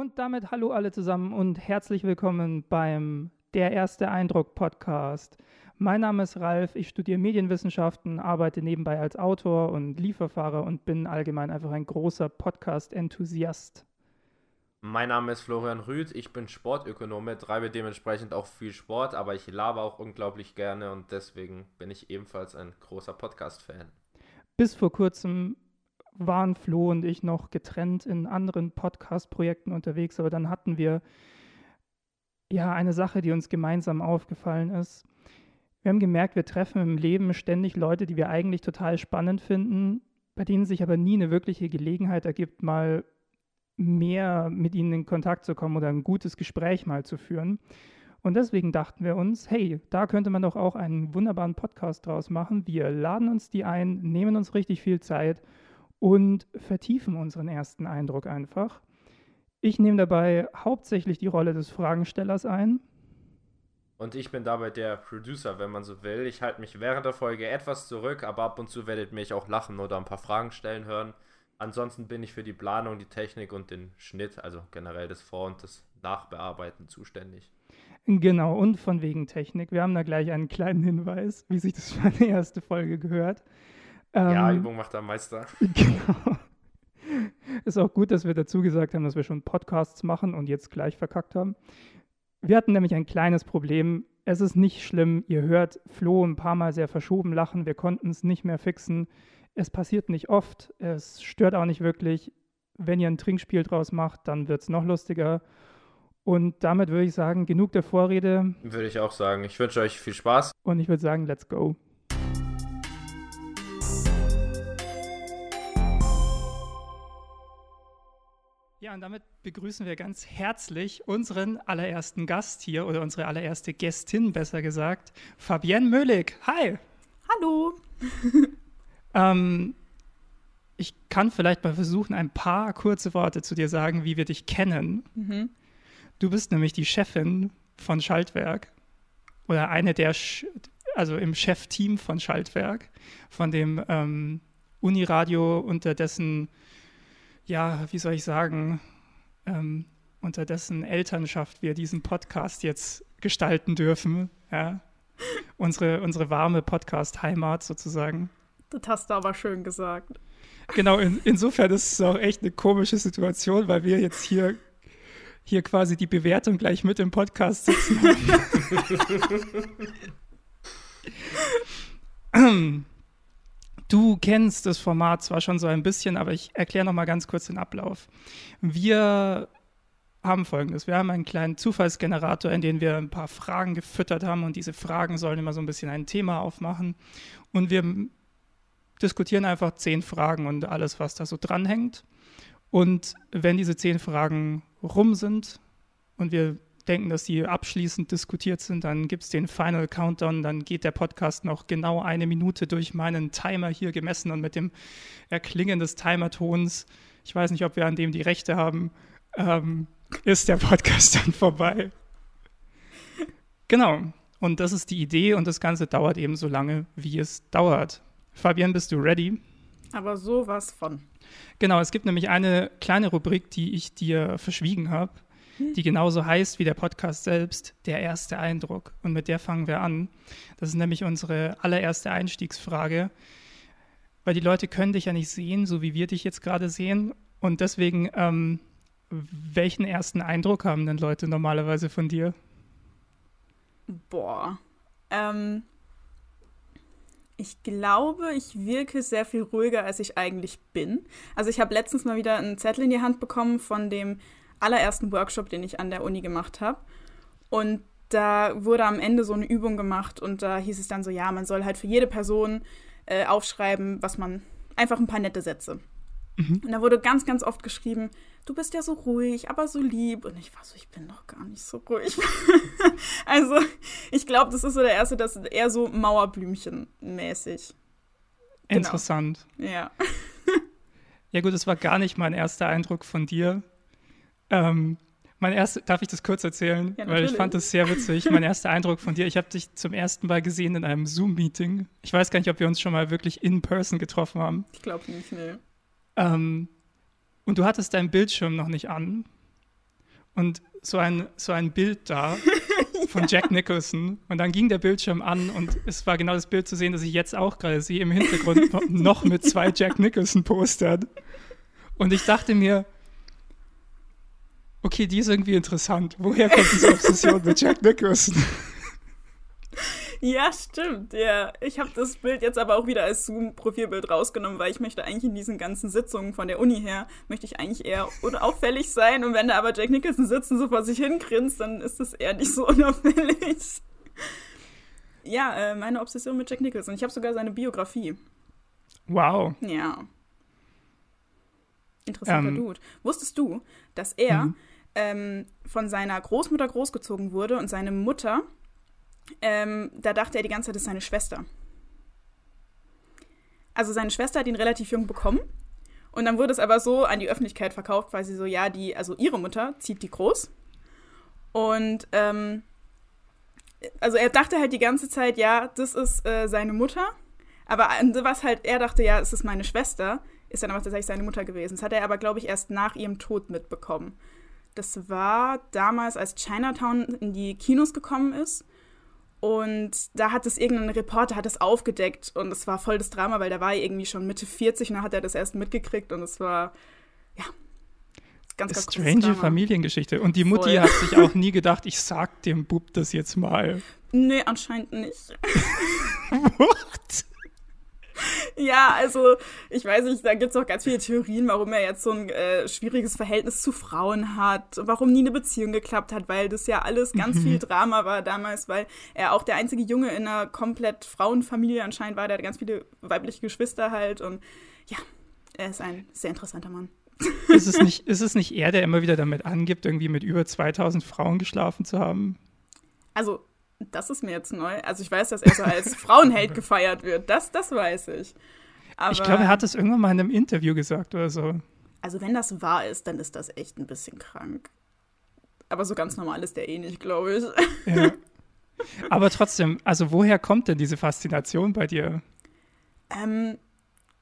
Und damit hallo alle zusammen und herzlich willkommen beim Der erste Eindruck Podcast. Mein Name ist Ralf, ich studiere Medienwissenschaften, arbeite nebenbei als Autor und Lieferfahrer und bin allgemein einfach ein großer Podcast-Enthusiast. Mein Name ist Florian Rüth, ich bin Sportökonome, treibe dementsprechend auch viel Sport, aber ich laber auch unglaublich gerne und deswegen bin ich ebenfalls ein großer Podcast-Fan. Bis vor kurzem waren Flo und ich noch getrennt in anderen Podcast-Projekten unterwegs, aber dann hatten wir ja eine Sache, die uns gemeinsam aufgefallen ist. Wir haben gemerkt, wir treffen im Leben ständig Leute, die wir eigentlich total spannend finden, bei denen sich aber nie eine wirkliche Gelegenheit ergibt, mal mehr mit ihnen in Kontakt zu kommen oder ein gutes Gespräch mal zu führen. Und deswegen dachten wir uns, hey, da könnte man doch auch einen wunderbaren Podcast draus machen. Wir laden uns die ein, nehmen uns richtig viel Zeit und vertiefen unseren ersten Eindruck einfach. Ich nehme dabei hauptsächlich die Rolle des Fragenstellers ein. Und ich bin dabei der Producer, wenn man so will. Ich halte mich während der Folge etwas zurück, aber ab und zu werdet ihr mich auch lachen oder ein paar Fragen stellen hören. Ansonsten bin ich für die Planung, die Technik und den Schnitt, also generell das Vor- und das Nachbearbeiten zuständig. Genau, und von wegen Technik. Wir haben da gleich einen kleinen Hinweis, wie sich das für eine erste Folge gehört. Ähm, ja, Übung macht der Meister. Genau. Ist auch gut, dass wir dazu gesagt haben, dass wir schon Podcasts machen und jetzt gleich verkackt haben. Wir hatten nämlich ein kleines Problem. Es ist nicht schlimm. Ihr hört Flo ein paar Mal sehr verschoben lachen. Wir konnten es nicht mehr fixen. Es passiert nicht oft. Es stört auch nicht wirklich. Wenn ihr ein Trinkspiel draus macht, dann wird es noch lustiger. Und damit würde ich sagen, genug der Vorrede. Würde ich auch sagen. Ich wünsche euch viel Spaß. Und ich würde sagen, let's go. Ja, und damit begrüßen wir ganz herzlich unseren allerersten Gast hier oder unsere allererste Gästin, besser gesagt, Fabienne Möhlig. Hi. Hallo. ähm, ich kann vielleicht mal versuchen, ein paar kurze Worte zu dir sagen, wie wir dich kennen. Mhm. Du bist nämlich die Chefin von Schaltwerk oder eine der, Sch also im Chefteam von Schaltwerk, von dem ähm, Uniradio, unter dessen ja, wie soll ich sagen, ähm, unter dessen Elternschaft wir diesen Podcast jetzt gestalten dürfen. Ja? unsere, unsere warme Podcast-Heimat sozusagen. Das hast du aber schön gesagt. Genau, in, insofern ist es auch echt eine komische Situation, weil wir jetzt hier, hier quasi die Bewertung gleich mit im Podcast sitzen haben. Du kennst das Format zwar schon so ein bisschen, aber ich erkläre noch mal ganz kurz den Ablauf. Wir haben folgendes: Wir haben einen kleinen Zufallsgenerator, in den wir ein paar Fragen gefüttert haben und diese Fragen sollen immer so ein bisschen ein Thema aufmachen. Und wir diskutieren einfach zehn Fragen und alles, was da so dranhängt. Und wenn diese zehn Fragen rum sind und wir denken, dass die abschließend diskutiert sind, dann gibt es den Final Countdown, dann geht der Podcast noch genau eine Minute durch meinen Timer hier gemessen und mit dem Erklingen des Timertons, ich weiß nicht, ob wir an dem die Rechte haben, ähm, ist der Podcast dann vorbei. Genau. Und das ist die Idee und das Ganze dauert eben so lange, wie es dauert. Fabian, bist du ready? Aber sowas von. Genau, es gibt nämlich eine kleine Rubrik, die ich dir verschwiegen habe die genauso heißt wie der Podcast selbst, der erste Eindruck. Und mit der fangen wir an. Das ist nämlich unsere allererste Einstiegsfrage, weil die Leute können dich ja nicht sehen, so wie wir dich jetzt gerade sehen. Und deswegen, ähm, welchen ersten Eindruck haben denn Leute normalerweise von dir? Boah. Ähm, ich glaube, ich wirke sehr viel ruhiger, als ich eigentlich bin. Also ich habe letztens mal wieder einen Zettel in die Hand bekommen von dem allerersten Workshop, den ich an der Uni gemacht habe. Und da wurde am Ende so eine Übung gemacht und da hieß es dann so, ja, man soll halt für jede Person äh, aufschreiben, was man, einfach ein paar nette Sätze. Mhm. Und da wurde ganz, ganz oft geschrieben, du bist ja so ruhig, aber so lieb. Und ich war so, ich bin doch gar nicht so ruhig. also ich glaube, das ist so der erste, das ist eher so Mauerblümchen-mäßig. Genau. Interessant. Ja. ja gut, das war gar nicht mein erster Eindruck von dir. Ähm, mein erster, darf ich das kurz erzählen? Ja, Weil ich fand das sehr witzig. mein erster Eindruck von dir, ich habe dich zum ersten Mal gesehen in einem Zoom-Meeting. Ich weiß gar nicht, ob wir uns schon mal wirklich in person getroffen haben. Ich glaube nicht, nee. Ähm, und du hattest deinen Bildschirm noch nicht an. und so ein, so ein Bild da von Jack Nicholson. Und dann ging der Bildschirm an und es war genau das Bild zu sehen, das ich jetzt auch gerade sehe, im Hintergrund noch mit zwei Jack Nicholson-Postern. Und ich dachte mir, okay, die ist irgendwie interessant. Woher kommt diese Obsession mit Jack Nicholson? Ja, stimmt. Ja, ich habe das Bild jetzt aber auch wieder als Zoom-Profilbild rausgenommen, weil ich möchte eigentlich in diesen ganzen Sitzungen von der Uni her, möchte ich eigentlich eher unauffällig sein. Und wenn da aber Jack Nicholson sitzt und so vor sich hingrinst, dann ist das eher nicht so unauffällig. Ja, äh, meine Obsession mit Jack Nicholson. Ich habe sogar seine Biografie. Wow. Ja. Interessanter ähm, Dude. Wusstest du, dass er mhm. Ähm, von seiner Großmutter großgezogen wurde und seine Mutter ähm, da dachte er die ganze Zeit, das ist seine Schwester. Also seine Schwester hat ihn relativ jung bekommen. Und dann wurde es aber so an die Öffentlichkeit verkauft, weil sie so, ja, die, also ihre Mutter zieht die groß. Und ähm, also er dachte halt die ganze Zeit, ja, das ist äh, seine Mutter. Aber was halt, er dachte, ja, es ist meine Schwester, ist dann aber tatsächlich seine Mutter gewesen. Das hat er aber, glaube ich, erst nach ihrem Tod mitbekommen. Das war damals, als Chinatown in die Kinos gekommen ist. Und da hat es irgendein Reporter hat es aufgedeckt und es war voll das Drama, weil da war er irgendwie schon Mitte 40 und da hat er das erst mitgekriegt und es war, ja, ganz, ganz Strange Familiengeschichte. Und die Mutti voll. hat sich auch nie gedacht, ich sag dem Bub das jetzt mal. Nee, anscheinend nicht. What? Ja, also ich weiß nicht, da gibt es auch ganz viele Theorien, warum er jetzt so ein äh, schwieriges Verhältnis zu Frauen hat, warum nie eine Beziehung geklappt hat, weil das ja alles ganz mhm. viel Drama war damals, weil er auch der einzige Junge in einer komplett Frauenfamilie anscheinend war, der hat ganz viele weibliche Geschwister halt und ja, er ist ein sehr interessanter Mann. Ist es nicht, ist es nicht er, der immer wieder damit angibt, irgendwie mit über 2000 Frauen geschlafen zu haben? Also das ist mir jetzt neu. Also ich weiß, dass er so als Frauenheld gefeiert wird. Das, das weiß ich. Aber, ich glaube, er hat es irgendwann mal in einem Interview gesagt oder so. Also wenn das wahr ist, dann ist das echt ein bisschen krank. Aber so ganz normal ist der eh nicht, glaube ich. Ja. Aber trotzdem, also woher kommt denn diese Faszination bei dir? Ähm,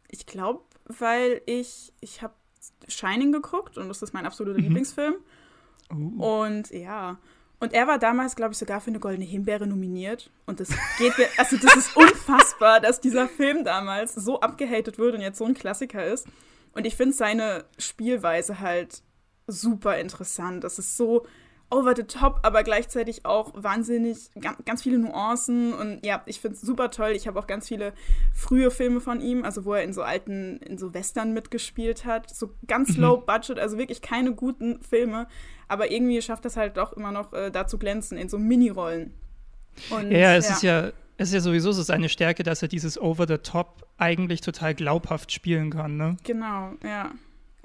ich glaube, weil ich, ich habe Shining geguckt und das ist mein absoluter mhm. Lieblingsfilm. Uh. Und ja, und er war damals, glaube ich, sogar für eine goldene Himbeere nominiert. Und das geht mir, also das ist unfassbar, dass dieser Film damals so abgehatet wurde und jetzt so ein Klassiker ist. Und ich finde seine Spielweise halt super interessant. Das ist so over the top, aber gleichzeitig auch wahnsinnig, ganz, ganz viele Nuancen. Und ja, ich finde es super toll. Ich habe auch ganz viele frühe Filme von ihm, also wo er in so alten, in so Western mitgespielt hat. So ganz mhm. low budget, also wirklich keine guten Filme aber irgendwie schafft das halt doch immer noch äh, da zu glänzen in so Minirollen. Und, ja, es ja. ist ja, es ist ja sowieso so seine Stärke, dass er dieses Over the Top eigentlich total glaubhaft spielen kann, ne? Genau, ja.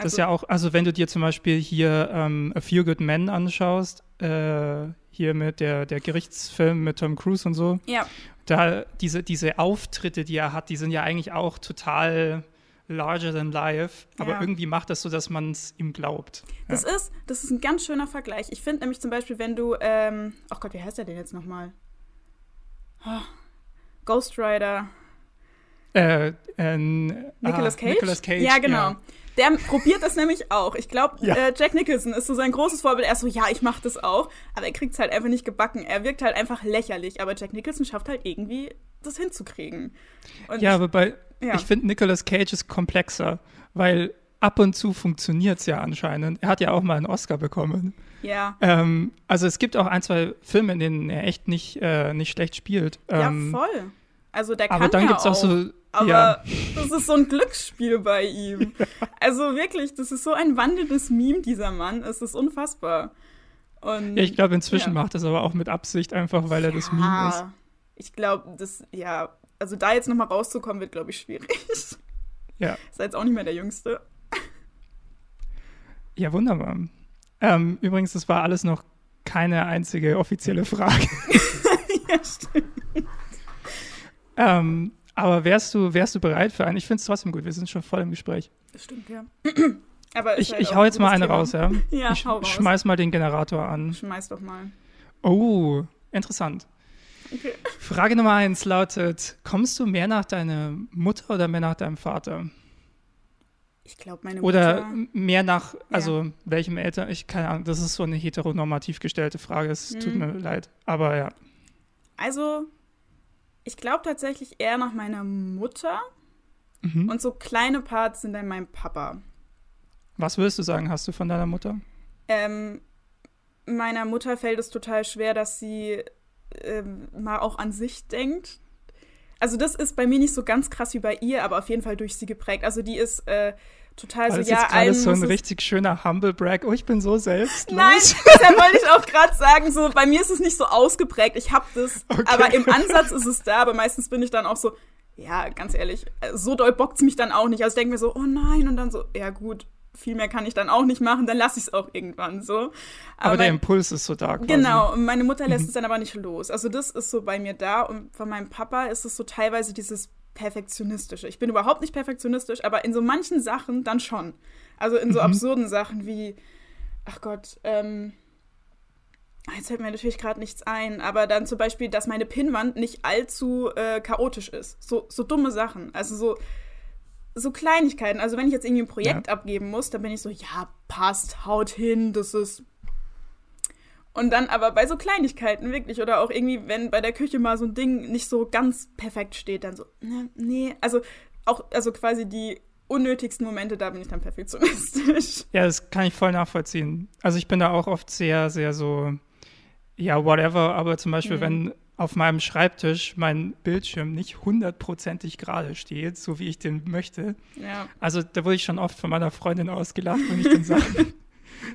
Also, das ist ja auch, also wenn du dir zum Beispiel hier ähm, A Few Good Men anschaust, äh, hier mit der, der Gerichtsfilm mit Tom Cruise und so, ja. da diese, diese Auftritte, die er hat, die sind ja eigentlich auch total larger than life, aber ja. irgendwie macht das so, dass man es ihm glaubt. Das ist, das ist ein ganz schöner Vergleich. Ich finde nämlich zum Beispiel, wenn du, ähm, oh Gott, wie heißt der denn jetzt nochmal? Oh, Ghost Rider. Äh, äh, Nicolas, ah, Cage? Nicolas Cage? Ja, genau. Ja. Der probiert das nämlich auch. Ich glaube, ja. äh, Jack Nicholson ist so sein großes Vorbild. Er ist so, ja, ich mache das auch. Aber er kriegt es halt einfach nicht gebacken. Er wirkt halt einfach lächerlich. Aber Jack Nicholson schafft halt irgendwie, das hinzukriegen. Und ja, aber bei, ja. Ich finde, Nicolas Cage ist komplexer, weil ab und zu funktioniert es ja anscheinend. Er hat ja auch mal einen Oscar bekommen. Ja. Ähm, also es gibt auch ein, zwei Filme, in denen er echt nicht, äh, nicht schlecht spielt. Ähm, ja, voll. Also der kann aber dann ja gibt's auch, auch so. Aber ja. das ist so ein Glücksspiel bei ihm. Also wirklich, das ist so ein wandelndes Meme, dieser Mann. Es ist unfassbar. Und, ja, ich glaube, inzwischen ja. macht er es aber auch mit Absicht, einfach weil er das Meme ist. Ich glaube, das, ja, also da jetzt nochmal rauszukommen, wird, glaube ich, schwierig. Ja. Ist jetzt auch nicht mehr der Jüngste. Ja, wunderbar. Ähm, übrigens, das war alles noch keine einzige offizielle Frage. ja, stimmt. ähm, aber wärst du, wärst du bereit für einen? Ich finde es trotzdem gut, wir sind schon voll im Gespräch. Das stimmt, ja. Aber ich, halt ich hau jetzt mal eine Thema. raus, ja? ja ich hau raus. schmeiß mal den Generator an. Schmeiß doch mal. Oh, interessant. Okay. Frage Nummer eins lautet: Kommst du mehr nach deiner Mutter oder mehr nach deinem Vater? Ich glaube, meine Oder Mutter. mehr nach, also welchem Eltern, ich keine Ahnung, das ist so eine heteronormativ gestellte Frage, es tut Mhm. mir leid. Aber ja. Also, ich glaube tatsächlich eher nach meiner Mutter. Mhm. Und so kleine Parts sind dann mein Papa. Was würdest du sagen, hast du von deiner Mutter? Ähm, meiner Mutter fällt es total schwer, dass sie ähm, mal auch an sich denkt. Also das ist bei mir nicht so ganz krass wie bei ihr, aber auf jeden Fall durch sie geprägt. Also die ist äh, total War so, das ja, jetzt allen so ein richtig schöner Humble Brag? Oh, ich bin so selbstlos. Nein, deshalb wollte ich auch gerade sagen, so bei mir ist es nicht so ausgeprägt. Ich habe das, Okay. aber im Ansatz ist es da. Aber meistens bin ich dann auch so, ja, ganz ehrlich, äh, so doll bockt mich dann auch nicht. Also ich denke mir so, oh nein, und dann so, ja gut, viel mehr kann ich dann auch nicht machen. Dann lasse ich es auch irgendwann so. Aber der mein- Impuls ist so da quasi. Genau, und meine Mutter lässt Mhm. es dann aber nicht los. Also das ist so bei mir da und von meinem Papa ist es so teilweise dieses perfektionistische. Ich bin überhaupt nicht perfektionistisch, aber in so manchen Sachen dann schon. Also in so Mhm. absurden Sachen wie, ach Gott, ähm, jetzt fällt mir natürlich gerade nichts ein, aber dann zum Beispiel, dass meine Pinnwand nicht allzu äh, chaotisch ist. So, so dumme Sachen. Also so, so Kleinigkeiten. Also wenn ich jetzt irgendwie ein Projekt abgeben muss, dann bin ich so, ja, passt, haut hin, das ist und dann aber bei so Kleinigkeiten wirklich oder auch irgendwie, wenn bei der Küche mal so ein Ding nicht so ganz perfekt steht, dann so, ne, nee, also auch, also quasi die unnötigsten Momente, da bin ich dann perfektionistisch. Ja, das kann ich voll nachvollziehen. Also ich bin da auch oft sehr, sehr so, ja, whatever, aber zum Beispiel, Mhm. wenn auf meinem Schreibtisch mein Bildschirm nicht hundertprozentig gerade steht, so wie ich den möchte, Ja. also da wurde ich schon oft von meiner Freundin ausgelacht, wenn ich dann sage,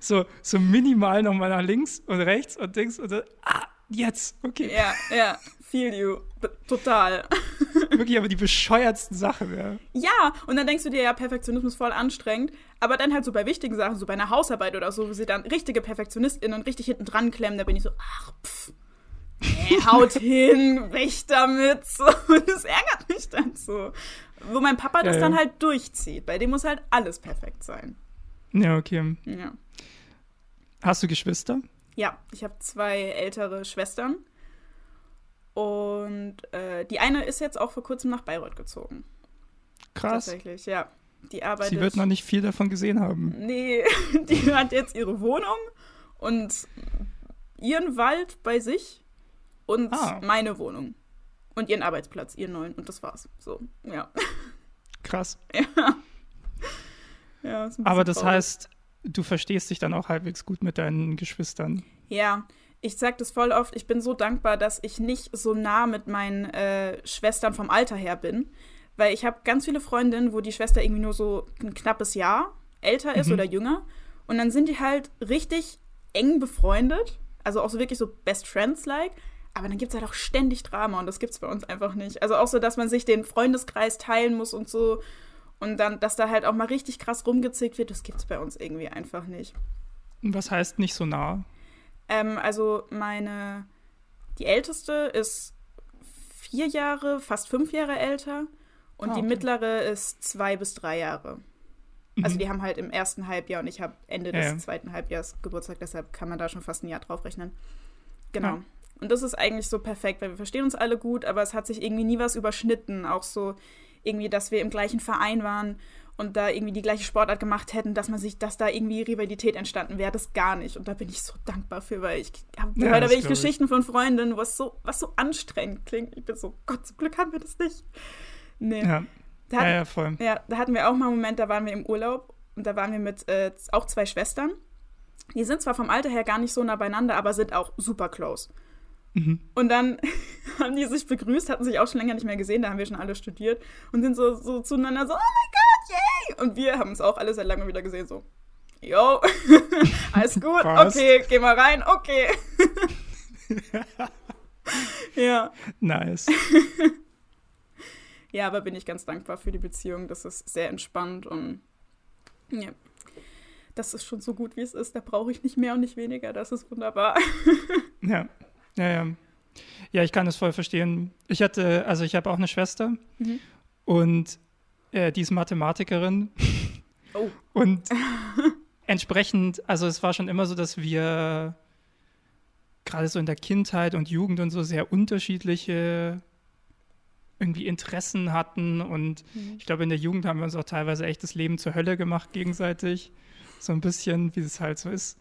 so, so minimal nochmal nach links und rechts und links und so, ah, jetzt, okay. Ja, ja, feel you. Total. Wirklich aber die bescheuertsten Sachen, ja. Ja, und dann denkst du dir, ja, Perfektionismus voll anstrengend, aber dann halt so bei wichtigen Sachen, so bei einer Hausarbeit oder so, wo sie dann richtige PerfektionistInnen richtig hinten dran klemmen, da bin ich so, ach, pff, nee, haut hin, weg damit, so, das ärgert mich dann so. Wo mein Papa das Ja, dann ja. halt durchzieht, bei dem muss halt alles perfekt sein. Ja, okay. Ja. Hast du Geschwister? Ja, ich habe zwei ältere Schwestern. Und äh, die eine ist jetzt auch vor kurzem nach Bayreuth gezogen. Krass. Tatsächlich, ja. Die arbeitet. Sie wird noch nicht viel davon gesehen haben. Nee, die hat jetzt ihre Wohnung und ihren Wald bei sich und Ah. meine Wohnung. Und ihren Arbeitsplatz, ihren neuen. Und das war's. So, ja. Krass. ja ein Aber das traurig. heißt, du verstehst dich dann auch halbwegs gut mit deinen Geschwistern. Ja, ich sag das voll oft. Ich bin so dankbar, dass ich nicht so nah mit meinen äh, Schwestern vom Alter her bin. Weil ich habe ganz viele Freundinnen, wo die Schwester irgendwie nur so ein knappes Jahr älter ist Mhm. oder jünger. Und dann sind die halt richtig eng befreundet. Also auch so wirklich so Best Friends-like. Aber dann gibt es halt auch ständig Drama und das gibt es bei uns einfach nicht. Also auch so, dass man sich den Freundeskreis teilen muss und so. Und dann, dass da halt auch mal richtig krass rumgezickt wird, das gibt es bei uns irgendwie einfach nicht. Was heißt nicht so nah? Ähm, also meine, die älteste ist vier Jahre, fast fünf Jahre älter und Ah, die okay. mittlere ist zwei bis drei Jahre. Also Mhm. die haben halt im ersten Halbjahr und ich habe Ende des ja. zweiten Halbjahres Geburtstag, deshalb kann man da schon fast ein Jahr drauf rechnen. Genau. Ja. Und das ist eigentlich so perfekt, weil wir verstehen uns alle gut, aber es hat sich irgendwie nie was überschnitten. Auch so irgendwie, dass wir im gleichen Verein waren und da irgendwie die gleiche Sportart gemacht hätten, dass man sich, dass da irgendwie Rivalität entstanden wäre, das gar nicht. Und da bin ich so dankbar für, weil ich habe Ja, gehört, da wirklich glaub ich. Geschichten von Freundinnen, was so, was so anstrengend klingt. Ich bin so, Gott, zum Glück haben wir das nicht. Nee. Ja, Da ja, ja voll. ja, da hatten wir auch mal einen Moment, da waren wir im Urlaub und da waren wir mit äh, auch zwei Schwestern. Die sind zwar vom Alter her gar nicht so nah beieinander, aber sind auch super close. Mhm. Und dann haben die sich begrüßt, hatten sich auch schon länger nicht mehr gesehen, da haben wir schon alle studiert und sind so, so zueinander so, oh mein Gott, yay! Und wir haben uns auch alle seit langem wieder gesehen, so, yo, alles gut, Was? okay, geh mal rein, okay. ja. Nice. Ja, aber bin ich ganz dankbar für die Beziehung. Das ist sehr entspannt und ja. Das ist schon so gut, wie es ist. Da brauche ich nicht mehr und nicht weniger. Das ist wunderbar. Ja, ja, ja. Ja, ich kann das voll verstehen. Ich hatte, also ich habe auch eine Schwester Mhm. und äh, die ist Mathematikerin Oh. und entsprechend, also es war schon immer so, dass wir gerade so in der Kindheit und Jugend und so sehr unterschiedliche irgendwie Interessen hatten und mhm. ich glaube, in der Jugend haben wir uns auch teilweise echt das Leben zur Hölle gemacht gegenseitig. So ein bisschen, wie es halt so ist.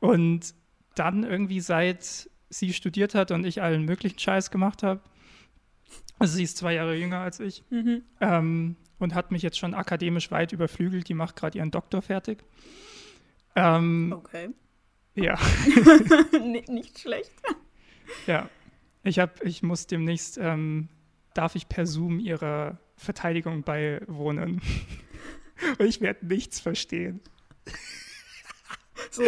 Und dann irgendwie seit sie studiert hat und ich allen möglichen Scheiß gemacht habe, also sie ist zwei Jahre jünger als ich mhm. ähm, und hat mich jetzt schon akademisch weit überflügelt. Die macht gerade ihren Doktor fertig. Ähm, okay. Ja. nicht schlecht. Ja. Ich, hab, ich muss demnächst, ähm, darf ich per Zoom ihrer Verteidigung beiwohnen. und ich werde nichts verstehen. So.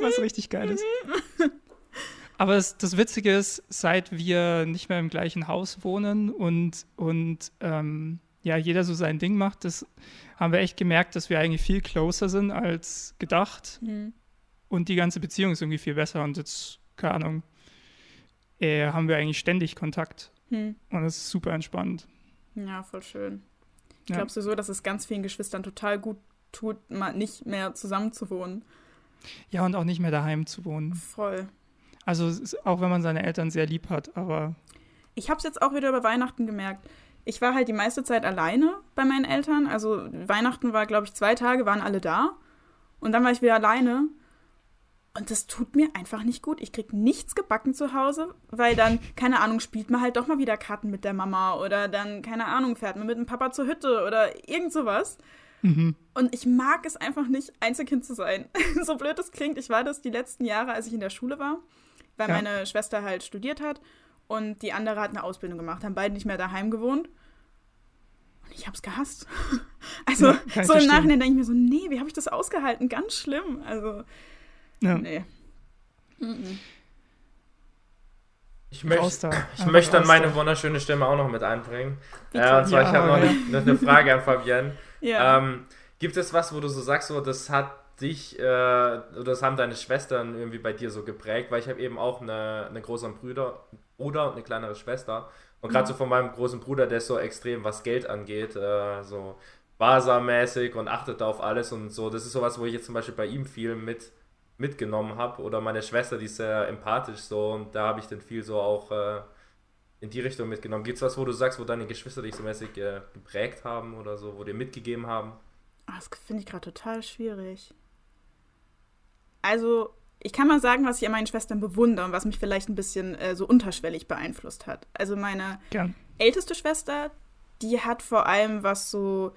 Was richtig geil ist. Aber es, das Witzige ist, seit wir nicht mehr im gleichen Haus wohnen und, und ähm, ja, jeder so sein Ding macht, das haben wir echt gemerkt, dass wir eigentlich viel closer sind als gedacht. Mhm. Und die ganze Beziehung ist irgendwie viel besser. Und jetzt, keine Ahnung, äh, haben wir eigentlich ständig Kontakt. Mhm. Und das ist super entspannt. Ja, voll schön. Ja. Glaubst du so, dass es ganz vielen Geschwistern total gut tut, mal nicht mehr zusammen zu wohnen? Ja, und auch nicht mehr daheim zu wohnen. Voll. Also auch wenn man seine Eltern sehr lieb hat, aber. Ich habe es jetzt auch wieder über Weihnachten gemerkt. Ich war halt die meiste Zeit alleine bei meinen Eltern. Also Weihnachten war, glaube ich, zwei Tage, waren alle da. Und dann war ich wieder alleine. Und das tut mir einfach nicht gut. Ich krieg nichts gebacken zu Hause, weil dann, keine Ahnung, spielt man halt doch mal wieder Karten mit der Mama oder dann, keine Ahnung, fährt man mit dem Papa zur Hütte oder irgend sowas. Mhm. Und ich mag es einfach nicht, Einzelkind zu sein. so blöd es klingt, ich war das die letzten Jahre, als ich in der Schule war weil ja. meine Schwester halt studiert hat und die andere hat eine Ausbildung gemacht, haben beide nicht mehr daheim gewohnt. Und ich hab's gehasst. Also ja, so im Nachhinein denke ich mir so, nee, wie habe ich das ausgehalten? Ganz schlimm. Also, ja. nee. Ich, möchte, ich möchte dann meine wunderschöne Stimme auch noch mit einbringen. Äh, und zwar, ja, ich habe noch eine, eine, Frage an Fabienne. Ja. Ähm, gibt es was, wo du so sagst, so, das hat dich, äh, oder das haben deine Schwestern irgendwie bei dir so geprägt, weil ich habe eben auch eine, einen großen Bruder, Bruder und eine kleinere Schwester. Und gerade mhm. so von meinem großen Bruder, der ist so extrem, was Geld angeht, äh, so wahrsammäßig und achtet auf alles und so. Das ist sowas, wo ich jetzt zum Beispiel bei ihm viel mit mitgenommen habe. Oder meine Schwester, die ist sehr empathisch so und da habe ich dann viel so auch äh, in die Richtung mitgenommen. Gibt es was, wo du sagst, wo deine Geschwister dich so mäßig äh, geprägt haben oder so, wo dir mitgegeben haben? Ah, das finde ich gerade total schwierig also ich kann mal sagen, was ich an meinen Schwestern bewundere und was mich vielleicht ein bisschen äh, so unterschwellig beeinflusst hat. Also meine Gern. älteste Schwester, die hat vor allem, was so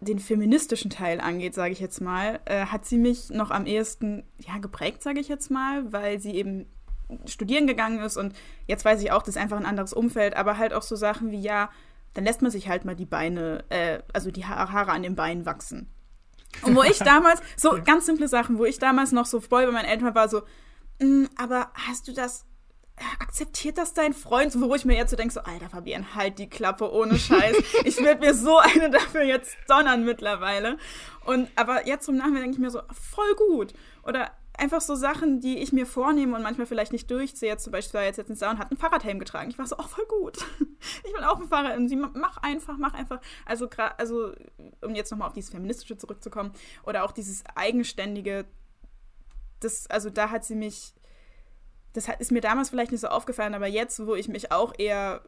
den feministischen Teil angeht, sage ich jetzt mal, äh, hat sie mich noch am ehesten ja, geprägt, sage ich jetzt mal, weil sie eben studieren gegangen ist und jetzt weiß ich auch, das ist einfach ein anderes Umfeld, aber halt auch so Sachen wie, ja, dann lässt man sich halt mal die Beine, äh, also die Haare an den Beinen wachsen. Und wo ich damals, so ganz simple Sachen, wo ich damals noch so voll bei meinen Eltern war, so, mm, aber hast du das, akzeptiert das dein Freund? So, wo ich mir jetzt so denke, so, Alter Fabian, halt die Klappe ohne Scheiß. ich werde mir so eine dafür jetzt donnern mittlerweile. Und, aber jetzt zum Nachhinein denke ich mir so, voll gut. Oder einfach so Sachen, die ich mir vornehme und manchmal vielleicht nicht durchziehe. Zum Beispiel war jetzt letztens da und hat einen Fahrradhelm getragen. Ich war so, oh, voll gut. Ich will auch ein Fahrrad. Und sie, mach einfach, mach einfach. Also, also um jetzt nochmal auf dieses Feministische zurückzukommen oder auch dieses Eigenständige, das, also da hat sie mich, das hat, ist mir damals vielleicht nicht so aufgefallen, aber jetzt, wo ich mich auch eher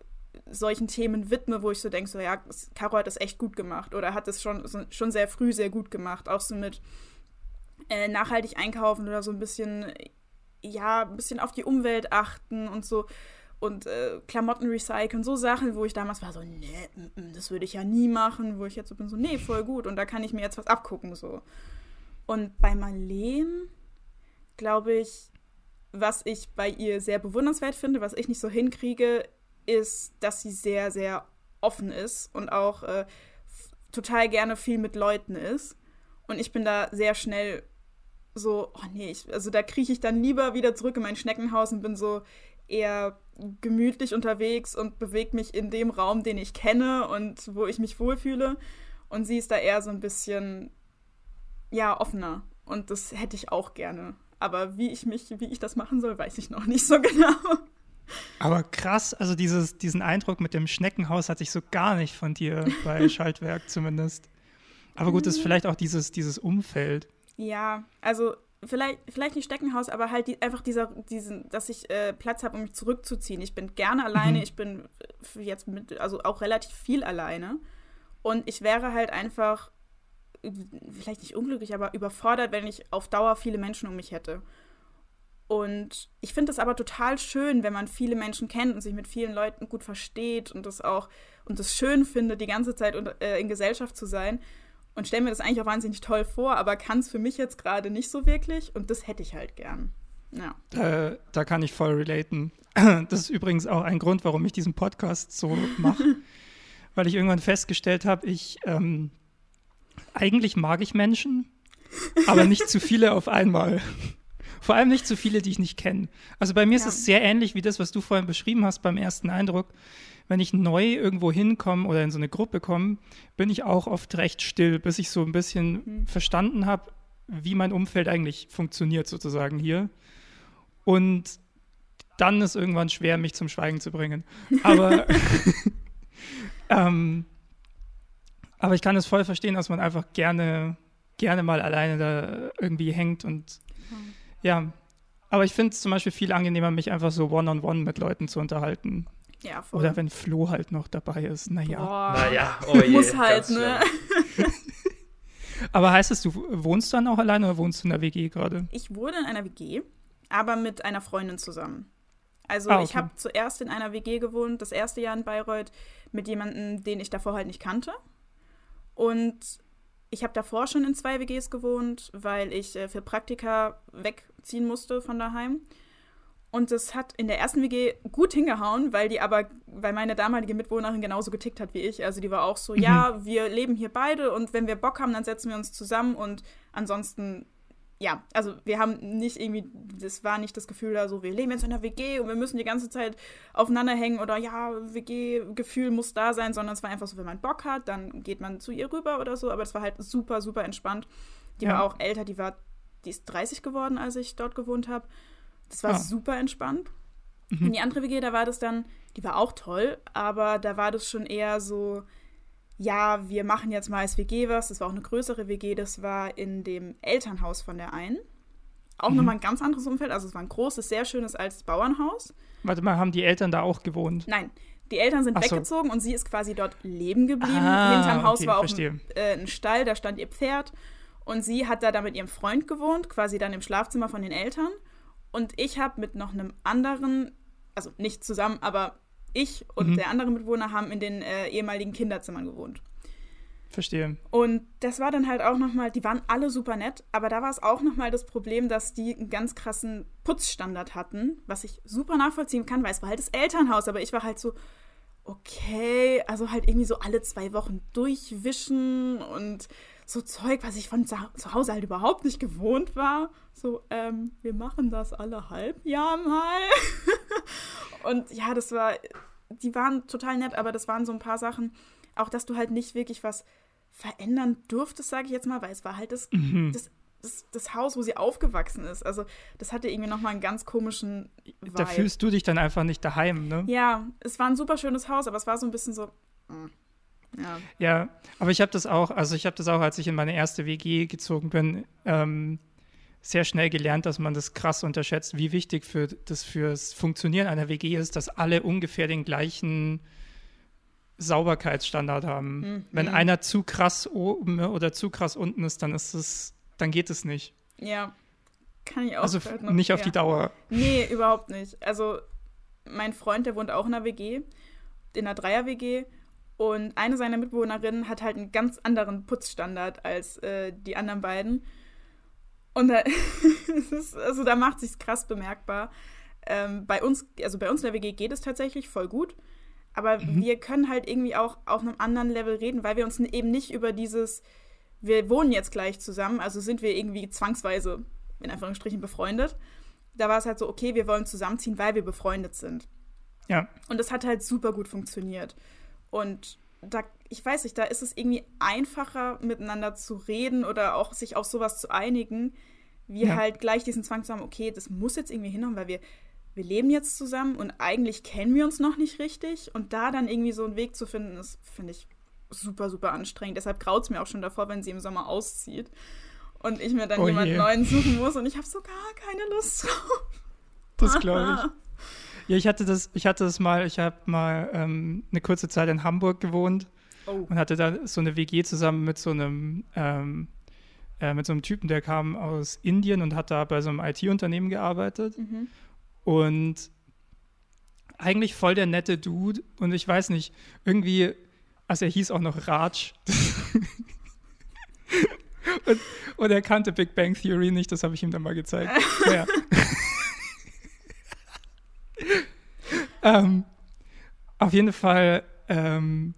solchen Themen widme, wo ich so denke, so, ja, Caro hat das echt gut gemacht oder hat es schon, schon sehr früh sehr gut gemacht. Auch so mit äh, nachhaltig einkaufen oder so ein bisschen, ja, ein bisschen auf die Umwelt achten und so und äh, Klamotten recyceln, so Sachen, wo ich damals war so, nee, das würde ich ja nie machen, wo ich jetzt so bin, so, nee, voll gut und da kann ich mir jetzt was abgucken, so. Und bei Marleen, glaube ich, was ich bei ihr sehr bewundernswert finde, was ich nicht so hinkriege, ist, dass sie sehr, sehr offen ist und auch äh, total gerne viel mit Leuten ist. Und ich bin da sehr schnell so, oh nee, ich, also da krieche ich dann lieber wieder zurück in mein Schneckenhaus und bin so eher gemütlich unterwegs und bewege mich in dem Raum, den ich kenne und wo ich mich wohlfühle. Und sie ist da eher so ein bisschen, ja, offener. Und das hätte ich auch gerne. Aber wie ich mich, wie ich das machen soll, weiß ich noch nicht so genau. Aber krass, also dieses, diesen Eindruck mit dem Schneckenhaus hatte ich so gar nicht von dir bei Schaltwerk zumindest. Aber gut, das ist mhm. vielleicht auch dieses, dieses Umfeld. Ja, also vielleicht, vielleicht nicht Steckenhaus, aber halt die, einfach dieser, diesen, dass ich äh, Platz habe, um mich zurückzuziehen. Ich bin gerne alleine, mhm. ich bin jetzt mit, also auch relativ viel alleine. Und ich wäre halt einfach, vielleicht nicht unglücklich, aber überfordert, wenn ich auf Dauer viele Menschen um mich hätte. Und ich finde es aber total schön, wenn man viele Menschen kennt und sich mit vielen Leuten gut versteht und das auch und das schön findet, die ganze Zeit äh, in Gesellschaft zu sein. Und stelle mir das eigentlich auch wahnsinnig toll vor, aber kann es für mich jetzt gerade nicht so wirklich und das hätte ich halt gern. Ja. Da, da kann ich voll relaten. Das ist übrigens auch ein Grund, warum ich diesen Podcast so mache. weil ich irgendwann festgestellt habe, ich ähm, eigentlich mag ich Menschen, aber nicht zu viele auf einmal. Vor allem nicht zu viele, die ich nicht kenne. Also bei mir ja. ist es sehr ähnlich wie das, was du vorhin beschrieben hast beim ersten Eindruck. Wenn ich neu irgendwo hinkomme oder in so eine Gruppe komme, bin ich auch oft recht still, bis ich so ein bisschen mhm. verstanden habe, wie mein Umfeld eigentlich funktioniert, sozusagen hier. Und dann ist irgendwann schwer, mich zum Schweigen zu bringen. Aber, ähm, aber ich kann es voll verstehen, dass man einfach gerne, gerne mal alleine da irgendwie hängt und ja, aber ich finde es zum Beispiel viel angenehmer, mich einfach so one-on-one -on -one mit Leuten zu unterhalten. Ja, voll. Oder wenn Flo halt noch dabei ist. Naja. Naja, oh je, Muss halt, ne? aber heißt es, du wohnst dann auch alleine oder wohnst du in der WG gerade? Ich wohne in einer WG, aber mit einer Freundin zusammen. Also ah, okay. ich habe zuerst in einer WG gewohnt, das erste Jahr in Bayreuth, mit jemandem, den ich davor halt nicht kannte. Und ich habe davor schon in zwei WGs gewohnt, weil ich äh, für Praktika wegziehen musste von daheim. Und das hat in der ersten WG gut hingehauen, weil die aber, weil meine damalige Mitwohnerin genauso getickt hat wie ich. Also die war auch so, mhm. ja, wir leben hier beide und wenn wir Bock haben, dann setzen wir uns zusammen und ansonsten ja, also wir haben nicht irgendwie, das war nicht das Gefühl da so, wir leben jetzt in einer WG und wir müssen die ganze Zeit aufeinander hängen oder ja, WG-Gefühl muss da sein, sondern es war einfach so, wenn man Bock hat, dann geht man zu ihr rüber oder so, aber es war halt super, super entspannt. Die ja. war auch älter, die war, die ist 30 geworden, als ich dort gewohnt habe. Das war ah. super entspannt. Mhm. Und die andere WG, da war das dann, die war auch toll, aber da war das schon eher so, ja, wir machen jetzt mal als WG was. Das war auch eine größere WG, das war in dem Elternhaus von der einen. Auch mhm. nochmal ein ganz anderes Umfeld. Also es war ein großes, sehr schönes altes Bauernhaus. Warte mal, haben die Eltern da auch gewohnt? Nein. Die Eltern sind Ach weggezogen so. und sie ist quasi dort leben geblieben. Ah, Hinterm Haus okay, war auch ein, äh, ein, Stall, da stand ihr Pferd. Und sie hat da, da mit ihrem Freund gewohnt, quasi dann im Schlafzimmer von den Eltern. Und ich habe mit noch einem anderen, also nicht zusammen, aber ich und mhm. der andere Mitwohner haben in den äh, ehemaligen Kinderzimmern gewohnt. Verstehe. Und das war dann halt auch nochmal, die waren alle super nett, aber da war es auch nochmal das Problem, dass die einen ganz krassen Putzstandard hatten, was ich super nachvollziehen kann, weil es war halt das Elternhaus, aber ich war halt so, okay, also halt irgendwie so alle zwei Wochen durchwischen und so Zeug, was ich von zu Hause halt überhaupt nicht gewohnt war. So, ähm, wir machen das alle Halbjahr mal. und ja, das war, die waren total nett, aber das waren so ein paar Sachen, auch dass du halt nicht wirklich was verändern durftest, sage ich jetzt mal, weil es war halt das, mhm. das, das, das, Haus, wo sie aufgewachsen ist. Also das hatte irgendwie nochmal einen ganz komischen Vibe. Da fühlst du dich dann einfach nicht daheim, ne? Ja, es war ein super schönes Haus, aber es war so ein bisschen so. Mh. Mm. Ja. ja, aber ich habe das auch, also ich habe das auch, als ich in meine erste WG gezogen bin, ähm, sehr schnell gelernt, dass man das krass unterschätzt, wie wichtig für das fürs Funktionieren einer WG ist, dass alle ungefähr den gleichen Sauberkeitsstandard haben. Mhm. Wenn einer zu krass oben oder zu krass unten ist, dann ist es, dann geht es nicht. Ja, kann ich auch. Also noch, nicht auf ja. die Dauer. Nee, überhaupt nicht. Also mein Freund, der wohnt auch in einer WG, in einer Dreier-WG und eine seiner Mitbewohnerinnen hat halt einen ganz anderen Putzstandard als äh, die anderen beiden. Und da, ist, also da macht sich krass bemerkbar. Ähm, bei uns, also bei uns in der WG geht es tatsächlich voll gut. Aber mhm. wir können halt irgendwie auch auf einem anderen Level reden, weil wir uns eben nicht über dieses, wir wohnen jetzt gleich zusammen, also sind wir irgendwie zwangsweise, in Anführungsstrichen, befreundet. Da war es halt so, okay, wir wollen zusammenziehen, weil wir befreundet sind. Ja. Und das hat halt super gut funktioniert. Und da, ich weiß nicht, da ist es irgendwie einfacher, miteinander zu reden oder auch sich auf sowas zu einigen, wie ja. halt gleich diesen Zwang zu haben, okay, das muss jetzt irgendwie hinhauen, weil wir, wir leben jetzt zusammen und eigentlich kennen wir uns noch nicht richtig. Und da dann irgendwie so einen Weg zu finden, ist, finde ich, super, super anstrengend. Deshalb graut es mir auch schon davor, wenn sie im Sommer auszieht. und ich mir dann Oh jemanden je. neuen suchen muss und ich habe so gar keine Lust drauf. Das glaube ich. Ja, ich hatte das, ich hatte das mal, ich habe mal ähm, eine kurze Zeit in Hamburg gewohnt Oh. und hatte da so eine WG zusammen mit so einem ähm, äh, mit so einem Typen, der kam aus Indien und hat da bei so einem IT-Unternehmen gearbeitet Mhm. und eigentlich voll der nette Dude und ich weiß nicht, irgendwie, also er hieß auch noch Raj und, und er kannte Big Bang Theory nicht, das habe ich ihm dann mal gezeigt. Naja. Ähm, auf jeden Fall, ähm,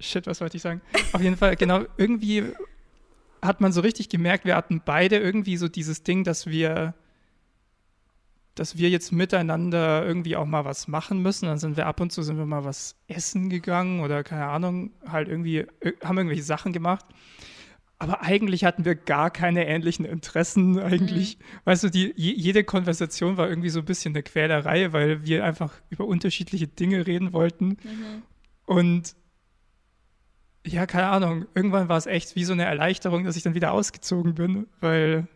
shit, was wollte ich sagen? Auf jeden Fall, genau, irgendwie hat man so richtig gemerkt, wir hatten beide irgendwie so dieses Ding, dass wir, dass wir jetzt miteinander irgendwie auch mal was machen müssen. Dann sind wir ab und zu sind wir mal was essen gegangen oder keine Ahnung, halt irgendwie, ir- haben irgendwelche Sachen gemacht. Aber eigentlich hatten wir gar keine ähnlichen Interessen eigentlich. Weißt du, die, je, jede Konversation war irgendwie so ein bisschen eine Quälerei, weil wir einfach über unterschiedliche Dinge reden wollten. Mhm. Und ja, keine Ahnung, irgendwann war es echt wie so eine Erleichterung, dass ich dann wieder ausgezogen bin, weil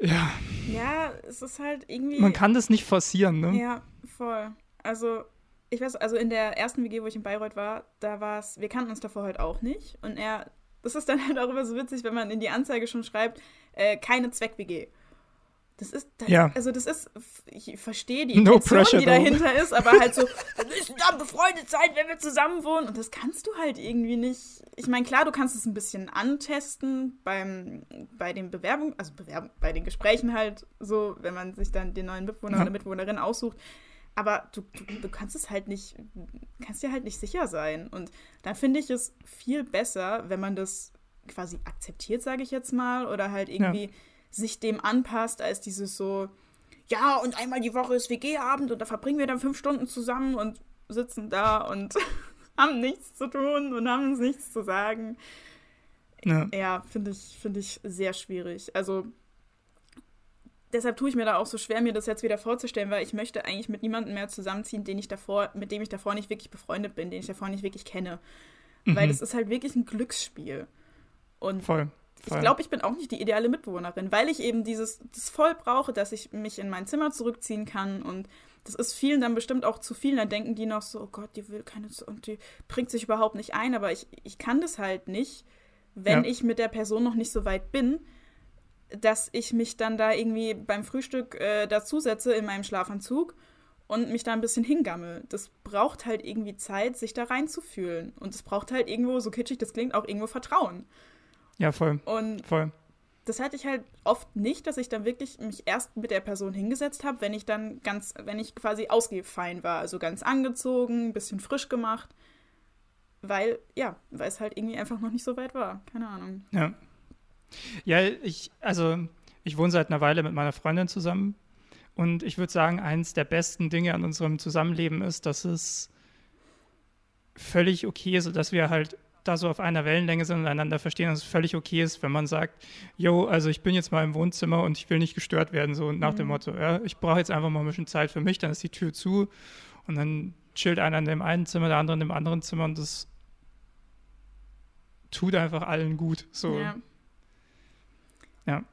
ja, Ja, es ist halt irgendwie. man kann das nicht forcieren, ne? Ja, voll. Also, ich weiß, also in der ersten WG, wo ich in Bayreuth war, da war es, wir kannten uns davor halt auch nicht. Und er, das ist dann halt auch immer so witzig, wenn man in die Anzeige schon schreibt, äh, keine Zweck-WG. Das ist, das, Ja. also das ist, ich verstehe die No Intention, pressure, die dahinter ist, aber halt so, wir müssen dann befreundet sein, wenn wir zusammen wohnen. Und das kannst du halt irgendwie nicht. Ich meine, klar, du kannst es ein bisschen antesten beim, bei den Bewerbungen, also Bewerbung, bei den Gesprächen halt so, wenn man sich dann den neuen Mitbewohner Ja. oder Mitbewohnerin aussucht. Aber du, du, du kannst es halt nicht, kannst dir halt nicht sicher sein. Und da finde ich es viel besser, wenn man das quasi akzeptiert, sage ich jetzt mal, oder halt irgendwie sich dem anpasst, als dieses so, ja, und einmal die Woche ist WG-Abend und da verbringen wir dann fünf Stunden zusammen und sitzen da und haben nichts zu tun und haben uns nichts zu sagen. Ja. Ja, finde ich, finde ich sehr schwierig. Also deshalb tue ich mir da auch so schwer, mir das jetzt wieder vorzustellen, weil ich möchte eigentlich mit niemandem mehr zusammenziehen, den ich davor, mit dem ich davor nicht wirklich befreundet bin, den ich davor nicht wirklich kenne. Weil Mhm. das ist halt wirklich ein Glücksspiel. Und Voll. voll. ich glaube, ich bin auch nicht die ideale Mitbewohnerin, weil ich eben dieses das voll brauche, dass ich mich in mein Zimmer zurückziehen kann und das ist vielen dann bestimmt auch zu viel. Dann denken die noch so, oh Gott, die will keine und die bringt sich überhaupt nicht ein. Aber ich, ich kann das halt nicht, wenn Ja. ich mit der Person noch nicht so weit bin, dass ich mich dann da irgendwie beim Frühstück äh, dazusetze in meinem Schlafanzug und mich da ein bisschen hingammel. Das braucht halt irgendwie Zeit, sich da reinzufühlen. Und es braucht halt irgendwo, so kitschig das klingt, auch irgendwo Vertrauen. Ja, voll. Und Voll. das hatte ich halt oft nicht, dass ich dann wirklich mich erst mit der Person hingesetzt habe, wenn ich dann ganz, wenn ich quasi ausgefein war, also ganz angezogen, ein bisschen frisch gemacht, weil, ja, weil es halt irgendwie einfach noch nicht so weit war. Keine Ahnung. Ja. Ja, ich, also ich wohne seit einer Weile mit meiner Freundin zusammen und ich würde sagen, eins der besten Dinge an unserem Zusammenleben ist, dass es völlig okay ist, dass wir halt da so auf einer Wellenlänge sind und einander verstehen, dass es völlig okay ist, wenn man sagt, yo, also ich bin jetzt mal im Wohnzimmer und ich will nicht gestört werden, so nach dem Mhm. Motto, ja, ich brauche jetzt einfach mal ein bisschen Zeit für mich, dann ist die Tür zu und dann chillt einer in dem einen Zimmer, der andere in dem anderen Zimmer und das tut einfach allen gut. So. Ja. Ja.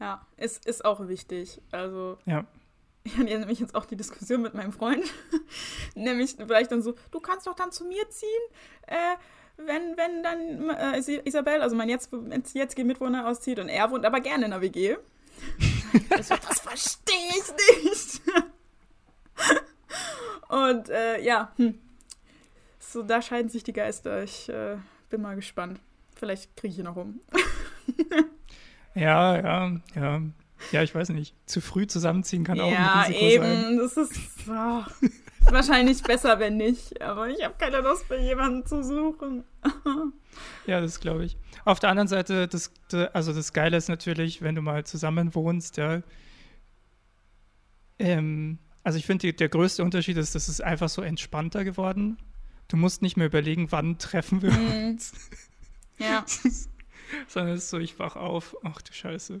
Ja, es ist auch wichtig. Also, Ja. ich hatte ja nämlich jetzt auch die Diskussion mit meinem Freund. nämlich vielleicht dann so, du kannst doch dann zu mir ziehen, äh, wenn, wenn dann äh, Is- Isabel, also mein jetzt, jetzige Mitwohner auszieht und er wohnt aber gerne in der WG. also, das verstehe ich nicht. und äh, ja, hm. so da scheiden sich die Geister. Ich äh, bin mal gespannt. Vielleicht kriege ich ihn noch um. Ja, ja, ja. Ja, ich weiß nicht. Zu früh zusammenziehen kann auch ja, ein Risiko eben. sein. Das ist oh, wahrscheinlich besser, wenn nicht. Aber ich habe keine Lust, bei jemanden zu suchen. Ja, das glaube ich. Auf der anderen Seite, das, also das Geile ist natürlich, wenn du mal zusammen wohnst, ja. Ähm, also ich finde, der größte Unterschied ist, das ist einfach so entspannter geworden. Du musst nicht mehr überlegen, wann treffen wir Mhm. uns, Ja. sondern es ist so, ich wach auf. Ach du Scheiße.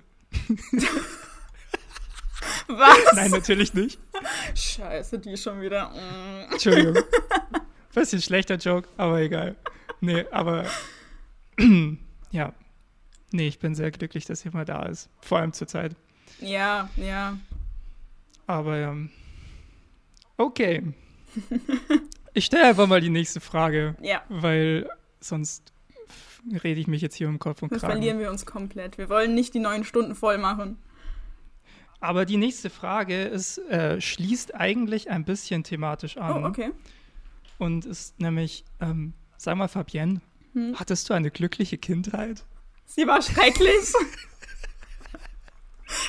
Was? Nein, natürlich nicht. Scheiße, die schon wieder. Mm. Entschuldigung. Bisschen schlechter Joke, aber egal. Nee, aber ja. Nee, ich bin sehr glücklich, dass ihr mal da ist. Vor allem zur Zeit. Ja, ja. Aber ja. Okay. ich stelle einfach mal die nächste Frage. Ja. Weil sonst rede ich mich jetzt hier im Kopf und Das Kragen. verlieren wir uns komplett. Wir wollen nicht die neun Stunden voll machen. Aber die nächste Frage ist, äh, schließt eigentlich ein bisschen thematisch an. Oh, okay. Und ist nämlich, ähm, sag mal, Fabienne, Hm. hattest du eine glückliche Kindheit? Sie war schrecklich.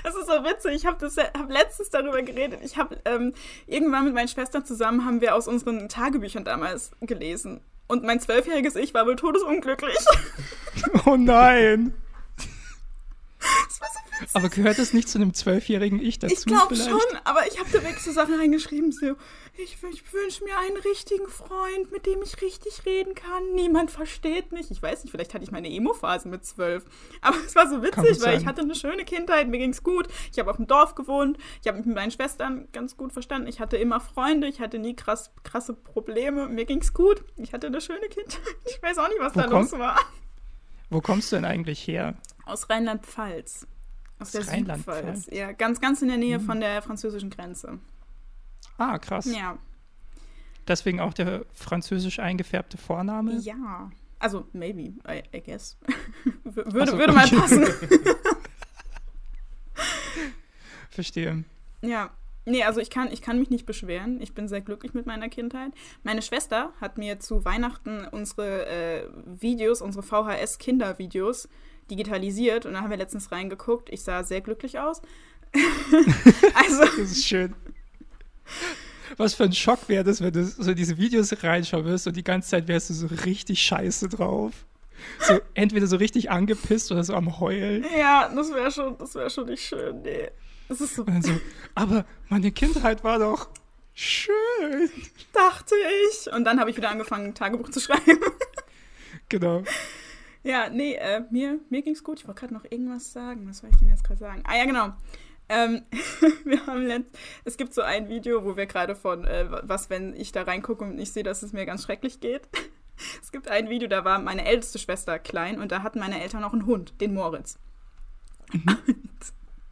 Das ist so witzig. Ich habe hab letztens darüber geredet. Ich habe ähm, irgendwann mit meinen Schwestern zusammen haben wir aus unseren Tagebüchern damals gelesen. Und mein zwölfjähriges Ich war wohl todesunglücklich. Oh nein! Das war so Aber gehört es nicht zu einem zwölfjährigen Ich dazu? Ich glaube schon, aber ich habe da wirklich so Sachen reingeschrieben, so, ich, ich wünsche mir einen richtigen Freund, mit dem ich richtig reden kann. Niemand versteht mich. Ich weiß nicht, vielleicht hatte ich meine Emo-Phase mit zwölf. Aber es war so witzig, weil ich hatte eine schöne Kindheit, mir ging's gut. Ich habe auf dem Dorf gewohnt, ich habe mich mit meinen Schwestern ganz gut verstanden. Ich hatte immer Freunde, ich hatte nie krass, krasse Probleme. Mir ging's gut. Ich hatte eine schöne Kindheit. Ich weiß auch nicht, was Wo da kommt- los war. Wo kommst du denn eigentlich her? Aus Rheinland-Pfalz. Aus Aus der Rheinland-Pfalz? Südpfalz. Ja, ganz, ganz in der Nähe Hm. von der französischen Grenze. Ah, krass. Ja. Deswegen auch der französisch eingefärbte Vorname? Ja. Also, maybe, I, I guess. Würde, so, würde mal passen. Verstehe. ja. Nee, also ich kann, ich kann mich nicht beschweren. Ich bin sehr glücklich mit meiner Kindheit. Meine Schwester hat mir zu Weihnachten unsere äh, Videos, unsere VHS-Kindervideos digitalisiert und da haben wir letztens reingeguckt. Ich sah sehr glücklich aus. also, Das ist schön. Was für ein Schock wäre das, wenn du so diese Videos reinschauen wirst und die ganze Zeit wärst du so richtig scheiße drauf. So entweder so richtig angepisst oder so am Heulen. ja, das wäre schon, das wäre schon nicht schön. Nee. Das ist so, so, aber meine Kindheit war doch schön. dachte ich. Und dann habe ich wieder angefangen, ein Tagebuch zu schreiben. Genau. Ja, nee, äh, mir, mir ging's gut. Ich wollte gerade noch irgendwas sagen. Was soll ich denn jetzt gerade sagen? Ah ja, genau. Ähm, wir haben letzt, es gibt so ein Video, wo wir gerade von, äh, was, wenn ich da reingucke und ich sehe, dass es mir ganz schrecklich geht. Es gibt ein Video, da war meine älteste Schwester klein und da hatten meine Eltern noch einen Hund, den Moritz. Und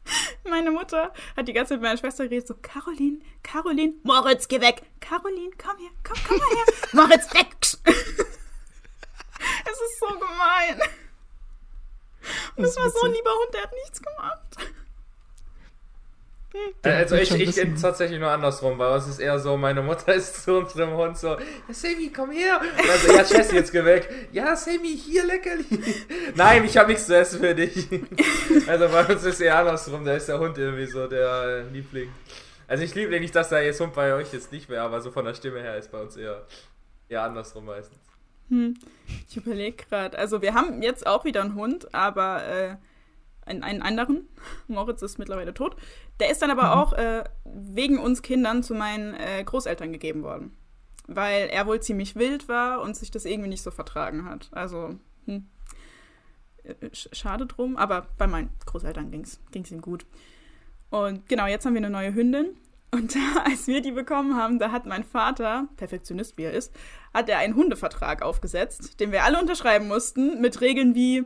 meine Mutter hat die ganze Zeit mit meiner Schwester geredet, so, Caroline, Caroline, Moritz, geh weg. Caroline, komm her, komm, komm mal her. Moritz, weg. es ist so gemein. Das das war so ein lieber Hund, der hat nichts gemacht. Der Also wird ich, ich bin tatsächlich nur andersrum, bei uns ist eher so, meine Mutter ist zu unserem Hund so, ja Sammy, komm her. Und also, ja Jessie, jetzt geh weg. Ja Sammy, hier Leckerli. Nein, ich habe nichts zu essen für dich. Also bei uns ist eher andersrum, da ist der Hund irgendwie so der äh, Liebling. Also ich liebe nicht, dass da jetzt Hund bei euch jetzt nicht mehr, aber so von der Stimme her ist bei uns eher, eher andersrum meistens. Hm. Ich überlege gerade. Also wir haben jetzt auch wieder einen Hund, aber äh, einen, einen anderen. Moritz ist mittlerweile tot. Der ist dann aber Mhm. auch äh, wegen uns Kindern zu meinen äh, Großeltern gegeben worden. Weil er wohl ziemlich wild war und sich das irgendwie nicht so vertragen hat. Also, hm. Äh, sch- Schade drum, aber bei meinen Großeltern ging es ihm gut. Und genau, jetzt haben wir eine neue Hündin. Und da, als wir die bekommen haben, da hat mein Vater, Perfektionist wie er ist, hat er einen Hundevertrag aufgesetzt, den wir alle unterschreiben mussten, mit Regeln wie,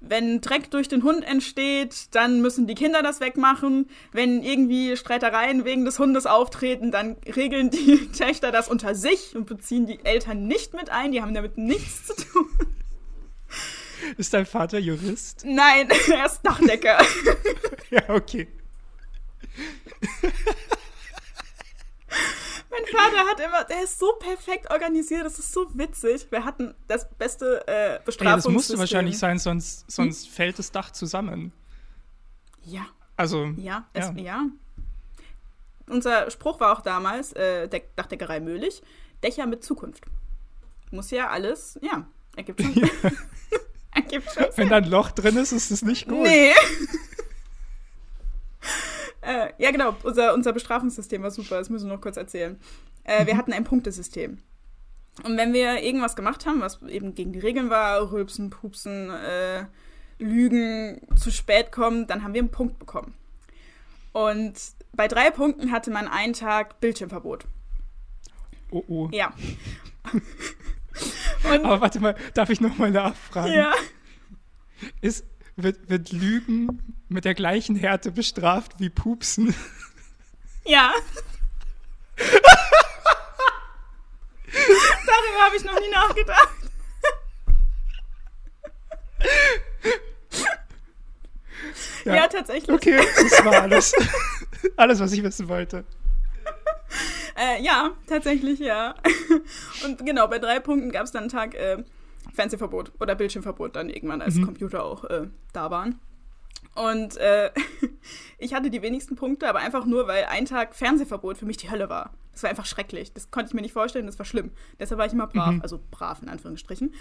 wenn Dreck durch den Hund entsteht, dann müssen die Kinder das wegmachen. Wenn irgendwie Streitereien wegen des Hundes auftreten, dann regeln die Töchter das unter sich und beziehen die Eltern nicht mit ein. Die haben damit nichts zu tun. Ist dein Vater Jurist? Nein, er ist Dachdecker. Ja, okay. Mein Vater hat immer, der ist so perfekt organisiert, das ist so witzig. Wir hatten das beste äh, Ja, Bestrafungssystem. das musste wahrscheinlich sein, sonst, sonst fällt das Dach zusammen. Ja, Also, ja, es, Ja. ja. Unser Spruch war auch damals, äh, Deck, Dachdeckerei Möhlich, Dächer mit Zukunft. Muss ja alles, ja, ergibt schon, ergibt schon wenn da ein Loch drin ist, ist es nicht gut. Nee. äh, ja, genau. Unser, unser Bestrafungssystem war super. Das müssen wir noch kurz erzählen. Äh, Wir hatten ein Punktesystem. Und wenn wir irgendwas gemacht haben, was eben gegen die Regeln war, rülpsen, pupsen, äh, lügen, zu spät kommen, dann haben wir einen Punkt bekommen. Und bei drei Punkten hatte man einen Tag Bildschirmverbot. Oh, oh. Ja. Und Aber warte mal, darf ich noch mal nachfragen? ja. Ist, wird, wird Lügen mit der gleichen Härte bestraft wie Pupsen. Ja. Darüber habe ich noch nie nachgedacht. Ja, ja, tatsächlich. Okay, das war alles. alles, was ich wissen wollte. Äh, ja, tatsächlich, ja. Und genau, bei drei Punkten gab es dann einen Tag äh, Fernsehverbot oder Bildschirmverbot dann irgendwann, als mhm. Computer auch äh, da waren. Und äh, ich hatte die wenigsten Punkte, aber einfach nur, weil ein Tag Fernsehverbot für mich die Hölle war. Das war einfach schrecklich. Das konnte ich mir nicht vorstellen, das war schlimm. Deshalb war ich immer brav, mhm. also brav in Anführungsstrichen.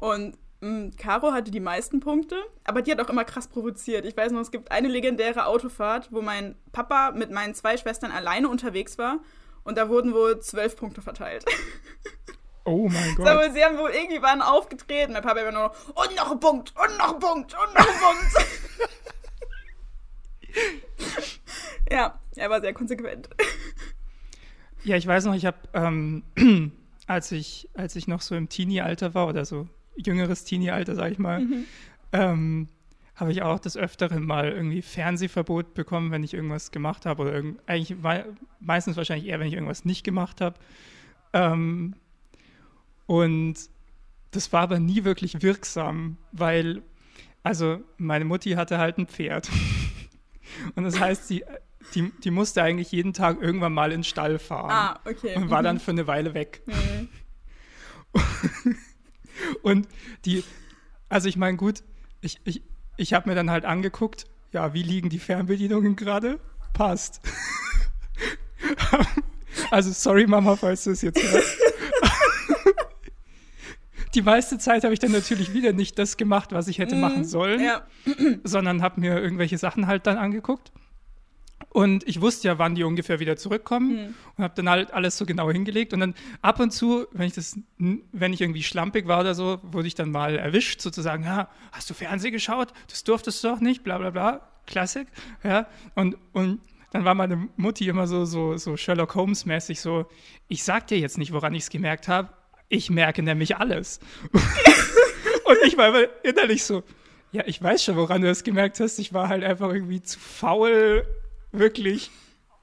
Und mh, mm, Caro hatte die meisten Punkte, aber die hat auch immer krass provoziert. Ich weiß noch, es gibt eine legendäre Autofahrt, wo mein Papa mit meinen zwei Schwestern alleine unterwegs war und da wurden wohl zwölf Punkte verteilt. Oh mein Gott. Aber sie haben wohl irgendwie waren aufgetreten. Mein Papa immer nur noch, und noch ein Punkt, und noch ein Punkt, und noch ein Punkt. ja, er war sehr konsequent. Ja, ich weiß noch, ich habe, ähm, als, ich, als ich noch so im Teenie-Alter war, oder so jüngeres Teenie-Alter, sag ich mal, mhm. ähm, habe ich auch des Öfteren mal irgendwie Fernsehverbot bekommen, wenn ich irgendwas gemacht habe. Oder irgend, eigentlich meistens wahrscheinlich eher, wenn ich irgendwas nicht gemacht habe. Ähm, und das war aber nie wirklich wirksam, weil, also meine Mutti hatte halt ein Pferd. Und das heißt, die, die, die musste eigentlich jeden Tag irgendwann mal in den Stall fahren. Ah, okay. Und war dann mhm. für eine Weile weg. Mhm. und die, also ich meine, gut, ich, ich, ich habe mir dann halt angeguckt, ja, wie liegen die Fernbedienungen gerade? Passt. also sorry Mama, falls du es jetzt hörst. Die meiste Zeit habe ich dann natürlich wieder nicht das gemacht, was ich hätte mm, machen sollen, ja. sondern habe mir irgendwelche Sachen halt dann angeguckt. Und ich wusste ja, wann die ungefähr wieder zurückkommen mhm. und habe dann halt alles so genau hingelegt. Und dann ab und zu, wenn ich das, wenn ich irgendwie schlampig war oder so, wurde ich dann mal erwischt, sozusagen, ja, hast du Fernsehen geschaut? Das durftest du doch nicht, bla bla bla. Klassik. Ja. Und, und dann war meine Mutti immer so, so, so Sherlock Holmes-mäßig so, ich sag dir jetzt nicht, woran ich es gemerkt habe. Ich merke nämlich alles. und ich war immer innerlich so, ja, ich weiß schon, woran du es gemerkt hast. Ich war halt einfach irgendwie zu faul, wirklich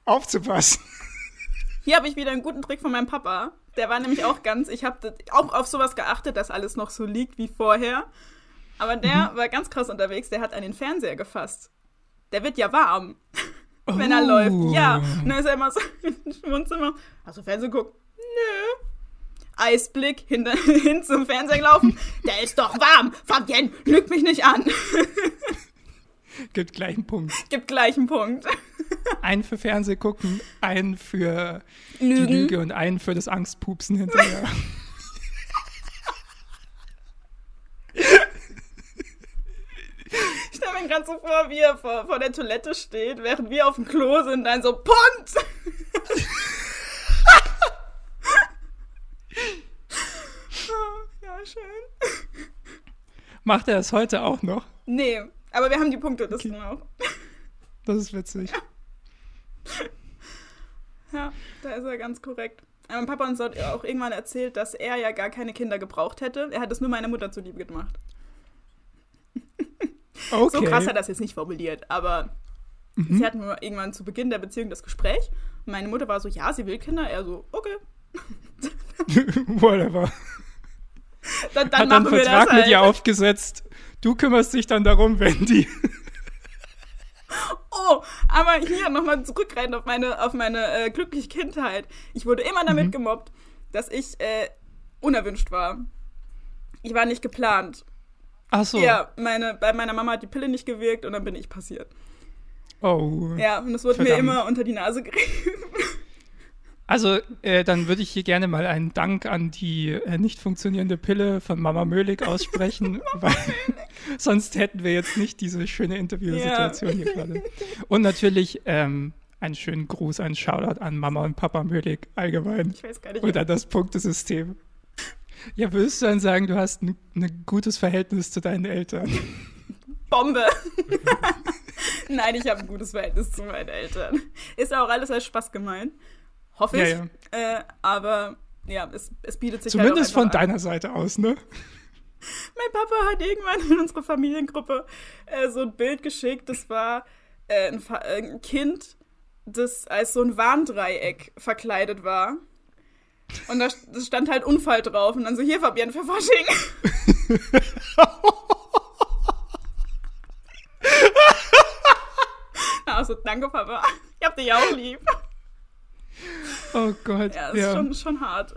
aufzupassen. Hier habe ich wieder einen guten Trick von meinem Papa. Der war nämlich auch ganz, ich habe auch auf sowas geachtet, dass alles noch so liegt wie vorher. Aber der mhm. war ganz krass unterwegs, der hat an den Fernseher gefasst. Der wird ja warm, oh. wenn er läuft. Ja, und dann ist er immer so im Wohnzimmer. Hast du Fernsehen geguckt? Nö. Eisblick hinter, hin zum Fernseher gelaufen. Der ist doch warm. Fabienne, lüg mich nicht an. Gibt gleich einen Punkt. Gibt gleich einen Punkt. Einen für Fernseh gucken, einen für Lügen. die Lüge und einen für das Angstpupsen hinterher. Ich stelle mir gerade so vor, wie er vor, vor der Toilette steht, während wir auf dem Klo sind, dann so Punt! ja, schön. Macht er das heute auch noch? Nee, aber wir haben die Punkte, das okay. auch. Das ist witzig. Ja, da ist er ganz korrekt. Mein Papa uns hat auch irgendwann erzählt, dass er ja gar keine Kinder gebraucht hätte. Er hat es nur meiner Mutter zuliebe gemacht. Okay. So krass hat er das jetzt nicht formuliert, aber mhm. sie hatten nur irgendwann zu Beginn der Beziehung das Gespräch. Meine Mutter war so, ja, sie will Kinder. Er so, okay. Whatever. Dann, dann hat einen Vertrag das mit ihr halt. aufgesetzt. Du kümmerst dich dann darum, wenn die. oh, aber hier nochmal zurückreiten auf meine, auf meine äh, glückliche Kindheit. Ich wurde immer damit mhm. gemobbt, dass ich äh, unerwünscht war. Ich war nicht geplant. Ach so. Ja, meine, bei meiner Mama hat die Pille nicht gewirkt und dann bin ich passiert. Oh. Ja, und es wurde Verdammt. mir immer unter die Nase gerieben. Also, äh, dann würde ich hier gerne mal einen Dank an die äh, nicht funktionierende Pille von Mama Möhlig aussprechen, weil sonst hätten wir jetzt nicht diese schöne Interviewsituation ja. hier gerade. Und natürlich ähm, einen schönen Gruß, einen Shoutout an Mama und Papa Möhlig allgemein. Ich weiß gar nicht. Und an das Punktesystem. Ja, würdest du dann sagen, du hast ein, ein gutes Verhältnis zu deinen Eltern? Bombe! Nein, ich habe ein gutes Verhältnis zu meinen Eltern. Ist auch alles als Spaß gemeint. Hoffe ich. Ja, ja. Äh, aber ja, es, es bietet sich halt Zumindest halt von an. deiner Seite aus, ne? mein Papa hat irgendwann in unsere Familiengruppe äh, so ein Bild geschickt. Das war äh, ein, äh, ein, Kind, das als so ein Warndreieck verkleidet war. Und da stand halt Unfall drauf. Und dann so, hier, Fabian, für Fasching. also, danke, Papa. Ich hab dich auch lieb. Oh Gott. Ja, ist ja. Schon, schon hart.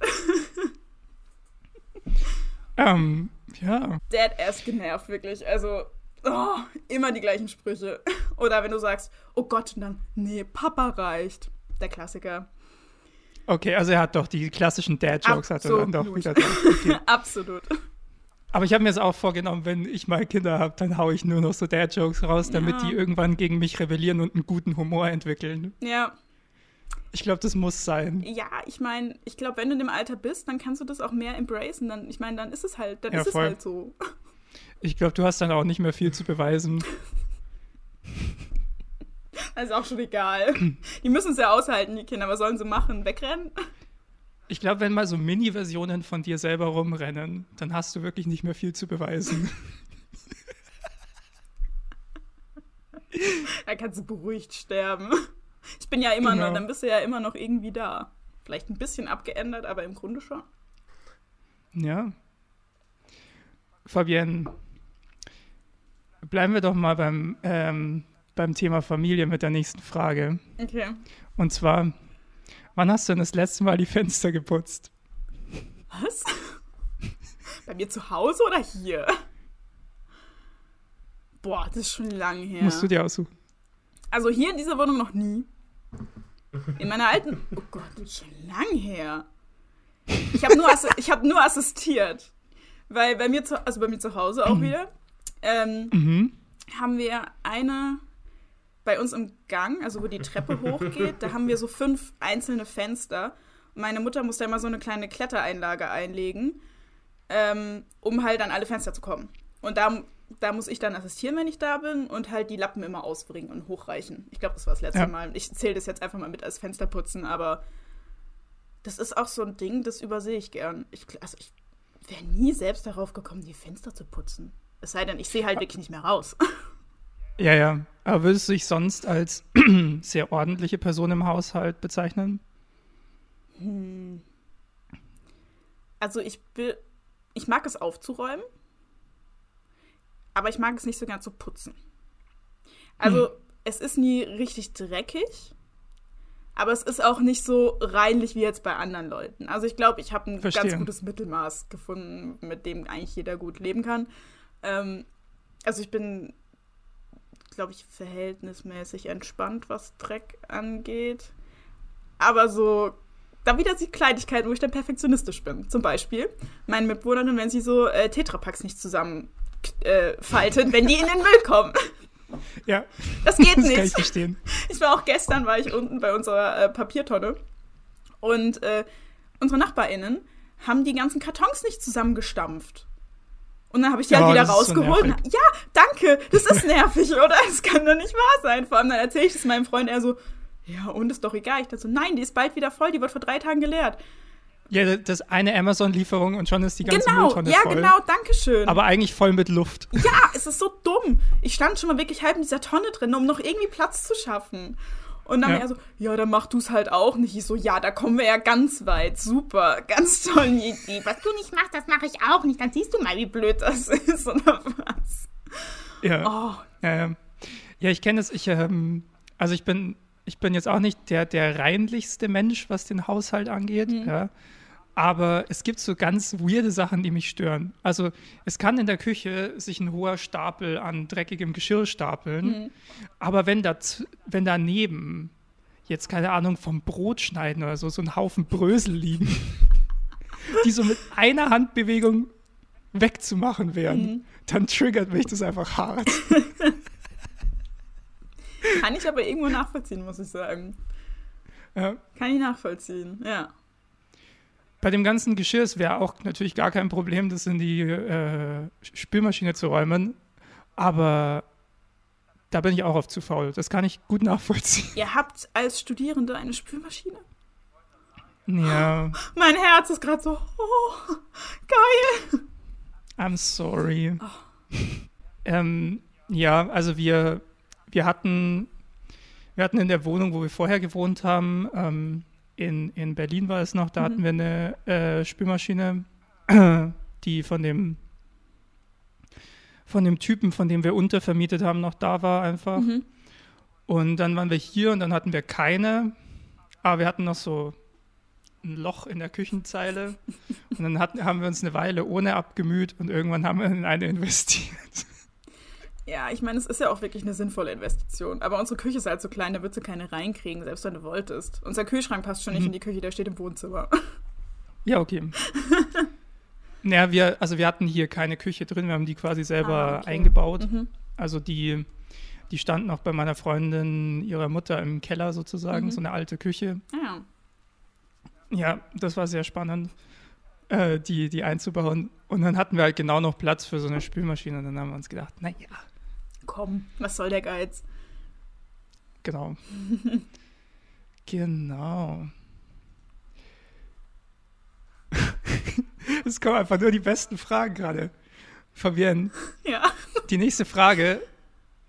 Ähm, ja. Dead-ass genervt, wirklich. Also, oh, immer die gleichen Sprüche. Oder wenn du sagst, oh Gott, und dann, nee, Papa reicht. Der Klassiker. Okay, also er hat doch die klassischen Dad-Jokes, hat er dann doch wieder drauf. Okay. Absolut. Aber ich habe mir es auch vorgenommen, wenn ich mal Kinder habe, dann haue ich nur noch so Dad-Jokes raus, damit ja. die irgendwann gegen mich rebellieren und einen guten Humor entwickeln. Ja, ich glaube, das muss sein. Ja, ich meine, ich glaube, wenn du in dem Alter bist, dann kannst du das auch mehr embracen. Dann, ich meine, dann ist es halt, dann ja, ist voll. es halt so. Ich glaube, du hast dann auch nicht mehr viel zu beweisen. Das ist auch schon egal. Die müssen es ja aushalten, die Kinder. Was sollen sie machen? Wegrennen? Ich glaube, wenn mal so Mini-Versionen von dir selber rumrennen, dann hast du wirklich nicht mehr viel zu beweisen. da kannst du beruhigt sterben. Ich bin ja immer genau. noch, dann bist du ja immer noch irgendwie da. Vielleicht ein bisschen abgeändert, aber im Grunde schon. Ja. Fabienne, bleiben wir doch mal beim, ähm, beim Thema Familie mit der nächsten Frage. Okay. Und zwar, wann hast du denn das letzte Mal die Fenster geputzt? Was? Bei mir zu Hause oder hier? Boah, das ist schon lang her. Musst du dir aussuchen. Also hier in dieser Wohnung noch nie. In meiner alten. Oh Gott, schon lang her. Ich habe nur, hab nur assistiert. Weil bei mir zu, also bei mir zu Hause auch wieder, ähm, mhm. haben wir eine bei uns im Gang, also wo die Treppe hochgeht, da haben wir so fünf einzelne Fenster. Und meine Mutter muss da immer so eine kleine Klettereinlage einlegen, ähm, um halt an alle Fenster zu kommen. Und da da muss ich dann assistieren, wenn ich da bin und halt die Lappen immer ausbringen und hochreichen. Ich glaube, das war das letzte ja. Mal. Ich zähle das jetzt einfach mal mit als Fensterputzen, aber das ist auch so ein Ding, das übersehe ich gern. Ich, also ich wäre nie selbst darauf gekommen, die Fenster zu putzen. Es sei denn, ich sehe halt wirklich nicht mehr raus. Ja, ja. Aber würdest du dich sonst als sehr ordentliche Person im Haushalt bezeichnen? Hm. Also ich will, ich mag es aufzuräumen aber ich mag es nicht so ganz so putzen. Also, hm. es ist nie richtig dreckig, aber es ist auch nicht so reinlich wie jetzt bei anderen Leuten. Also, ich glaube, ich habe ein Verstehe. ganz gutes Mittelmaß gefunden, mit dem eigentlich jeder gut leben kann. Ähm, also, ich bin, glaube ich, verhältnismäßig entspannt, was Dreck angeht. Aber so da wieder die Kleinigkeiten, wo ich dann perfektionistisch bin. Zum Beispiel meine Mitbewohnerin, wenn sie so äh, Tetrapacks nicht zusammen äh, faltet, wenn die in den Müll kommen. Ja. Das geht das nicht. Kann ich verstehen. Ich war auch gestern, war ich unten bei unserer äh, Papiertonne und äh, unsere NachbarInnen haben die ganzen Kartons nicht zusammengestampft. Und dann habe ich die halt oh, wieder rausgeholt. So ja, danke, das ist nervig, oder? Das kann doch nicht wahr sein. Vor allem dann erzähle ich das meinem Freund, er so, ja, und ist doch egal. Ich dachte so, nein, die ist bald wieder voll, die wird vor drei Tagen geleert. Ja, das eine Amazon-Lieferung und schon ist die ganze genau, Mülltonne ja, voll. Ja, genau, danke schön. Aber eigentlich voll mit Luft. Ja, es ist so dumm. Ich stand schon mal wirklich halb in dieser Tonne drin, um noch irgendwie Platz zu schaffen. Und dann ja. er so, ja, dann mach du es halt auch nicht. Ich so, ja, da kommen wir ja ganz weit. Super, ganz toll. Idee. Was du nicht machst, das mache ich auch nicht. Dann siehst du mal, wie blöd das ist oder was. Ja. Oh. Ja, ja, ich kenne es. Ich, ähm, also ich bin, ich bin jetzt auch nicht der, der reinlichste Mensch, was den Haushalt angeht. Mhm. Ja. Aber es gibt so ganz weirde Sachen, die mich stören. Also es kann in der Küche sich ein hoher Stapel an dreckigem Geschirr stapeln, mhm. aber wenn, das, wenn daneben jetzt keine Ahnung vom Brot schneiden oder so, so ein Haufen Brösel liegen, die so mit einer Handbewegung wegzumachen wären, mhm. dann triggert mich das einfach hart. Kann ich aber irgendwo nachvollziehen, muss ich sagen. Ja. Kann ich nachvollziehen, ja. Bei dem ganzen Geschirr, es wäre auch natürlich gar kein Problem, das in die äh, Spülmaschine zu räumen. Aber da bin ich auch auf zu faul. Das kann ich gut nachvollziehen. Ihr habt als Studierende eine Spülmaschine? Ja. Mein Herz ist gerade so, oh, geil. I'm sorry. Oh. ähm, ja, also wir, wir hatten, wir hatten in der Wohnung, wo wir vorher gewohnt haben, ähm, in, in Berlin war es noch, da mhm. hatten wir eine äh, Spülmaschine, die von dem von dem Typen, von dem wir untervermietet haben, noch da war einfach. Mhm. Und dann waren wir hier und dann hatten wir keine, aber wir hatten noch so ein Loch in der Küchenzeile und dann hatten, haben wir uns eine Weile ohne abgemüht und irgendwann haben wir in eine investiert. Ja, ich meine, es ist ja auch wirklich eine sinnvolle Investition. Aber unsere Küche ist halt so klein, da würdest du keine reinkriegen, selbst wenn du wolltest. Unser Kühlschrank passt schon nicht mhm. in die Küche, der steht im Wohnzimmer. Ja, okay. naja, wir, also wir hatten hier keine Küche drin, wir haben die quasi selber ah, okay. eingebaut. Mhm. Also die, die standen auch bei meiner Freundin, ihrer Mutter im Keller sozusagen, mhm. so eine alte Küche. Ja. Ja, das war sehr spannend, äh, die, die einzubauen. Und dann hatten wir halt genau noch Platz für so eine Spülmaschine. Und dann haben wir uns gedacht, naja, Komm, was soll der Geiz? Genau. genau. es kommen einfach nur die besten Fragen gerade. Fabienne. Ja. Die nächste Frage,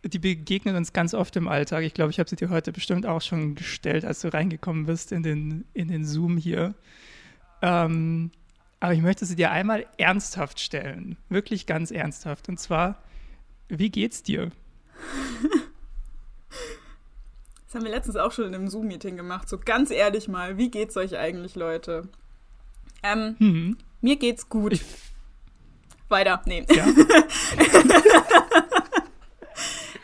die begegnet uns ganz oft im Alltag. Ich glaube, ich habe sie dir heute bestimmt auch schon gestellt, als du reingekommen bist in den, in den Zoom hier. Ähm, aber ich möchte sie dir einmal ernsthaft stellen. Wirklich ganz ernsthaft. Und zwar, wie geht's dir? Das haben wir letztens auch schon in einem Zoom-Meeting gemacht. So ganz ehrlich mal, wie geht's euch eigentlich, Leute? Ähm, mhm. Mir geht's gut. Ich Weiter, nee. Ja?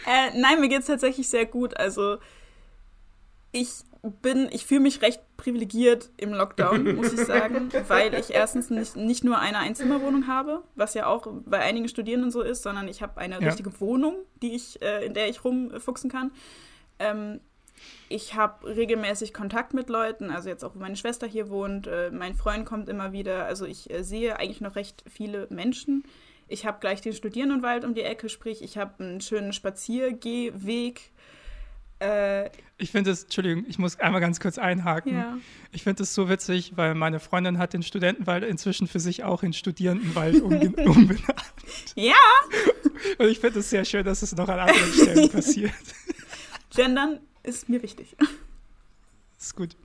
äh, nein, mir geht's tatsächlich sehr gut. Also ich bin, ich fühle mich recht privilegiert im Lockdown, muss ich sagen, weil ich erstens nicht, nicht nur eine Einzimmerwohnung habe, was ja auch bei einigen Studierenden so ist, sondern ich habe eine ja. richtige Wohnung, die ich, äh, in der ich rumfuchsen kann. Ähm, ich habe regelmäßig Kontakt mit Leuten, also jetzt auch, wo meine Schwester hier wohnt, äh, mein Freund kommt immer wieder, also ich äh, sehe eigentlich noch recht viele Menschen. Ich habe gleich den Studierendenwald um die Ecke, sprich, ich habe einen schönen Spaziergehweg äh, ich finde es, Entschuldigung, ich muss einmal ganz kurz einhaken. Ja. Ich finde es so witzig, weil meine Freundin hat den Studentenwald inzwischen für sich auch in Studierendenwald umbenannt. Ja. Und ich finde es sehr schön, dass es noch an anderen Stellen passiert. Gendern ist mir wichtig. Ist gut.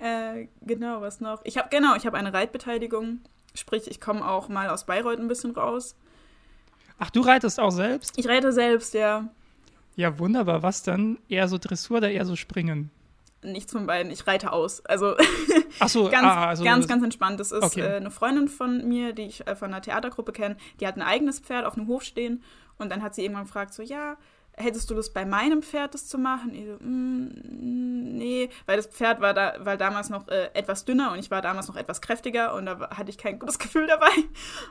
Äh, genau, was noch? Ich habe genau, ich habe eine Reitbeteiligung. Sprich, ich komme auch mal aus Bayreuth ein bisschen raus. Ach, du reitest auch selbst? Ich reite selbst, ja. Ja, wunderbar. Was dann? Eher so Dressur oder eher so Springen? Nichts von beiden. Ich reite aus. Also, so, ganz, ah, also ganz, ganz entspannt. Das ist okay. äh, eine Freundin von mir, die ich äh, von einer Theatergruppe kenne. Die hat ein eigenes Pferd auf dem Hof stehen. Und dann hat sie irgendwann gefragt, so, ja, hättest du Lust, bei meinem Pferd das zu machen? Ich so, mm, nee, weil das Pferd war, da, war damals noch äh, etwas dünner und ich war damals noch etwas kräftiger und da hatte ich kein gutes Gefühl dabei.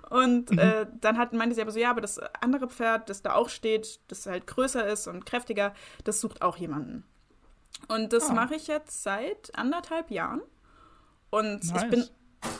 Und mhm. äh, dann hat, meinte sie aber so, ja, aber das andere Pferd, das da auch steht, das halt größer ist und kräftiger, das sucht auch jemanden. Und das oh. mache ich jetzt seit anderthalb Jahren. Und nice. ich bin,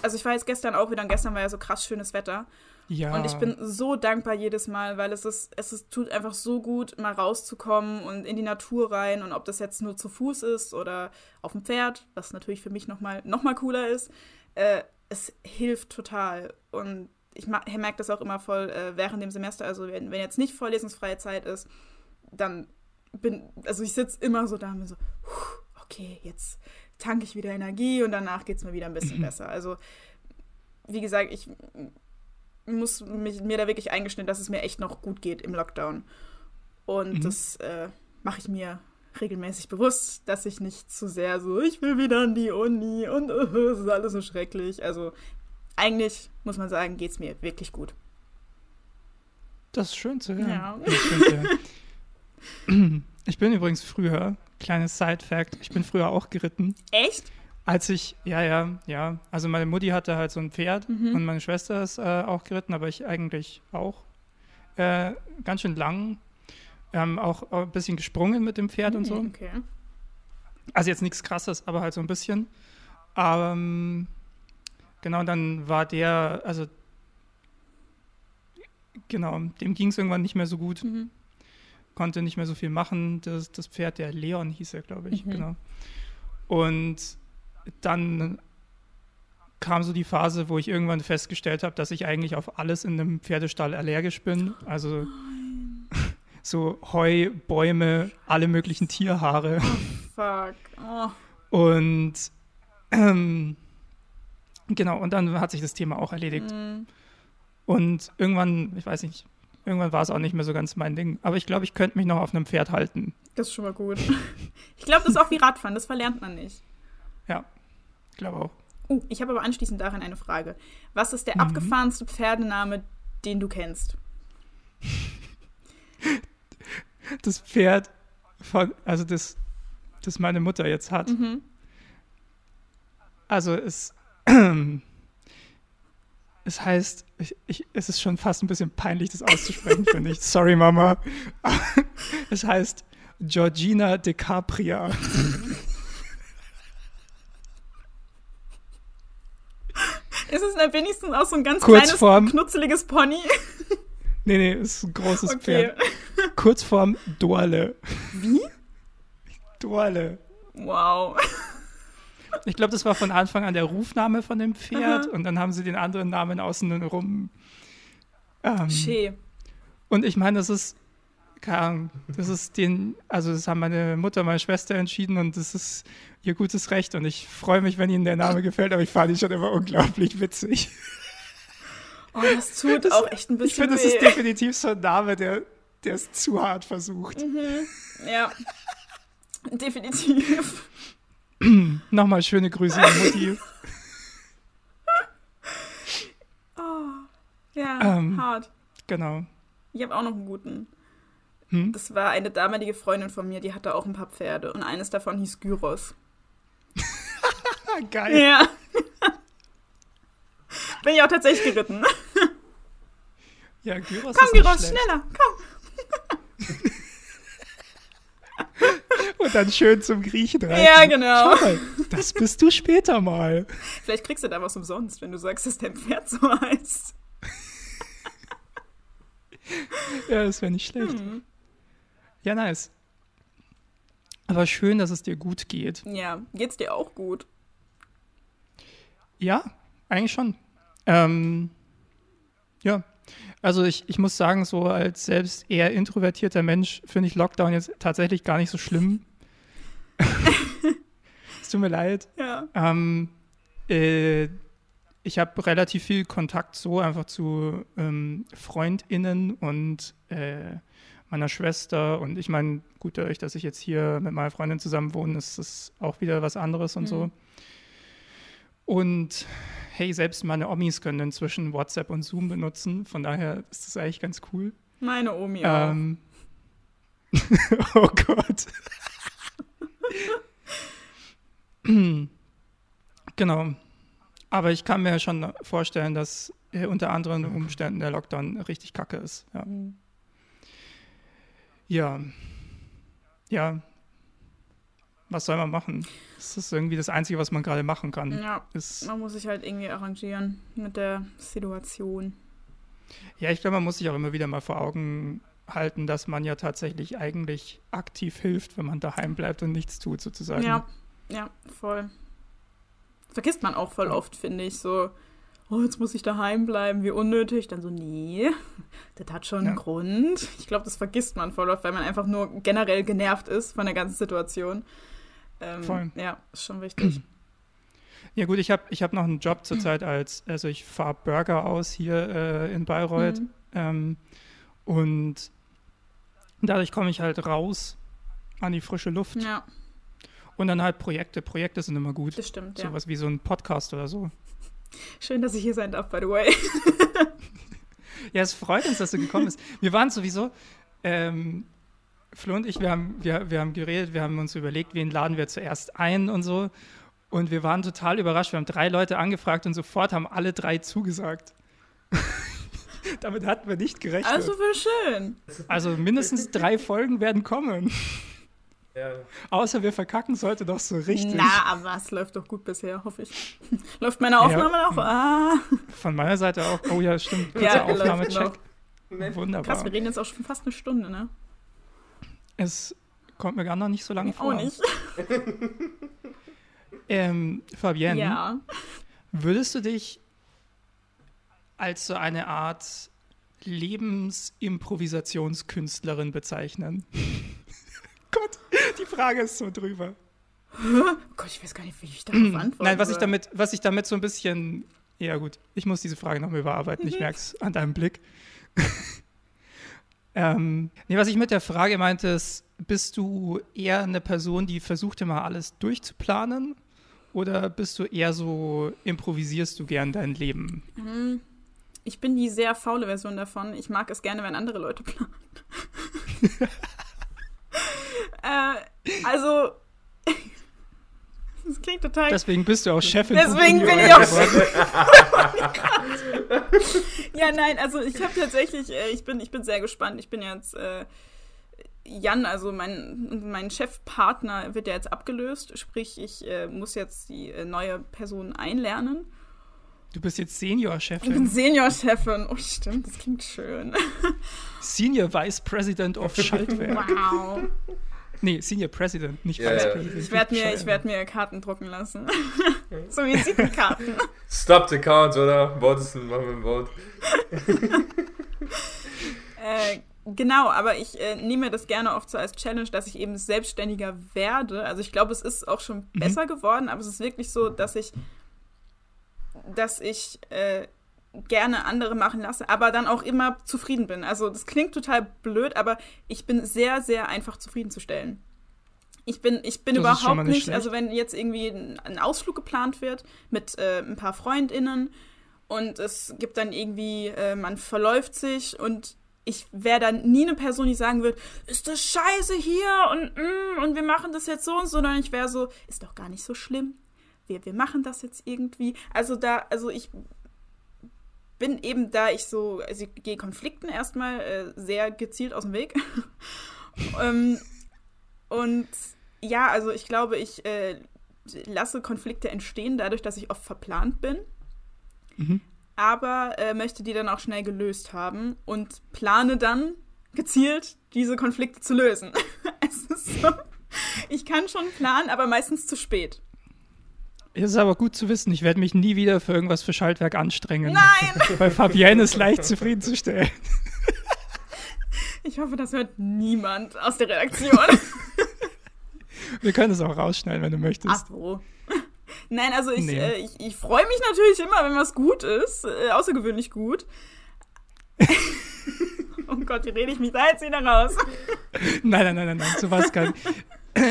also ich war jetzt gestern auch wieder, und gestern war ja so krass schönes Wetter. Ja. Und ich bin so dankbar jedes Mal, weil es ist, es ist, tut einfach so gut, mal rauszukommen und in die Natur rein. Und ob das jetzt nur zu Fuß ist oder auf dem Pferd, was natürlich für mich nochmal noch mal cooler ist, äh, es hilft total. Und ich merke das auch immer voll äh, während dem Semester. Also wenn, wenn jetzt nicht vorlesungsfreie Zeit ist, dann bin, also ich sitze immer so da und bin so, okay, jetzt tanke ich wieder Energie und danach geht es mir wieder ein bisschen besser. Also wie gesagt, ich muss mich, mir da wirklich eingestehen, dass es mir echt noch gut geht im Lockdown. Und mhm. das äh, mache ich mir regelmäßig bewusst, dass ich nicht zu sehr so, ich will wieder an die Uni und uh, es ist alles so schrecklich. Also eigentlich muss man sagen, geht es mir wirklich gut. Das ist schön zu hören. Ja. Schön zu hören. Ich bin übrigens früher, kleines Side-Fact, ich bin früher auch geritten. Echt? Als ich, ja, ja, ja. Also meine Mutti hatte halt so ein Pferd mhm. und meine Schwester ist äh, auch geritten, aber ich eigentlich auch. Äh, ganz schön lang. Ähm, auch, auch, ein bisschen gesprungen mit dem Pferd mhm, und so. Okay. Also jetzt nichts krasses, aber halt so ein bisschen. Aber ähm, genau, dann war der, also genau, dem ging es irgendwann nicht mehr so gut. Mhm. Konnte nicht mehr so viel machen. Das, das Pferd, der Leon hieß er, glaube ich, mhm. genau. Und dann kam so die Phase, wo ich irgendwann festgestellt habe, dass ich eigentlich auf alles in einem Pferdestall allergisch bin. Also so Heu, Bäume, alle möglichen Tierhaare. Fuck. Oh. Und ähm, genau, und dann hat sich das Thema auch erledigt. Mm. Und irgendwann, ich weiß nicht, irgendwann war es auch nicht mehr so ganz mein Ding. Aber ich glaube, ich könnte mich noch auf einem Pferd halten. Das ist schon mal gut. Ich glaube, das ist auch wie Radfahren, das verlernt man nicht. Ja, glaube auch. Uh, ich habe aber anschließend daran eine Frage. Was ist der Mhm. abgefahrenste Pferdename, den du kennst? Das Pferd, von, also das, das meine Mutter jetzt hat. Mhm. Also es, es heißt, ich, ich, es ist schon fast ein bisschen peinlich, das auszusprechen, finde ich. Sorry, Mama. es heißt Georgina DiCapria. Ist es denn wenigstens auch so ein ganz Kurzform. kleines, knutzeliges Pony? Nee, nee, es ist ein großes Okay. Pferd. Kurzform Dorle. Wie? Dorle. Wow. Ich glaube, das war von Anfang an der Rufname von dem Pferd Aha. und dann haben sie den anderen Namen außen rum. Ähm, Schee. und ich meine, das ist, keine Ahnung, das ist den, also das haben meine Mutter, meine Schwester entschieden und das ist ihr gutes Recht und ich freue mich, wenn ihnen der Name gefällt, aber ich fand ihn schon immer unglaublich witzig. Oh, das tut auch echt ein Ich bisschen finde, das ist definitiv so ein Name, der, der es zu hart versucht. ja. Definitiv. Nochmal schöne Grüße an Mutti. Ja, Ähm. hart. Genau. Ich habe auch noch einen guten. Hm? Das war eine damalige Freundin von mir, die hatte auch ein paar Pferde. Und eines davon hieß Gyros. Geil. Ja. Bin ich auch tatsächlich geritten. Ja, Gyros Komm, Gyros, schneller, komm. Und dann schön zum Griechen rein. Ja, genau. Schau mal, das bist du später mal. Vielleicht kriegst du da was umsonst, wenn du sagst, dass dein Pferd so heißt. Ja, das wäre nicht schlecht. Hm. Ja, nice. Aber schön, dass es dir gut geht. Ja, geht's dir auch gut? Ja, eigentlich schon. Ähm, ja, also ich, ich muss sagen, so als selbst eher introvertierter Mensch finde ich Lockdown jetzt tatsächlich gar nicht so schlimm. es tut mir leid. Ja. Ähm, äh, ich habe relativ viel Kontakt so einfach zu ähm, FreundInnen und äh, meiner Schwester. Und ich meine, gut, dadurch, dass ich jetzt hier mit meiner Freundin zusammen wohne, ist das auch wieder was anderes und so. Mhm. Und hey, selbst meine Omis können inzwischen WhatsApp und Zoom benutzen. Von daher ist das eigentlich ganz cool. Meine Omi auch. Ähm, oh Gott. genau. Aber ich kann mir schon vorstellen, dass äh, unter anderen Umständen der Lockdown richtig kacke ist. Ja. Mhm. Ja. Ja. Was soll man machen? Das ist irgendwie das Einzige, was man gerade machen kann. Ja, Ist, man muss sich halt irgendwie arrangieren mit der Situation. ja, ich glaube, man muss sich auch immer wieder mal vor Augen halten, dass man ja tatsächlich eigentlich aktiv hilft, wenn man daheim bleibt und nichts tut, sozusagen. Ja, ja, voll. Vergisst man auch voll oft, finde ich. So, oh, jetzt muss ich daheim bleiben, wie unnötig. Dann so, nee, das hat schon einen Ja. Grund. Ich glaube, das vergisst man voll oft, weil man einfach nur generell genervt ist von der ganzen Situation. Ähm, Voll. Ja, ist schon wichtig. Ja gut, ich habe ich hab noch einen Job zurzeit als, also ich fahre Burger aus hier äh, in Bayreuth Mhm. ähm, und dadurch komme ich halt raus an die frische Luft Ja, und dann halt Projekte. Projekte sind immer gut. das stimmt, ja. Sowas wie so ein Podcast oder so. Schön, dass ich hier sein darf, by the way. Ja, es freut uns, dass du gekommen bist. Wir waren sowieso, ähm, Flo und ich, wir haben, wir, wir haben geredet, wir haben uns überlegt, wen laden wir zuerst ein und so. Und wir waren total überrascht. Wir haben drei Leute angefragt und sofort haben alle drei zugesagt. Damit hatten wir nicht gerechnet. Also voll schön. Also mindestens drei Folgen werden kommen. Ja. Außer wir verkacken sollte doch so richtig. Na, aber es läuft doch gut bisher, hoffe ich. Läuft meine Aufnahme noch? Ah. Von meiner Seite auch. Oh ja, stimmt. Kurzer Ja, Aufnahmecheck. Krass, Wunderbar. wir reden jetzt auch schon fast eine Stunde, ne? Es kommt mir gar noch nicht so lange vor. Auch nicht. Ähm, Fabienne, Ja. Würdest du dich als so eine Art Lebensimprovisationskünstlerin bezeichnen? Gott, die Frage ist so drüber. Oh Gott, ich weiß gar nicht, wie ich darauf antworte. Nein, was ich damit, was ich damit so ein bisschen. Ja, gut, ich muss diese Frage nochmal überarbeiten. Ich merke es an deinem Blick. ähm, nee, was ich mit der Frage meinte, ist, bist du eher eine Person, die versucht immer alles durchzuplanen? Oder bist du eher so, improvisierst du gern dein Leben? Mhm. Ich bin die sehr faule Version davon. Ich mag es gerne, wenn andere Leute planen. äh, also, das klingt total. Deswegen bist du auch Chefin. Deswegen bin ich auch Chefin. ja, nein, also ich habe tatsächlich, äh, ich, bin, ich bin sehr gespannt. Ich bin jetzt. Äh, Jan, also mein, mein Chefpartner, wird ja jetzt abgelöst. Sprich, ich äh, muss jetzt die äh, neue Person einlernen. Du bist jetzt Senior-Chefin. Ich bin Senior-Chefin. Oh, stimmt, das klingt schön. Senior Vice President of Schaltwerk. Wow. Nee, Senior President, nicht Ja, Vice. President. Ich werde mir, ich werd mir Karten drucken lassen. so Visitenkarten. Stop the count, oder? Wort ist ein machen wir ein Wort. Äh, genau, aber ich äh, nehme das gerne oft so als Challenge, dass ich eben selbstständiger werde. Also ich glaube, es ist auch schon Mhm. besser geworden, aber es ist wirklich so, dass ich, dass ich äh, gerne andere machen lasse, aber dann auch immer zufrieden bin. Also das klingt total blöd, aber ich bin sehr, sehr einfach zufriedenzustellen. Ich bin, ich bin Das überhaupt nicht, nicht also wenn jetzt irgendwie ein, ein Ausflug geplant wird mit äh, ein paar FreundInnen und es gibt dann irgendwie, äh, man verläuft sich und ich wäre dann nie eine Person, die sagen wird, ist das scheiße hier und, mm, und wir machen das jetzt so und so, sondern ich wäre so, ist doch gar nicht so schlimm. Wir, wir machen das jetzt irgendwie. Also da, also ich bin eben da, ich so, also ich gehe Konflikten erstmal äh, sehr gezielt aus dem Weg. ähm, und ja, also ich glaube, ich äh, lasse Konflikte entstehen, dadurch, dass ich oft verplant bin Mhm. aber äh, möchte die dann auch schnell gelöst haben und plane dann gezielt diese Konflikte zu lösen. es ist so, ich kann schon planen, aber meistens zu spät. Es ist aber gut zu wissen, ich werde mich nie wieder für irgendwas für Schaltwerk anstrengen. Nein! Weil Fabienne ist leicht zufriedenzustellen. Ich hoffe, das hört niemand aus der Redaktion. Wir können es auch rausschneiden, wenn du möchtest. Ach wo. Nein, also ich, Nee. äh, ich, ich freue mich natürlich immer, wenn was gut ist, äh, außergewöhnlich gut. oh Gott, wie rede ich mich da jetzt wieder raus? Nein, nein, nein, nein, nein, sowas kann.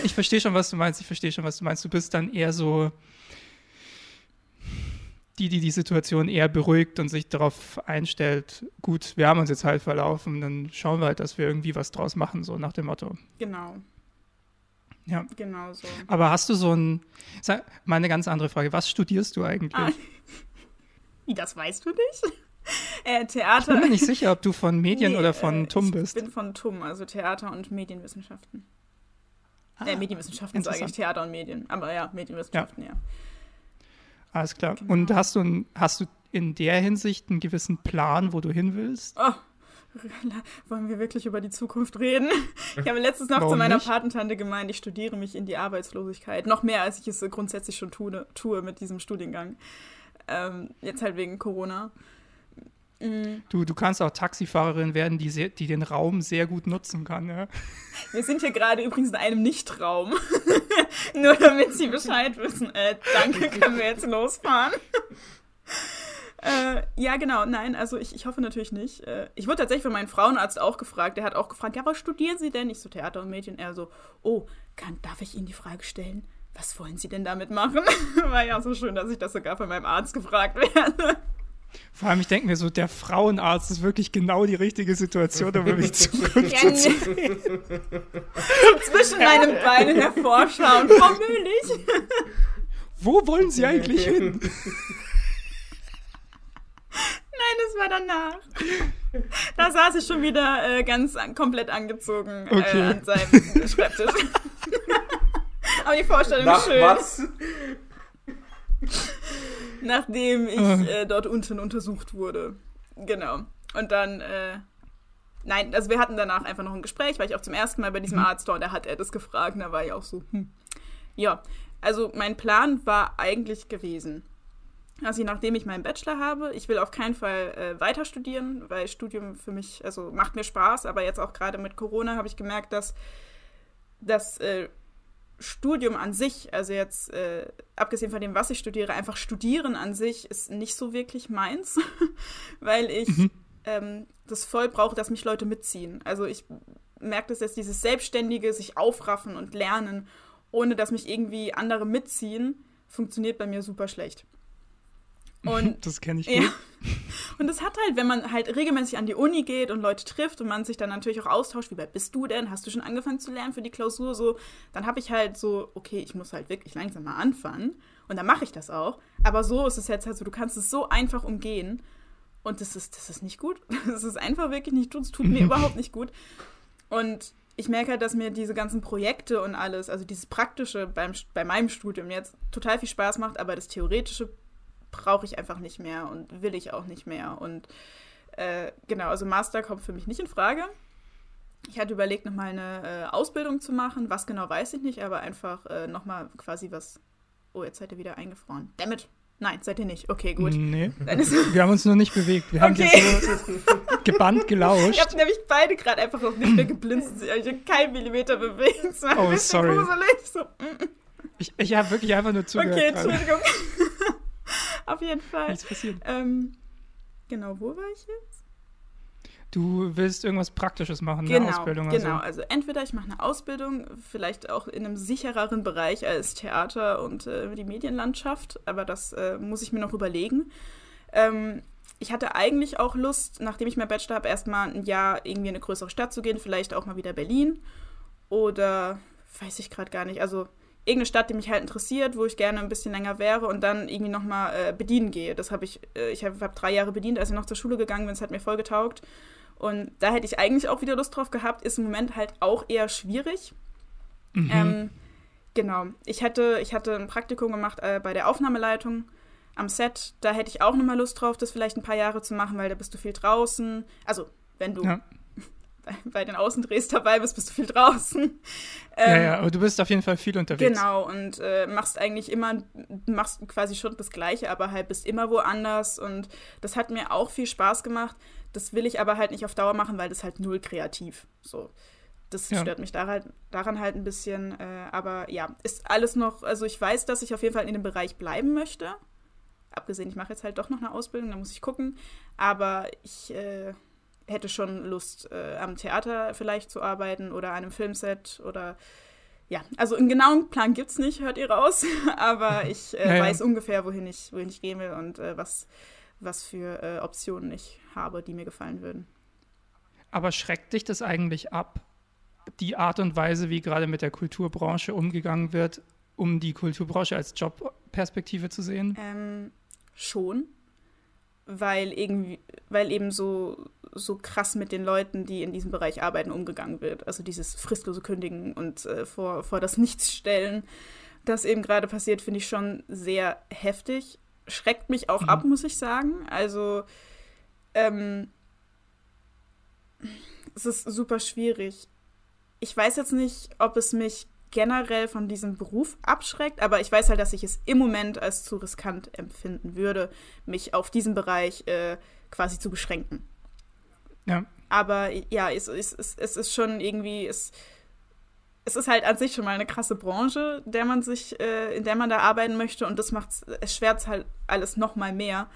Ich verstehe schon, was du meinst. Ich verstehe schon, was du meinst. Du bist dann eher so die, die die Situation eher beruhigt und sich darauf einstellt. Gut, wir haben uns jetzt halt verlaufen, dann schauen wir halt, dass wir irgendwie was draus machen, so nach dem Motto. Genau, Ja. genau so. Aber hast du so ein, sag, mal eine ganz andere Frage. Was studierst du eigentlich? Ah, das weißt du nicht? äh, Ich Theater. bin mir nicht sicher, ob du von Medien Nee, oder von äh, TUM bist. Ich bin von TUM, also Theater und Medienwissenschaften. Ah, äh, Medienwissenschaften sage ich. Theater und Medien. Aber ja, Medienwissenschaften, ja. Alles klar. Genau. Und hast du, ein, hast du in der Hinsicht einen gewissen Plan, wo du hin willst? Oh, wollen wir wirklich über die Zukunft reden? Ich habe letztens noch zu meiner nicht? Patentante gemeint, ich studiere mich in die Arbeitslosigkeit. Noch mehr, als ich es grundsätzlich schon tue, tue mit diesem Studiengang. Ähm, jetzt halt wegen Corona. Mm, Du, du kannst auch Taxifahrerin werden, die, sehr, die den Raum sehr gut nutzen kann. Ja? Wir sind hier gerade übrigens in einem Nichtraum. Nur damit Sie Bescheid wissen. Äh, danke, können wir jetzt losfahren? äh, ja, genau. Nein, also ich, ich hoffe natürlich nicht. Äh, ich wurde tatsächlich von meinem Frauenarzt auch gefragt. Der hat auch gefragt, ja, was studieren Sie denn? Ich so Theater und Medien. Er so, oh, kann, darf ich Ihnen die Frage stellen? Was wollen Sie denn damit machen? War ja so schön, dass ich das sogar von meinem Arzt gefragt werde. Vor allem, ich denke mir so, der Frauenarzt ist wirklich genau die richtige Situation, um über die Zukunft Ja, zu nee. Zwischen meinen Beinen hervorschauen. Frau Mühlich. Wo wollen Sie eigentlich hin? Nein, das war danach. Da saß ich schon wieder äh, ganz an, komplett angezogen Okay. äh, an seinem Schreibtisch. Aber die Vorstellung Nach ist schön. was? Nachdem ich Ah. äh, dort unten untersucht wurde. Genau. Und dann, äh, nein, also wir hatten danach einfach noch ein Gespräch, weil ich auch zum ersten Mal bei diesem Arzt war und da hat er das gefragt und da war ich auch so, hm. Ja, also mein Plan war eigentlich gewesen. Also nachdem ich meinen Bachelor habe, ich will auf keinen Fall äh, weiter studieren, weil Studium für mich, also macht mir Spaß, aber jetzt auch gerade mit Corona habe ich gemerkt, dass das äh, Studium an sich, also jetzt äh, abgesehen von dem, was ich studiere, einfach studieren an sich ist nicht so wirklich meins, weil ich mhm. ähm, das voll brauche, dass mich Leute mitziehen. Also ich merke das jetzt, dieses selbstständige, sich aufraffen und lernen, ohne dass mich irgendwie andere mitziehen, funktioniert bei mir super schlecht. Und, das kenne ich gut. Ja. Und das hat halt, wenn man halt regelmäßig an die Uni geht und Leute trifft und man sich dann natürlich auch austauscht, wie weit bist du denn? Hast du schon angefangen zu lernen für die Klausur? So, dann habe ich halt so, okay, ich muss halt wirklich langsam mal anfangen. Und dann mache ich das auch. Aber so ist es jetzt halt so, du kannst es so einfach umgehen. Und das ist, das ist nicht gut. Das ist einfach wirklich nicht gut. Es tut mir überhaupt nicht gut. Und ich merke halt, dass mir diese ganzen Projekte und alles, also dieses Praktische beim, bei meinem Studium jetzt total viel Spaß macht, aber das Theoretische brauche ich einfach nicht mehr und will ich auch nicht mehr. Und äh, genau, also Master kommt für mich nicht in Frage. Ich hatte überlegt, nochmal eine äh, Ausbildung zu machen. Was genau weiß ich nicht, aber einfach äh, nochmal quasi was. Oh, jetzt seid ihr wieder eingefroren. Damit. Nein, seid ihr nicht. Okay, gut. Nee. wir haben uns nur nicht bewegt. Wir haben okay. jetzt so gebannt gelauscht. Ich habe nämlich beide gerade einfach noch nicht mehr geblinzt. Ich habe keinen Millimeter bewegt. Es war oh, sorry. Gruselig. So. Mm. Ich, ich habe wirklich einfach nur zugehört. Okay, Entschuldigung. Auf jeden Fall. Nichts passiert. Ähm, genau, wo war ich jetzt? Du willst irgendwas Praktisches machen, genau, eine Ausbildung. Also. Genau, also entweder ich mache eine Ausbildung, vielleicht auch in einem sichereren Bereich als Theater und äh, die Medienlandschaft, aber das äh, muss ich mir noch überlegen. Ähm, ich hatte eigentlich auch Lust, nachdem ich mein Bachelor habe, erstmal ein Jahr irgendwie in eine größere Stadt zu gehen, vielleicht auch mal wieder Berlin oder weiß ich gerade gar nicht. Also irgendeine Stadt, die mich halt interessiert, wo ich gerne ein bisschen länger wäre und dann irgendwie nochmal äh, bedienen gehe. Das habe ich, äh, ich habe hab drei Jahre bedient, als ich noch zur Schule gegangen bin, es hat mir voll getaugt. Und da hätte ich eigentlich auch wieder Lust drauf gehabt, ist im Moment halt auch eher schwierig. Mhm. Ähm, genau. Ich hatte, ich hatte ein Praktikum gemacht äh, bei der Aufnahmeleitung am Set. Da hätte ich auch nochmal Lust drauf, das vielleicht ein paar Jahre zu machen, weil da bist du viel draußen. Also, wenn du ja bei den Außendrehs dabei bist, bist du viel draußen. Ähm, ja, ja, aber du bist auf jeden Fall viel unterwegs. Genau, und äh, machst eigentlich immer, machst quasi schon das Gleiche, aber halt bist immer woanders und das hat mir auch viel Spaß gemacht. Das will ich aber halt nicht auf Dauer machen, weil das halt null kreativ. So. Das ja. stört mich daran, halt, daran halt ein bisschen. Äh, aber ja, ist alles noch, also ich weiß, dass ich auf jeden Fall in dem Bereich bleiben möchte. Abgesehen, ich mache jetzt halt doch noch eine Ausbildung, da muss ich gucken. Aber ich äh, hätte schon Lust, äh, am Theater vielleicht zu arbeiten oder einem Filmset oder ja, also einen genauen Plan gibt es nicht, hört ihr raus, aber ich äh, ja, ja. weiß ungefähr, wohin ich, wohin ich gehen will und äh, was, was für äh, Optionen ich habe, die mir gefallen würden. Aber schreckt dich das eigentlich ab, die Art und Weise, wie gerade mit der Kulturbranche umgegangen wird, um die Kulturbranche als Jobperspektive zu sehen? Ähm, schon, weil irgendwie, weil eben so so krass mit den Leuten, die in diesem Bereich arbeiten, umgegangen wird. Also dieses fristlose Kündigen und äh, vor, vor das Nichts stellen, das eben gerade passiert, finde ich schon sehr heftig. Schreckt mich auch mhm. ab, muss ich sagen. Also, ähm, es ist super schwierig. Ich weiß jetzt nicht, ob es mich generell von diesem Beruf abschreckt, aber ich weiß halt, dass ich es im Moment als zu riskant empfinden würde, mich auf diesen Bereich äh, quasi zu beschränken. Ja. Aber ja, es, es, es, es ist schon irgendwie, es, es ist halt an sich schon mal eine krasse Branche, der man sich, äh, in der man da arbeiten möchte und das macht es schwert halt alles noch mal mehr.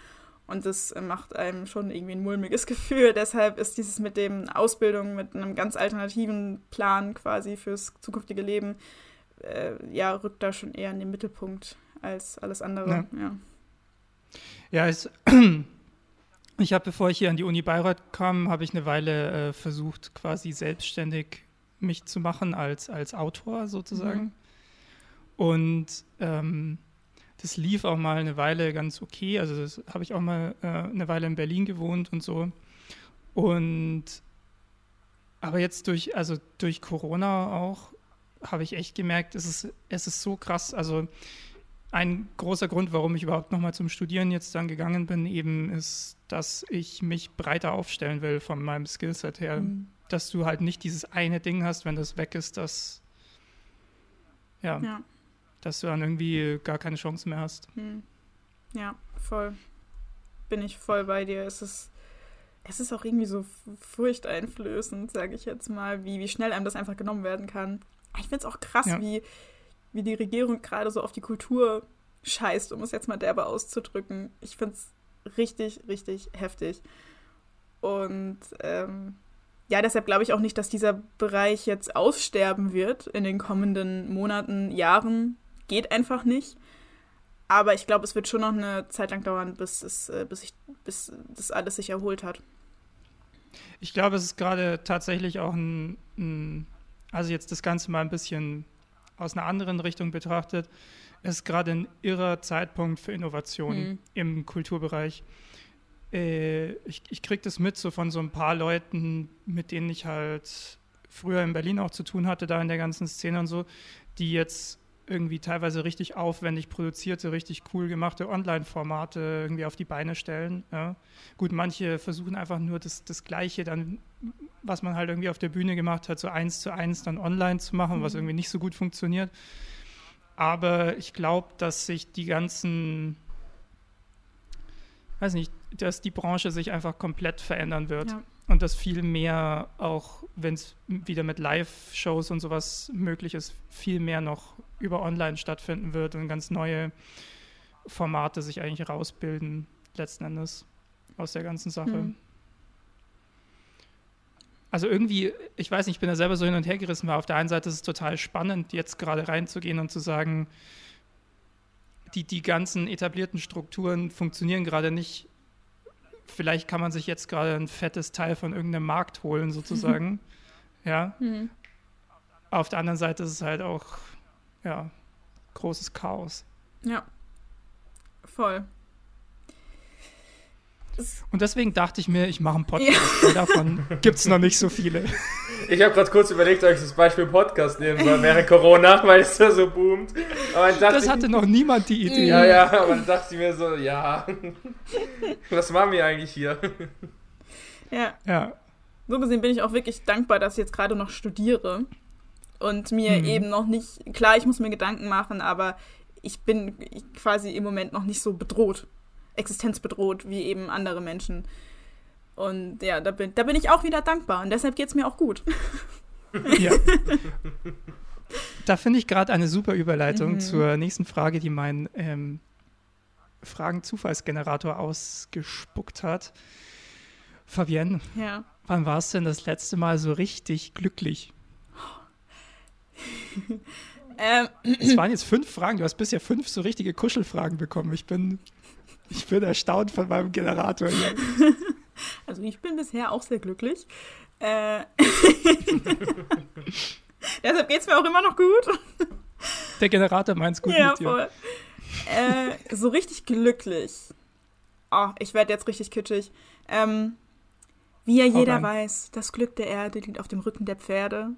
Und das macht einem schon irgendwie ein mulmiges Gefühl. Deshalb ist dieses mit dem Ausbildung, mit einem ganz alternativen Plan quasi fürs zukünftige Leben, äh, ja, rückt da schon eher in den Mittelpunkt als alles andere. Ja, ja. ja es Ich habe, bevor ich hier an die Uni Bayreuth kam, habe ich eine Weile äh, versucht, quasi selbstständig mich zu machen als, als Autor sozusagen. Mhm. Und ähm, das lief auch mal eine Weile ganz okay. Also das habe ich auch mal äh, eine Weile in Berlin gewohnt und so. Und aber jetzt durch, also durch Corona auch, habe ich echt gemerkt, es ist, es ist so krass. Also ein großer Grund, warum ich überhaupt nochmal zum Studieren jetzt dann gegangen bin, eben ist, dass ich mich breiter aufstellen will von meinem Skillset her. Mhm. Dass du halt nicht dieses eine Ding hast, wenn das weg ist, dass ja, ja. dass du dann irgendwie gar keine Chance mehr hast. Mhm. Ja, voll. Bin ich voll bei dir. Es ist, es ist auch irgendwie so furchteinflößend, sage ich jetzt mal, wie, wie schnell einem das einfach genommen werden kann. Ich finde es auch krass, ja. wie, wie die Regierung gerade so auf die Kultur scheißt, um es jetzt mal derbe auszudrücken. Ich finde es richtig, richtig heftig. Und ähm, ja, deshalb glaube ich auch nicht, dass dieser Bereich jetzt aussterben wird in den kommenden Monaten, Jahren. Geht einfach nicht. Aber ich glaube, es wird schon noch eine Zeit lang dauern, bis, es, äh, bis, ich, bis das alles sich erholt hat. Ich glaube, es ist gerade tatsächlich auch ein, ein, also jetzt das Ganze mal ein bisschen aus einer anderen Richtung betrachtet, ist gerade ein irrer Zeitpunkt für Innovation mhm. im Kulturbereich. Äh, ich ich kriege das mit so von so ein paar Leuten, mit denen ich halt früher in Berlin auch zu tun hatte, da in der ganzen Szene und so, die jetzt irgendwie teilweise richtig aufwendig produzierte, richtig cool gemachte Online-Formate irgendwie auf die Beine stellen. Ja. Gut, manche versuchen einfach nur das, das Gleiche dann, was man halt irgendwie auf der Bühne gemacht hat, so eins zu eins dann online zu machen, mhm. was irgendwie nicht so gut funktioniert. Aber ich glaube, dass sich die ganzen, weiß nicht, dass die Branche sich einfach komplett verändern wird. Ja. Und dass viel mehr auch, wenn es wieder mit Live-Shows und sowas möglich ist, viel mehr noch über online stattfinden wird und ganz neue Formate sich eigentlich rausbilden, letzten Endes, aus der ganzen Sache. Mhm. Also irgendwie, ich weiß nicht, ich bin da selber so hin und her gerissen, weil auf der einen Seite ist es total spannend, jetzt gerade reinzugehen und zu sagen, die, die ganzen etablierten Strukturen funktionieren gerade nicht. Vielleicht kann man sich jetzt gerade ein fettes Teil von irgendeinem Markt holen, sozusagen. ja. Mhm. Auf der anderen Seite ist es halt auch, ja, großes Chaos. Ja. Voll. Und deswegen dachte ich mir, ich mache einen Podcast, ja. weil davon gibt es noch nicht so viele. Ich habe gerade kurz überlegt, euch das Beispiel Podcast nehmen soll während Corona, weil es da so boomt. das hatte ich, noch niemand die Idee. Ja, ja, aber dann dachte ich mir so, ja, was machen wir eigentlich hier? Ja. ja. So gesehen bin ich auch wirklich dankbar, dass ich jetzt gerade noch studiere und mir mhm. eben noch nicht, klar, ich muss mir Gedanken machen, aber ich bin quasi im Moment noch nicht so bedroht existenzbedroht wie eben andere Menschen. Und ja, da bin, da bin ich auch wieder dankbar und deshalb geht es mir auch gut. Ja. Da finde ich gerade eine super Überleitung mhm. zur nächsten Frage, die mein ähm, Fragen-Zufallsgenerator ausgespuckt hat. Fabienne, ja. wann warst du denn das letzte Mal so richtig glücklich? Ähm. Es waren jetzt fünf Fragen. Du hast bisher fünf so richtige Kuschelfragen bekommen. Ich bin ich bin erstaunt von meinem Generator hier. Also ich bin bisher auch sehr glücklich. Äh Deshalb geht es mir auch immer noch gut. Der Generator meint es gut ja, mit dir. Voll. Äh, so richtig glücklich. Oh, ich werde jetzt richtig kitschig. Ähm, wie ja jeder weiß, das Glück der Erde liegt auf dem Rücken der Pferde.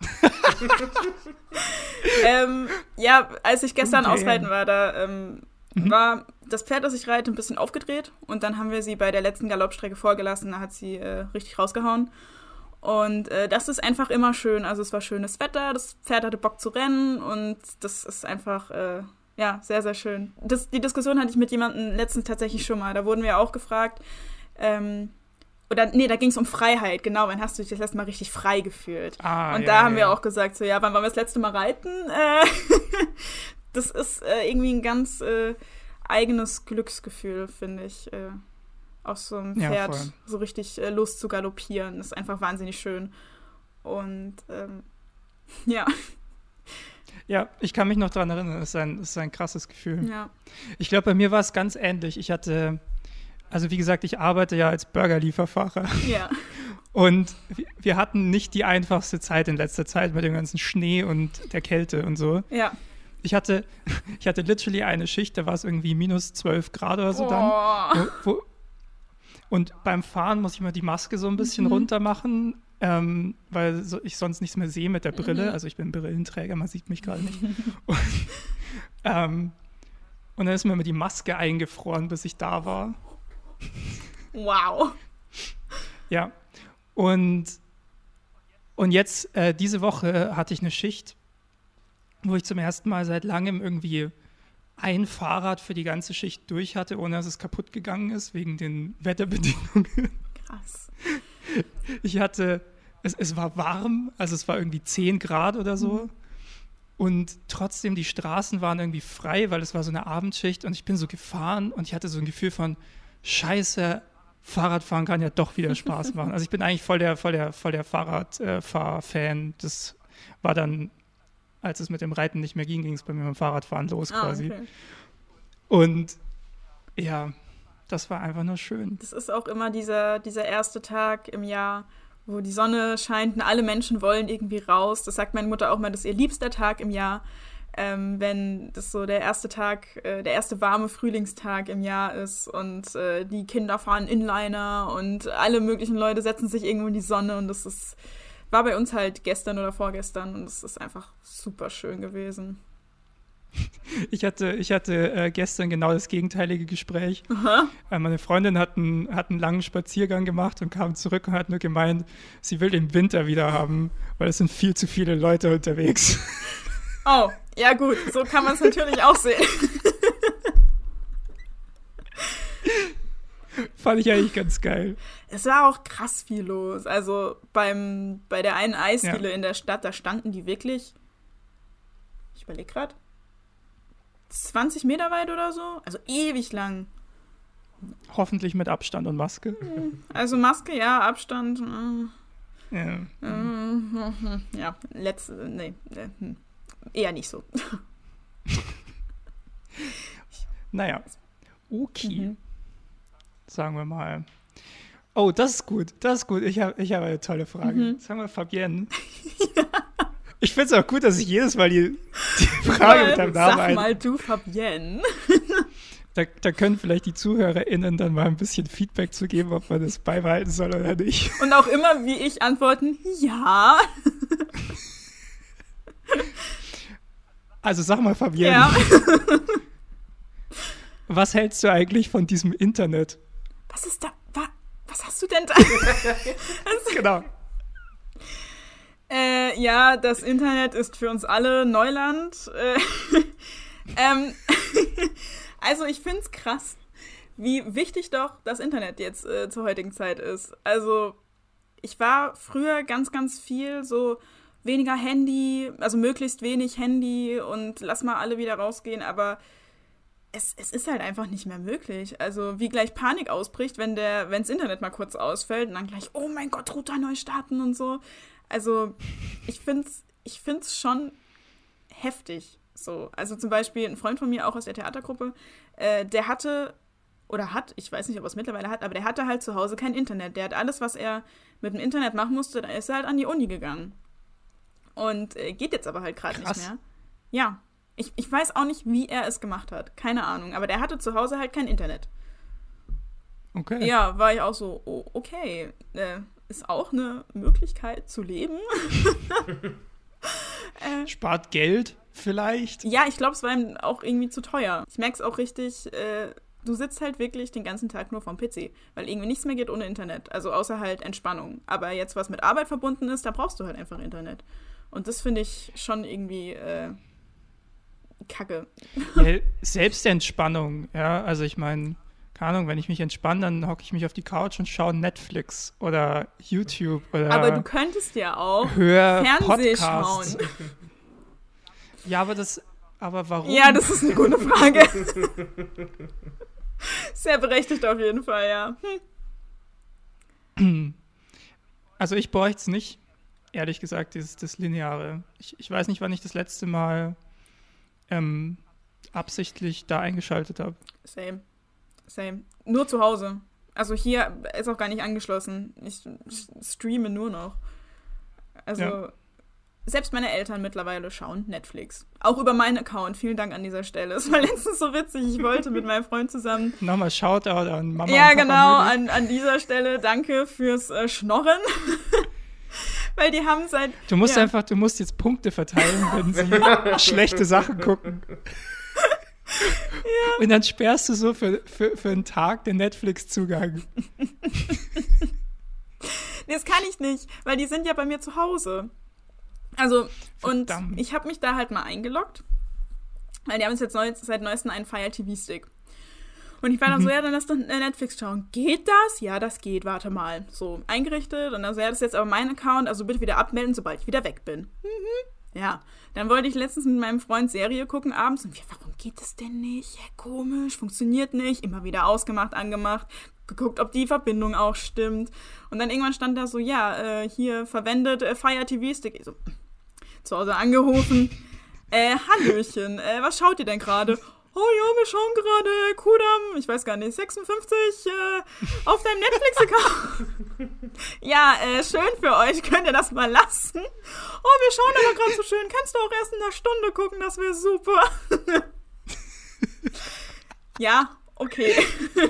ähm, ja, als ich gestern okay. ausreiten war, da ähm, mhm. war das Pferd, das ich reite, ein bisschen aufgedreht. Und dann haben wir sie bei der letzten Galoppstrecke vorgelassen. Da hat sie äh, richtig rausgehauen. Und äh, das ist einfach immer schön. Also es war schönes Wetter, das Pferd hatte Bock zu rennen und das ist einfach, äh, ja, sehr, sehr schön. Das, die Diskussion hatte ich mit jemandem letztens tatsächlich schon mal. Da wurden wir auch gefragt, ähm, oder nee, da ging es um Freiheit, genau, wann hast du dich das letzte Mal richtig frei gefühlt? Ah, und ja, da haben ja. wir auch gesagt, so ja, wann waren wir das letzte Mal reiten? Äh, das ist äh, irgendwie ein ganz äh, eigenes Glücksgefühl, finde ich. Äh, auf so einem Pferd ja, so richtig äh, Lust zu galoppieren. Das ist einfach wahnsinnig schön. Und ähm, ja. Ja, ich kann mich noch daran erinnern, es ist ein, ist ein krasses Gefühl. Ja. Ich glaube, bei mir war es ganz ähnlich. Ich hatte, also wie gesagt, ich arbeite ja als Burgerlieferfahrer. Ja. Und wir hatten nicht die einfachste Zeit in letzter Zeit mit dem ganzen Schnee und der Kälte und so. Ja ich hatte, ich hatte literally eine Schicht, da war es irgendwie minus 12 Grad oder so oh. dann. Wo, wo, und beim Fahren muss ich mal die Maske so ein bisschen mhm. runter machen, ähm, weil so, ich sonst nichts mehr sehe mit der Brille. Mhm. Also ich bin Brillenträger, man sieht mich gerade nicht. und, ähm, und dann ist mir immer die Maske eingefroren, bis ich da war. Wow. Ja. Und, und jetzt, äh, diese Woche hatte ich eine Schicht wo ich zum ersten Mal seit langem irgendwie ein Fahrrad für die ganze Schicht durch hatte, ohne dass es kaputt gegangen ist, wegen den Wetterbedingungen. Krass. Ich hatte, es, es war warm, also es war irgendwie 10 Grad oder so. Mhm. Und trotzdem, die Straßen waren irgendwie frei, weil es war so eine Abendschicht und ich bin so gefahren und ich hatte so ein Gefühl von, scheiße, Fahrradfahren kann ja doch wieder Spaß machen. Also ich bin eigentlich voll der, voll der, voll der Fahrradfahr-Fan. das war dann, als es mit dem Reiten nicht mehr ging, ging es bei mir mit dem Fahrradfahren los ah, quasi. Okay. Und ja, das war einfach nur schön. Das ist auch immer dieser, dieser erste Tag im Jahr, wo die Sonne scheint und alle Menschen wollen irgendwie raus. Das sagt meine Mutter auch mal, das ist ihr liebster Tag im Jahr ähm, wenn das so der erste Tag, äh, der erste warme Frühlingstag im Jahr ist und äh, die Kinder fahren Inliner und alle möglichen Leute setzen sich irgendwo in die Sonne und das ist, war bei uns halt gestern oder vorgestern und es ist einfach super schön gewesen. Ich hatte, ich hatte äh, gestern genau das gegenteilige Gespräch. Äh, meine Freundin hat einen, hat einen langen Spaziergang gemacht und kam zurück und hat nur gemeint, sie will den Winter wieder haben, weil es sind viel zu viele Leute unterwegs. Oh, ja gut, so kann man es natürlich auch sehen. Fand ich eigentlich ganz geil. Es war auch krass viel los. Also beim, bei der einen Eisdiele ja. in der Stadt, da standen die wirklich, ich überlege gerade, 20 Meter weit oder so. Also ewig lang. Hoffentlich mit Abstand und Maske. Also Maske, ja, Abstand. Äh. Ja. Äh, ja, letzte, nee. Eher nicht so. naja, okay. Mhm. Sagen wir mal. Oh, das ist gut. Das ist gut. Ich habe ich hab eine tolle Frage. Mhm. Sagen wir Fabienne. ja. Ich finde es auch gut, dass ich jedes Mal die, die Frage mit deinem Namen Sag mal du, Fabienne. Da, da, können vielleicht die ZuhörerInnen dann mal ein bisschen Feedback zu geben, ob man das beibehalten soll oder nicht. Und auch immer wie ich antworten, ja. Also sag mal, Fabienne. Ja. was hältst du eigentlich von diesem Internet? Was ist da? Wa, was hast du denn da? genau. Äh, ja, das Internet ist für uns alle Neuland. Äh, ähm, also ich finde es krass, wie wichtig doch das Internet jetzt äh, zur heutigen Zeit ist. Also ich war früher ganz, ganz viel so weniger Handy, also möglichst wenig Handy und lass mal alle wieder rausgehen, aber es, es ist halt einfach nicht mehr möglich. Also wie gleich Panik ausbricht, wenn der, wenns Internet mal kurz ausfällt und dann gleich, oh mein Gott, Router neu starten und so. Also ich find's, ich find's schon heftig. So, also zum Beispiel ein Freund von mir, auch aus der Theatergruppe, äh, der hatte oder hat, ich weiß nicht, ob er es mittlerweile hat, aber der hatte halt zu Hause kein Internet. Der hat alles, was er mit dem Internet machen musste, da ist er halt an die Uni gegangen. Und äh, geht jetzt aber halt gerade nicht mehr. Ja. Ich, ich weiß auch nicht, wie er es gemacht hat. Keine Ahnung. Aber der hatte zu Hause halt kein Internet. Okay. Ja, war ich auch so, oh, okay. Äh, ist auch eine Möglichkeit zu leben. äh, Spart Geld vielleicht? Ja, ich glaube, es war ihm auch irgendwie zu teuer. Ich merke es auch richtig. Äh, du sitzt halt wirklich den ganzen Tag nur vom PC, weil irgendwie nichts mehr geht ohne Internet. Also außer halt Entspannung. Aber jetzt, was mit Arbeit verbunden ist, da brauchst du halt einfach Internet. Und das finde ich schon irgendwie äh, kacke. Ja, Selbstentspannung, ja. Also ich meine, keine Ahnung, wenn ich mich entspanne, dann hocke ich mich auf die Couch und schaue Netflix oder YouTube oder. Aber du könntest ja auch hör Fernseh Podcasts. schauen. Ja, aber das. Aber warum? Ja, das ist eine gute Frage. Sehr berechtigt auf jeden Fall, ja. Hm. Also ich bräuchte es nicht ehrlich gesagt, dieses, das Lineare. Ich, ich weiß nicht, wann ich das letzte Mal ähm, absichtlich da eingeschaltet habe. Same. Same. Nur zu Hause. Also hier ist auch gar nicht angeschlossen. Ich streame nur noch. Also ja. selbst meine Eltern mittlerweile schauen Netflix. Auch über meinen Account. Vielen Dank an dieser Stelle. Es war letztens so witzig. Ich wollte mit meinem Freund zusammen. Nochmal Shoutout an Mama. Ja, genau. An, an dieser Stelle danke fürs äh, Schnorren. Weil die haben seit. Du musst ja. einfach, du musst jetzt Punkte verteilen, wenn sie schlechte Sachen gucken. Ja. Und dann sperrst du so für, für, für einen Tag den Netflix-Zugang. nee, das kann ich nicht, weil die sind ja bei mir zu Hause. Also, Verdammt. und ich habe mich da halt mal eingeloggt. Weil die haben jetzt neu, seit neuestem einen Fire TV-Stick. Und ich war dann mhm. so, ja, dann lass doch Netflix schauen. Geht das? Ja, das geht, warte mal. So, eingerichtet und dann so, ja, das ist jetzt aber mein Account, also bitte wieder abmelden, sobald ich wieder weg bin. Mhm. Ja, dann wollte ich letztens mit meinem Freund Serie gucken abends und wir, warum geht das denn nicht? Ja, komisch, funktioniert nicht. Immer wieder ausgemacht, angemacht, geguckt, ob die Verbindung auch stimmt. Und dann irgendwann stand da so, ja, äh, hier verwendet äh, Fire TV Stick. Ich so, zu Hause angerufen. Äh, Hallöchen, äh, was schaut ihr denn gerade? Oh ja, wir schauen gerade Kudam, ich weiß gar nicht, 56 äh, auf deinem Netflix-Account. ja, äh, schön für euch, könnt ihr das mal lassen? Oh, wir schauen aber gerade so schön, kannst du auch erst in einer Stunde gucken, das wäre super. ja, okay.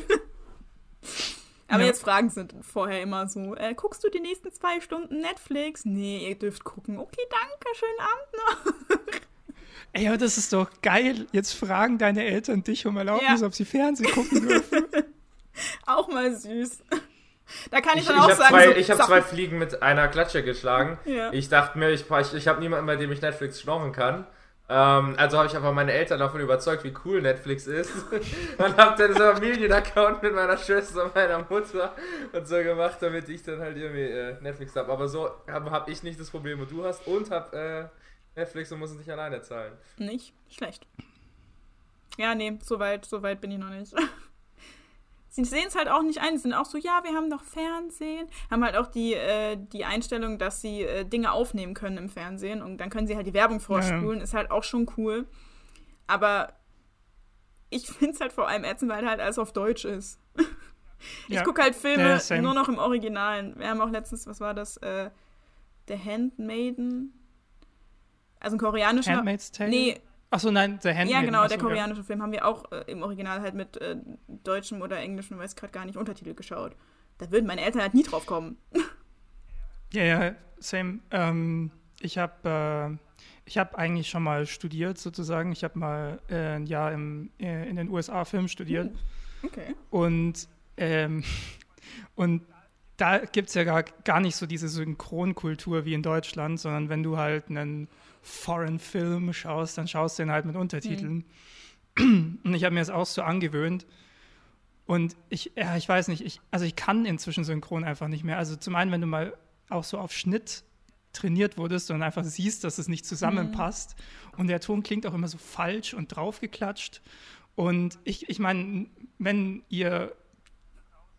Aber ja. jetzt Fragen sind vorher immer so, äh, guckst du die nächsten zwei Stunden Netflix? Nee, ihr dürft gucken. Okay, danke, schönen Abend noch. Ey, aber das ist doch geil. Jetzt fragen deine Eltern dich um Erlaubnis, ja. ob sie Fernsehen gucken dürfen. auch mal süß. Da kann ich, ich dann auch ich sagen, zwei, so, ich habe zwei Fliegen mit einer Klatsche geschlagen. Ja. Ich dachte mir, ich, ich, ich habe niemanden, bei dem ich Netflix schnorren kann. Ähm, also habe ich einfach meine Eltern davon überzeugt, wie cool Netflix ist. und habe dann so einen Familienaccount mit meiner Schwester und meiner Mutter und so gemacht, damit ich dann halt irgendwie äh, Netflix habe. Aber so habe hab ich nicht das Problem, was du hast und habe äh, Netflix und muss es nicht alleine zahlen. Nicht schlecht. Ja, nee, so weit, so weit bin ich noch nicht. Sie sehen es halt auch nicht ein. Sie sind auch so, ja, wir haben doch Fernsehen. Haben halt auch die, äh, die Einstellung, dass sie äh, Dinge aufnehmen können im Fernsehen und dann können sie halt die Werbung vorspulen. Ja. Ist halt auch schon cool. Aber ich finde es halt vor allem ätzend, weil halt alles auf Deutsch ist. ich ja. gucke halt Filme ja, nur noch im Originalen. Wir haben auch letztens, was war das? Äh, The Handmaiden also ein koreanischer. Handmaid's Tale? Nee. Achso, nein, The Handmaid. Ja, genau, der koreanische ja. Film haben wir auch äh, im Original halt mit äh, deutschem oder englischem, weiß gerade gar nicht, Untertitel geschaut. Da würden meine Eltern halt nie drauf kommen. Ja, ja, same. Ähm, ich habe äh, ich habe eigentlich schon mal studiert, sozusagen. Ich habe mal äh, ein Jahr im, äh, in den USA Film studiert. Hm, okay. Und, ähm, und da gibt es ja gar, gar nicht so diese Synchronkultur wie in Deutschland, sondern wenn du halt einen Foreign Film schaust, dann schaust du ihn halt mit Untertiteln. Mhm. Und ich habe mir das auch so angewöhnt. Und ich, ja, ich weiß nicht, ich, also ich kann inzwischen synchron einfach nicht mehr. Also zum einen, wenn du mal auch so auf Schnitt trainiert wurdest und einfach siehst, dass es nicht zusammenpasst. Mhm. Und der Ton klingt auch immer so falsch und draufgeklatscht. Und ich, ich meine, wenn ihr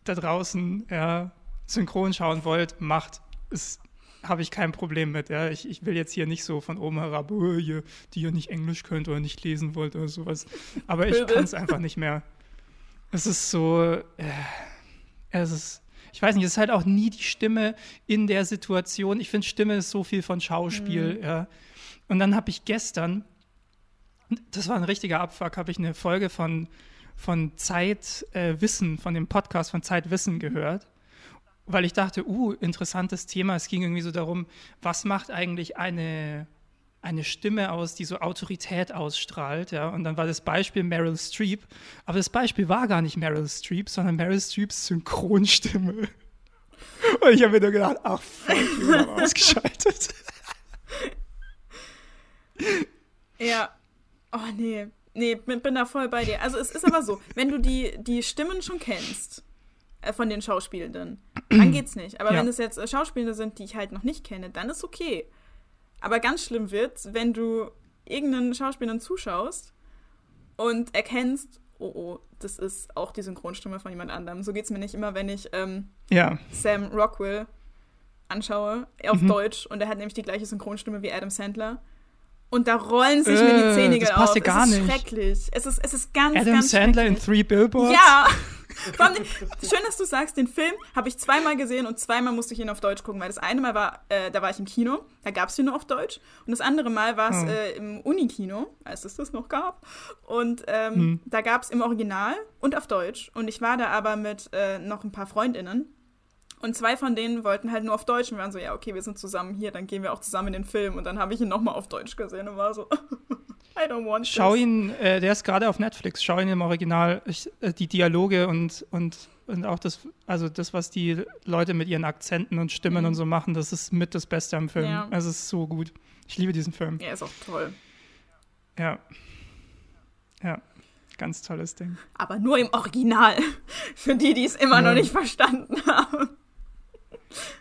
da draußen ja, synchron schauen wollt, macht. Es habe ich kein Problem mit. Ja. Ich, ich will jetzt hier nicht so von oben herab, oh, ihr, die ihr nicht Englisch könnt oder nicht lesen wollt oder sowas. Aber ich kann es einfach nicht mehr. Es ist so, äh, es ist, ich weiß nicht, es ist halt auch nie die Stimme in der Situation. Ich finde, Stimme ist so viel von Schauspiel. Mhm. Ja. Und dann habe ich gestern, das war ein richtiger Abfuck, habe ich eine Folge von, von Zeit äh, Wissen, von dem Podcast von Zeit Wissen gehört weil ich dachte, uh, interessantes Thema. Es ging irgendwie so darum, was macht eigentlich eine, eine Stimme aus, die so Autorität ausstrahlt, ja. Und dann war das Beispiel Meryl Streep. Aber das Beispiel war gar nicht Meryl Streep, sondern Meryl Streeps Synchronstimme. Und ich habe mir nur gedacht, ach fuck, ich bin ausgeschaltet. Ja. Oh nee. Nee, bin, da voll bei dir. Also es ist aber so, wenn du die, die Stimmen schon kennst, äh, von den Schauspielenden. Dann geht's nicht. Aber ja. wenn es jetzt äh, Schauspielende sind, die ich halt noch nicht kenne, dann ist okay. Aber ganz schlimm wird's, wenn du irgendeinen Schauspielenden zuschaust und erkennst, oh oh, das ist auch die Synchronstimme von jemand anderem. So geht's mir nicht immer, wenn ich ähm, ja. Sam Rockwell anschaue, auf mhm. Deutsch, und er hat nämlich die gleiche Synchronstimme wie Adam Sandler. Und da rollen sich äh, mir die Zähne das passt auf. Gar es ist nicht. schrecklich. Es ist, es ist ganz, Adam ganz Sandler in Three Billboards? Ja. schön, dass du sagst, den Film habe ich zweimal gesehen und zweimal musste ich ihn auf Deutsch gucken, weil das eine Mal war, äh, da war ich im Kino, da gab es ihn nur auf Deutsch. Und das andere Mal war es hm. äh, im Unikino, als es das noch gab. Und ähm, hm. da gab es im Original und auf Deutsch. Und ich war da aber mit äh, noch ein paar FreundInnen. Und zwei von denen wollten halt nur auf Deutsch und waren so, ja, okay, wir sind zusammen hier, dann gehen wir auch zusammen in den Film. Und dann habe ich ihn nochmal auf Deutsch gesehen und war so, I don't want Schau this. ihn, äh, der ist gerade auf Netflix, schau ihn im Original. Ich, äh, die Dialoge und, und, und auch das, also das, was die Leute mit ihren Akzenten und Stimmen mhm. und so machen, das ist mit das Beste am Film. Ja. Es ist so gut. Ich liebe diesen Film. Er ist auch toll. Ja. Ja, ganz tolles Ding. Aber nur im Original. Für die, die es immer ja. noch nicht verstanden haben.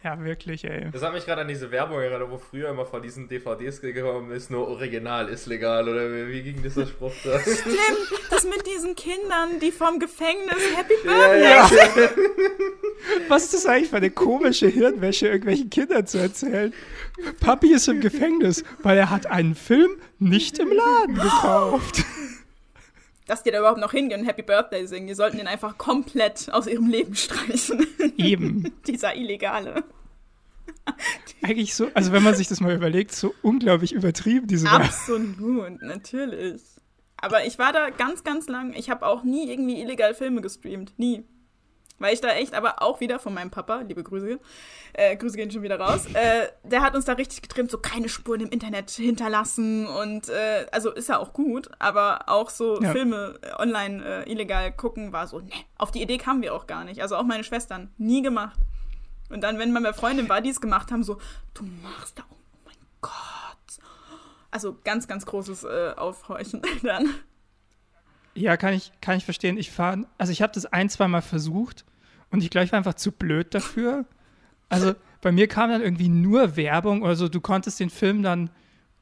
Ja, wirklich, ey. Das hat mich gerade an diese Werbung erinnert, wo früher immer von diesen DVDs gekommen ist, nur Original ist legal, oder wie ging dieser Spruch da? Stimmt, das mit diesen Kindern, die vom Gefängnis Happy Birthday. Ja, ja. Was ist das eigentlich für eine komische Hirnwäsche, irgendwelchen Kindern zu erzählen? Papi ist im Gefängnis, weil er hat einen Film nicht im Laden gekauft dass die da überhaupt noch hingehen und Happy Birthday singen. Die sollten den einfach komplett aus ihrem Leben streichen. Eben. Dieser Illegale. Eigentlich so, also wenn man sich das mal überlegt, so unglaublich übertrieben, diese Absolut, natürlich. Aber ich war da ganz, ganz lang. Ich habe auch nie irgendwie illegal Filme gestreamt. Nie. Weil ich da echt, aber auch wieder von meinem Papa, liebe Grüße, äh, Grüße gehen schon wieder raus, äh, der hat uns da richtig getrimmt, so keine Spuren im Internet hinterlassen und äh, also ist ja auch gut, aber auch so ja. Filme äh, online äh, illegal gucken war so, ne, auf die Idee kamen wir auch gar nicht. Also auch meine Schwestern, nie gemacht. Und dann, wenn man bei Freundin war, die es gemacht haben, so, du machst da, oh mein Gott. Also ganz, ganz großes äh, Aufhorchen dann. Ja, kann ich, kann ich verstehen. Ich fahre, also ich habe das ein, zwei Mal versucht und ich glaube, ich war einfach zu blöd dafür. Also bei mir kam dann irgendwie nur Werbung oder so. Du konntest den Film dann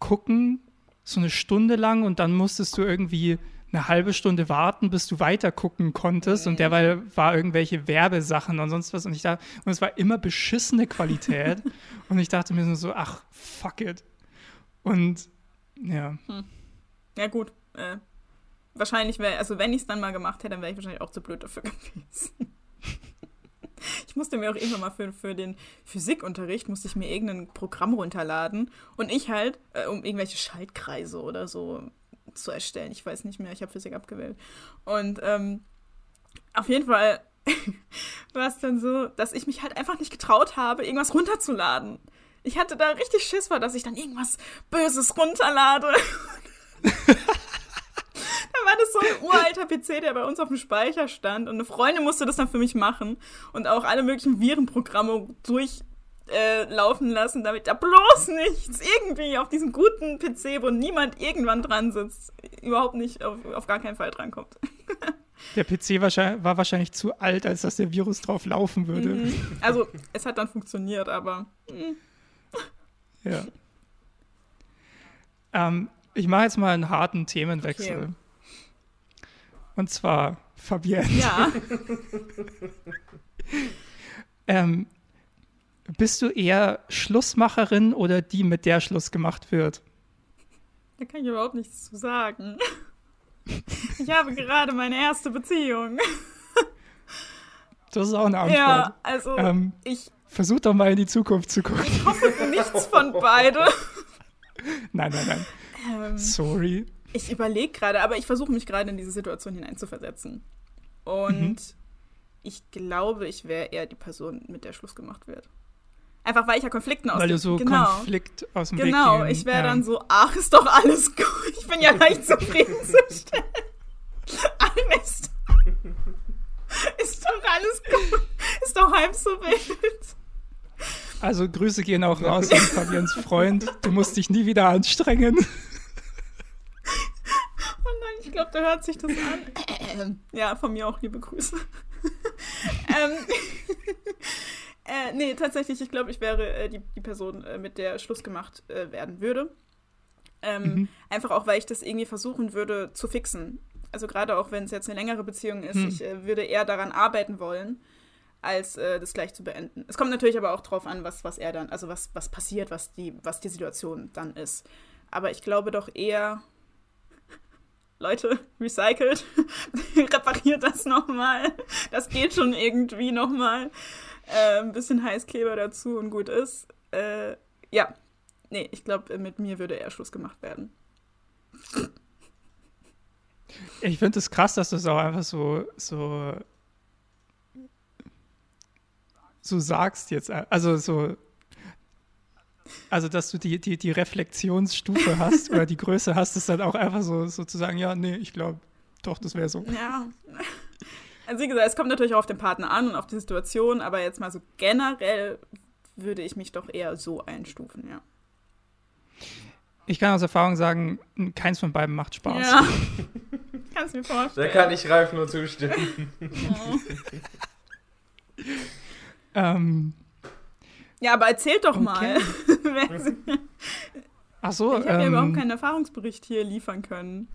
gucken, so eine Stunde lang und dann musstest du irgendwie eine halbe Stunde warten, bis du weiter gucken konntest. Und derweil war irgendwelche Werbesachen und sonst was. Und ich dachte, und es war immer beschissene Qualität. und ich dachte mir so, ach, fuck it. Und ja. Hm. Ja, gut. Äh, wahrscheinlich wäre, also wenn ich es dann mal gemacht hätte, dann wäre ich wahrscheinlich auch zu blöd dafür gewesen. Ich musste mir auch irgendwann mal für, für den Physikunterricht, musste ich mir irgendein Programm runterladen und ich halt, äh, um irgendwelche Schaltkreise oder so zu erstellen. Ich weiß nicht mehr, ich habe Physik abgewählt. Und ähm, auf jeden Fall war es dann so, dass ich mich halt einfach nicht getraut habe, irgendwas runterzuladen. Ich hatte da richtig Schiss vor, dass ich dann irgendwas Böses runterlade. war das so ein uralter PC, der bei uns auf dem Speicher stand und eine Freundin musste das dann für mich machen und auch alle möglichen Virenprogramme durchlaufen äh, lassen, damit da bloß nichts irgendwie auf diesem guten PC, wo niemand irgendwann dran sitzt, überhaupt nicht auf, auf gar keinen Fall drankommt. Der PC war wahrscheinlich zu alt, als dass der Virus drauf laufen würde. Mhm. Also, es hat dann funktioniert, aber. Mh. Ja. Ähm, ich mache jetzt mal einen harten Themenwechsel. Okay. Und zwar Fabienne. Ja. ähm, bist du eher Schlussmacherin oder die, mit der Schluss gemacht wird? Da kann ich überhaupt nichts zu sagen. Ich habe gerade meine erste Beziehung. Das ist auch eine Antwort. Ja, also ähm, ich. Versuch doch mal in die Zukunft zu gucken. Ich hoffe nichts von beide. Nein, nein, nein. Ähm, Sorry. Ich überlege gerade, aber ich versuche mich gerade in diese Situation hineinzuversetzen. Und mhm. ich glaube, ich wäre eher die Person, mit der Schluss gemacht wird. Einfach weil ich ja Konflikten aus Weil du so genau, Konflikt aus dem genau, Weg Genau, ich wäre ja. dann so, ach, ist doch alles gut. Ich bin ja leicht zufriedenzustellen. Alles. ist doch alles gut. Ist doch halb so wild. Also Grüße gehen auch raus an Fabians Freund. Du musst dich nie wieder anstrengen. Oh nein, ich glaube, da hört sich das an. ja, von mir auch liebe Grüße. ähm, äh, nee, tatsächlich, ich glaube, ich wäre äh, die, die Person, äh, mit der Schluss gemacht äh, werden würde. Ähm, mhm. Einfach auch, weil ich das irgendwie versuchen würde zu fixen. Also gerade auch, wenn es jetzt eine längere Beziehung ist, mhm. ich äh, würde eher daran arbeiten wollen, als äh, das gleich zu beenden. Es kommt natürlich aber auch drauf an, was, was er dann, also was, was passiert, was die, was die Situation dann ist. Aber ich glaube doch eher, Leute, recycelt, repariert das nochmal. Das geht schon irgendwie nochmal. Äh, ein bisschen Heißkleber dazu und gut ist. Äh, ja, nee, ich glaube, mit mir würde eher Schluss gemacht werden. Ich finde es das krass, dass du es auch einfach so, so, so sagst jetzt. Also so also, dass du die, die, die Reflexionsstufe hast oder die Größe hast, ist dann auch einfach so sozusagen, ja, nee, ich glaube, doch, das wäre so. Ja. Also, wie gesagt, es kommt natürlich auch auf den Partner an und auf die Situation, aber jetzt mal so generell würde ich mich doch eher so einstufen, ja. Ich kann aus Erfahrung sagen, keins von beiden macht Spaß. Ja. kann es mir vorstellen. Da kann ich Ralf nur zustimmen. ähm, ja, aber erzählt doch Okay. mal. ach so, ich habe ja ähm, überhaupt keinen Erfahrungsbericht hier liefern können.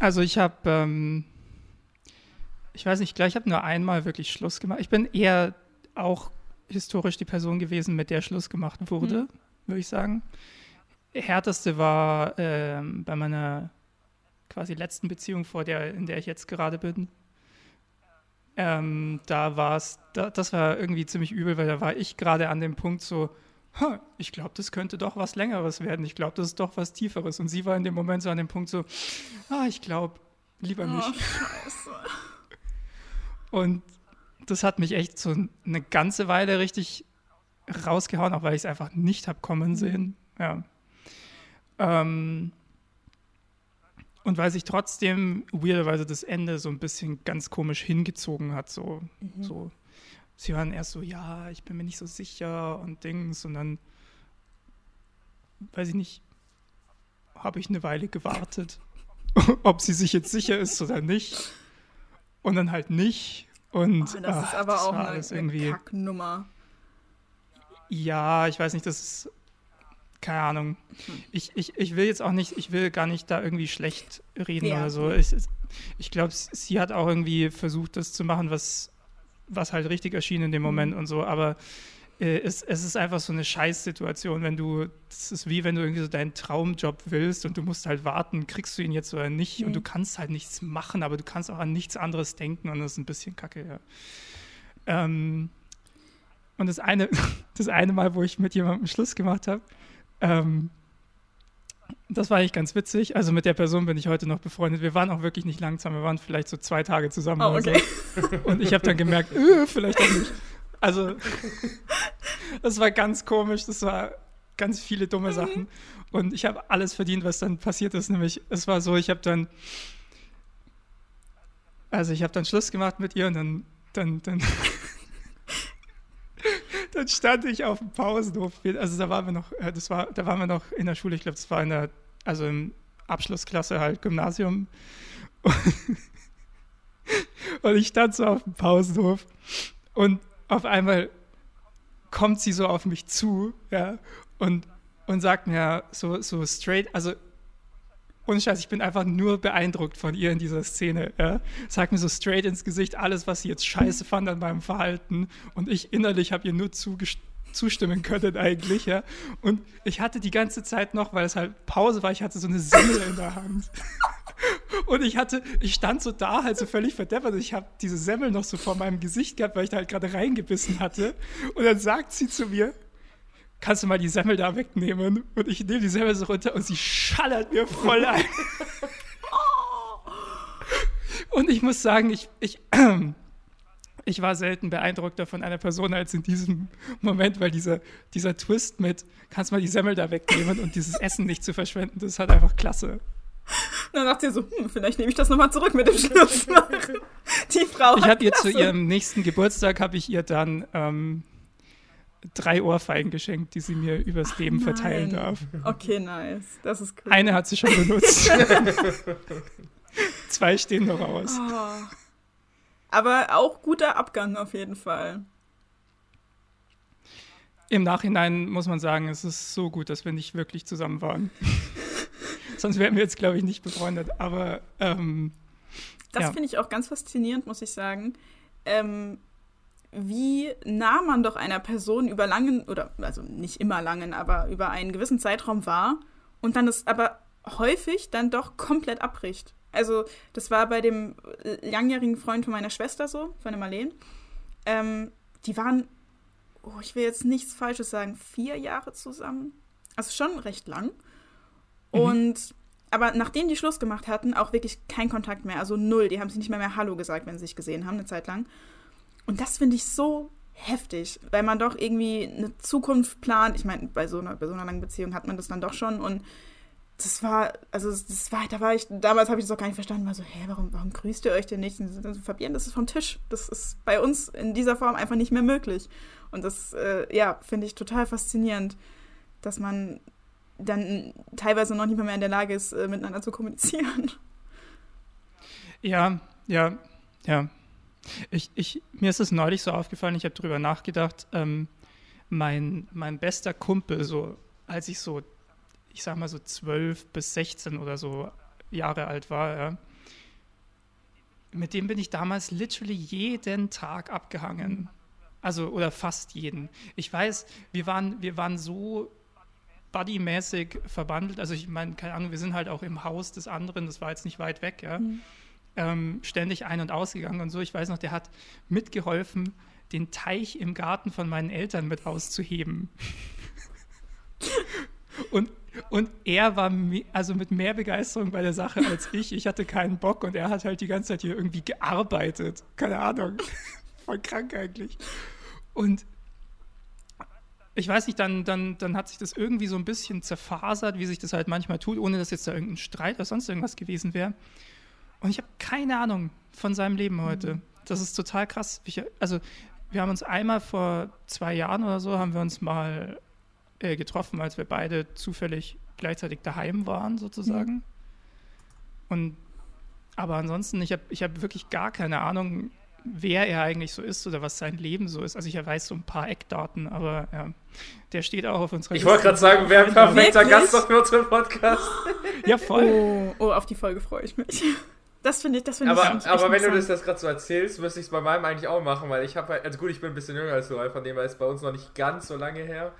Also ich habe, ähm, ich weiß nicht, ich glaube, ich habe nur einmal wirklich Schluss gemacht. Ich bin eher auch historisch die Person gewesen, mit der Schluss gemacht wurde, Mhm. würde ich sagen. Härteste war ähm, bei meiner quasi letzten Beziehung, vor der, in der ich jetzt gerade bin. Ähm, da war es, da, das war irgendwie ziemlich übel, weil da war ich gerade an dem Punkt so, "Ha, ich glaube, das könnte doch was Längeres werden. Ich glaube, das ist doch was Tieferes. Und sie war in dem Moment so an dem Punkt so, ah, ich glaube, lieber Oh, nicht. scheiße. Und das hat mich echt so eine ganze Weile richtig rausgehauen, auch weil ich es einfach nicht habe kommen sehen. Ja. Ähm, und weil sich trotzdem weirderweise das Ende so ein bisschen ganz komisch hingezogen hat, so, so. Sie waren erst so, ja, ich bin mir nicht so sicher und Dings und dann, weiß ich nicht, habe ich eine Weile gewartet, ob sie sich jetzt sicher ist oder nicht. Und dann halt nicht. Und Oh, das ach, ist aber das auch eine, eine. Kacknummer. Ja, ich weiß nicht, das ist. Keine Ahnung. Ich, ich, ich will jetzt auch nicht, ich will gar nicht da irgendwie schlecht reden Ja. oder so. Ich, ich glaube, sie hat auch irgendwie versucht, das zu machen, was, was halt richtig erschien in dem Moment und so, aber äh, es, es ist einfach so eine Scheißsituation, wenn du, das ist wie wenn du irgendwie so deinen Traumjob willst und du musst halt warten, kriegst du ihn jetzt oder nicht und Mhm. du kannst halt nichts machen, aber du kannst auch an nichts anderes denken und das ist ein bisschen kacke, ja. Ähm, und das eine, das eine Mal, wo ich mit jemandem Schluss gemacht habe, ähm, das war eigentlich ganz witzig. Also mit der Person bin ich heute noch befreundet. Wir waren auch wirklich nicht lang zusammen. Wir waren vielleicht so zwei Tage zusammen. Oh, oder okay. so. Und ich habe dann gemerkt, äh, vielleicht auch nicht. Also das war ganz komisch. Das war ganz viele dumme Sachen. Und ich habe alles verdient, was dann passiert ist. Nämlich, es war so, ich habe dann, also ich habe dann Schluss gemacht mit ihr und dann, dann, dann, dann stand ich auf dem Pausenhof. Also da waren wir noch, äh, das war, da waren wir noch in der Schule. Ich glaube, das war in der, also im Abschlussklasse halt Gymnasium. Und ich stand so auf dem Pausenhof und auf einmal kommt sie so auf mich zu, ja, und, und sagt mir so, so straight, also ohne Scheiß, ich bin einfach nur beeindruckt von ihr in dieser Szene. Ja. Sagt mir so straight ins Gesicht alles, was sie jetzt scheiße fand an meinem Verhalten. Und ich innerlich habe ihr nur zustimmen können eigentlich. Ja. Und ich hatte die ganze Zeit noch, weil es halt Pause war, ich hatte so eine Semmel in der Hand. Und ich hatte, ich stand so da, halt so völlig verdeppert. Ich habe diese Semmel noch so vor meinem Gesicht gehabt, weil ich da halt gerade reingebissen hatte. Und dann sagt sie zu mir, kannst du mal die Semmel da wegnehmen? Und ich nehme die Semmel so runter und sie schallert mir voll ein. Und ich muss sagen, ich, ich, ich war selten beeindruckter von einer Person als in diesem Moment, weil dieser, dieser Twist mit, kannst mal die Semmel da wegnehmen und dieses Essen nicht zu verschwenden, das ist halt einfach klasse. Dann dachte sie so, hm, vielleicht nehme ich das nochmal zurück mit dem Schluss machen. Die Frau Ich habe ihr zu ihrem nächsten Geburtstag, habe ich ihr dann ähm, drei Ohrfeigen geschenkt, die sie mir übers Leben verteilen Nein. darf. Okay, nice. Das ist cool. Eine hat sie schon benutzt. Zwei stehen noch aus. Oh. Aber auch guter Abgang auf jeden Fall. Im Nachhinein muss man sagen, es ist so gut, dass wir nicht wirklich zusammen waren. Sonst wären wir jetzt, glaube ich, nicht befreundet. Aber ähm, Das Ja. finde ich auch ganz faszinierend, muss ich sagen. Ähm, wie nah man doch einer Person über langen, oder also nicht immer langen, aber über einen gewissen Zeitraum war und dann es aber häufig dann doch komplett abbricht. Also, das war bei dem äh, langjährigen Freund von meiner Schwester so, von der Marleen. Ähm, die waren, oh, ich will jetzt nichts Falsches sagen, vier Jahre zusammen. Also schon recht lang. Und aber nachdem die Schluss gemacht hatten, auch wirklich kein Kontakt mehr, also null. Die haben sich nicht mehr mehr Hallo gesagt, wenn sie sich gesehen haben, eine Zeit lang. Und das finde ich so heftig, weil man doch irgendwie eine Zukunft plant. Ich meine, bei so einer, bei so einer langen Beziehung hat man das dann doch schon und das war, also das war, da war ich, damals habe ich das auch gar nicht verstanden, war so, hä, warum, warum grüßt ihr euch denn nicht? Und so, Fabian, das ist vom Tisch. Das ist bei uns in dieser Form einfach nicht mehr möglich. Und das, äh, ja, finde ich total faszinierend, dass man dann teilweise noch nicht mehr in der Lage ist, äh, miteinander zu kommunizieren. Ja, ja, ja. Ich, ich, mir ist es neulich so aufgefallen, ich habe darüber nachgedacht, ähm, mein, mein bester Kumpel, so als ich so, ich sag mal so 12 bis 16 oder so Jahre alt war, ja, mit dem bin ich damals literally jeden Tag abgehangen. Also, oder fast jeden. Ich weiß, wir waren, wir waren so buddymäßig verbandelt. Also, ich meine, keine Ahnung, wir sind halt auch im Haus des anderen, das war jetzt nicht weit weg, ja. Mhm. Ähm, ständig ein- und ausgegangen und so. Ich weiß noch, der hat mitgeholfen, den Teich im Garten von meinen Eltern mit auszuheben. und, und er war also mit mehr Begeisterung bei der Sache als ich. Ich hatte keinen Bock und er hat halt die ganze Zeit hier irgendwie gearbeitet. Keine Ahnung. Voll krank eigentlich. Und ich weiß nicht, dann, dann, dann hat sich das irgendwie so ein bisschen zerfasert, wie sich das halt manchmal tut, ohne dass jetzt da irgendein Streit oder sonst irgendwas gewesen wäre. Und ich habe keine Ahnung von seinem Leben heute. Das ist total krass. also, wir haben uns einmal vor zwei Jahren oder so, haben wir uns mal äh, getroffen, als wir beide zufällig gleichzeitig daheim waren, sozusagen. Mhm. Und aber ansonsten, ich habe ich hab wirklich gar keine Ahnung, wer er eigentlich so ist oder was sein Leben so ist. Also ich weiß so ein paar Eckdaten, aber ja, der steht auch auf unserer Ich wollte gerade sagen, wer ein perfekter Gast noch für unseren Podcast. ja, voll. Oh, oh, auf die Folge freue ich mich. Das finde ich, das finde aber, ich Aber wenn du das, das gerade so erzählst, müsste ich es bei meinem eigentlich auch machen, weil ich habe halt, also gut, ich bin ein bisschen jünger als du, von dem her ist bei uns noch nicht ganz so lange her.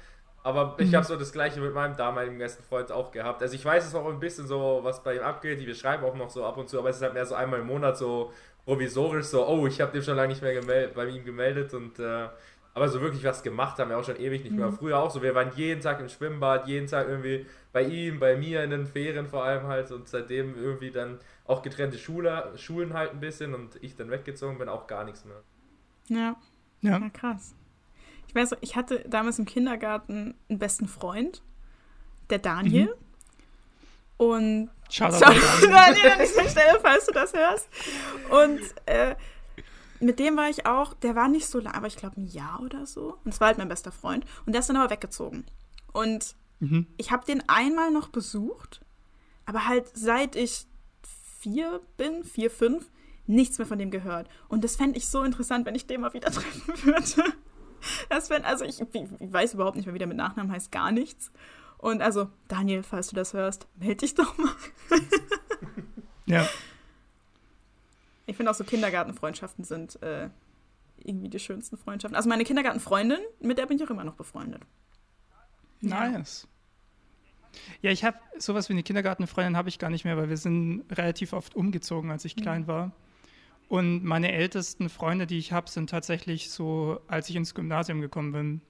Aber ich mhm. habe so das gleiche mit meinem damaligen besten Freund auch gehabt. Also ich weiß es noch ein bisschen so, was bei ihm abgeht. Wir schreiben auch noch so ab und zu, aber es ist halt mehr so einmal im Monat so provisorisch so, oh, ich habe dem schon lange nicht mehr bei ihm gemeldet und äh, aber so wirklich was gemacht haben wir auch schon ewig nicht mehr. Mhm. Früher auch so, wir waren jeden Tag im Schwimmbad, jeden Tag irgendwie bei ihm, bei mir in den Ferien vor allem halt und seitdem irgendwie dann auch getrennte Schule, Schulen halt ein bisschen und ich dann weggezogen bin, auch gar nichts mehr. Ja. Ja, ja krass. Ich weiß, ich hatte damals im Kindergarten einen besten Freund, der Daniel. Mhm. Und Schade, Daniel an dieser Stelle, falls du das hörst. Und äh, mit dem war ich auch, der war nicht so lang, aber ich glaube ein Jahr oder so. Und es war halt mein bester Freund. Und der ist dann aber weggezogen. Und mhm. ich habe den einmal noch besucht, aber halt seit ich vier bin, vier, fünf, nichts mehr von dem gehört. Und das fände ich so interessant, wenn ich den mal wieder treffen würde. Das wenn, also ich, ich, weiß überhaupt nicht mehr, wie der mit Nachnamen heißt, gar nichts. Und also, Daniel, falls du das hörst, melde dich doch mal. ja. Ich finde auch so Kindergartenfreundschaften sind äh, irgendwie die schönsten Freundschaften. Also meine Kindergartenfreundin, mit der bin ich auch immer noch befreundet. Nice. Ja, ich habe sowas wie eine Kindergartenfreundin habe ich gar nicht mehr, weil wir sind relativ oft umgezogen, als ich mhm. klein war. Und meine ältesten Freunde, die ich habe, sind tatsächlich so, als ich ins Gymnasium gekommen bin.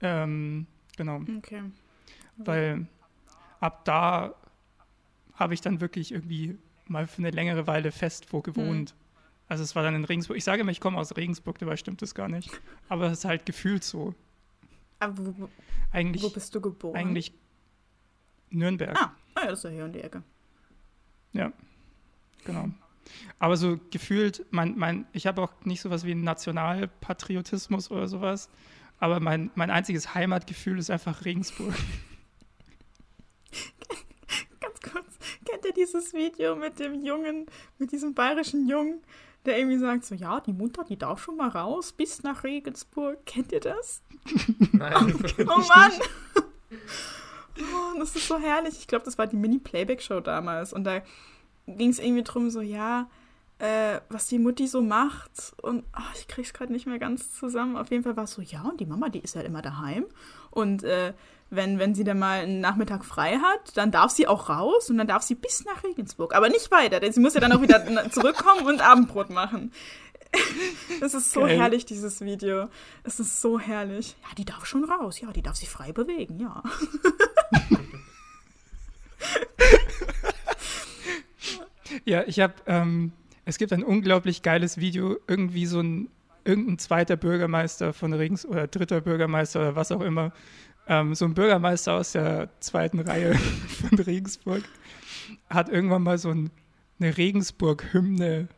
Ähm, genau. Okay. Weil ab da habe ich dann wirklich irgendwie mal für eine längere Weile fest wo gewohnt. Mhm. Also es war dann in Regensburg. Ich sage immer, ich komme aus Regensburg, dabei stimmt das gar nicht. Aber es ist halt gefühlt so. Aber wo, eigentlich, wo bist du geboren? Eigentlich Nürnberg. Ah, ah ja, das ist ja hier um die Ecke. Ja, genau. Aber so gefühlt, mein, mein, ich habe auch nicht sowas wie Nationalpatriotismus oder sowas, aber mein, mein einziges Heimatgefühl ist einfach Regensburg. Ganz kurz, kennt ihr dieses Video mit dem Jungen, mit diesem bayerischen Jungen, der irgendwie sagt so, ja, die Mutter, die darf schon mal raus, bis nach Regensburg. Kennt ihr das? Nein. oh, oh Mann! Oh, das ist so herrlich. Ich glaube, das war die Mini-Playback-Show damals. Und da ging es irgendwie drum, so, ja, äh, was die Mutti so macht. Und ach, ich krieg's gerade nicht mehr ganz zusammen. Auf jeden Fall war es so, ja, und die Mama, die ist halt immer daheim. Und äh, wenn, wenn sie dann mal einen Nachmittag frei hat, dann darf sie auch raus und dann darf sie bis nach Regensburg. Aber nicht weiter, denn sie muss ja dann auch wieder zurückkommen und Abendbrot machen. Es ist so Geil. herrlich, dieses Video. Es ist so herrlich. Ja, die darf schon raus. Ja, die darf sich frei bewegen, ja. ja, ich habe, ähm, es gibt ein unglaublich geiles Video, irgendwie so ein, irgendein zweiter Bürgermeister von Regens oder dritter Bürgermeister oder was auch immer, ähm, so ein Bürgermeister aus der zweiten Reihe von Regensburg hat irgendwann mal so ein, eine Regensburg-Hymne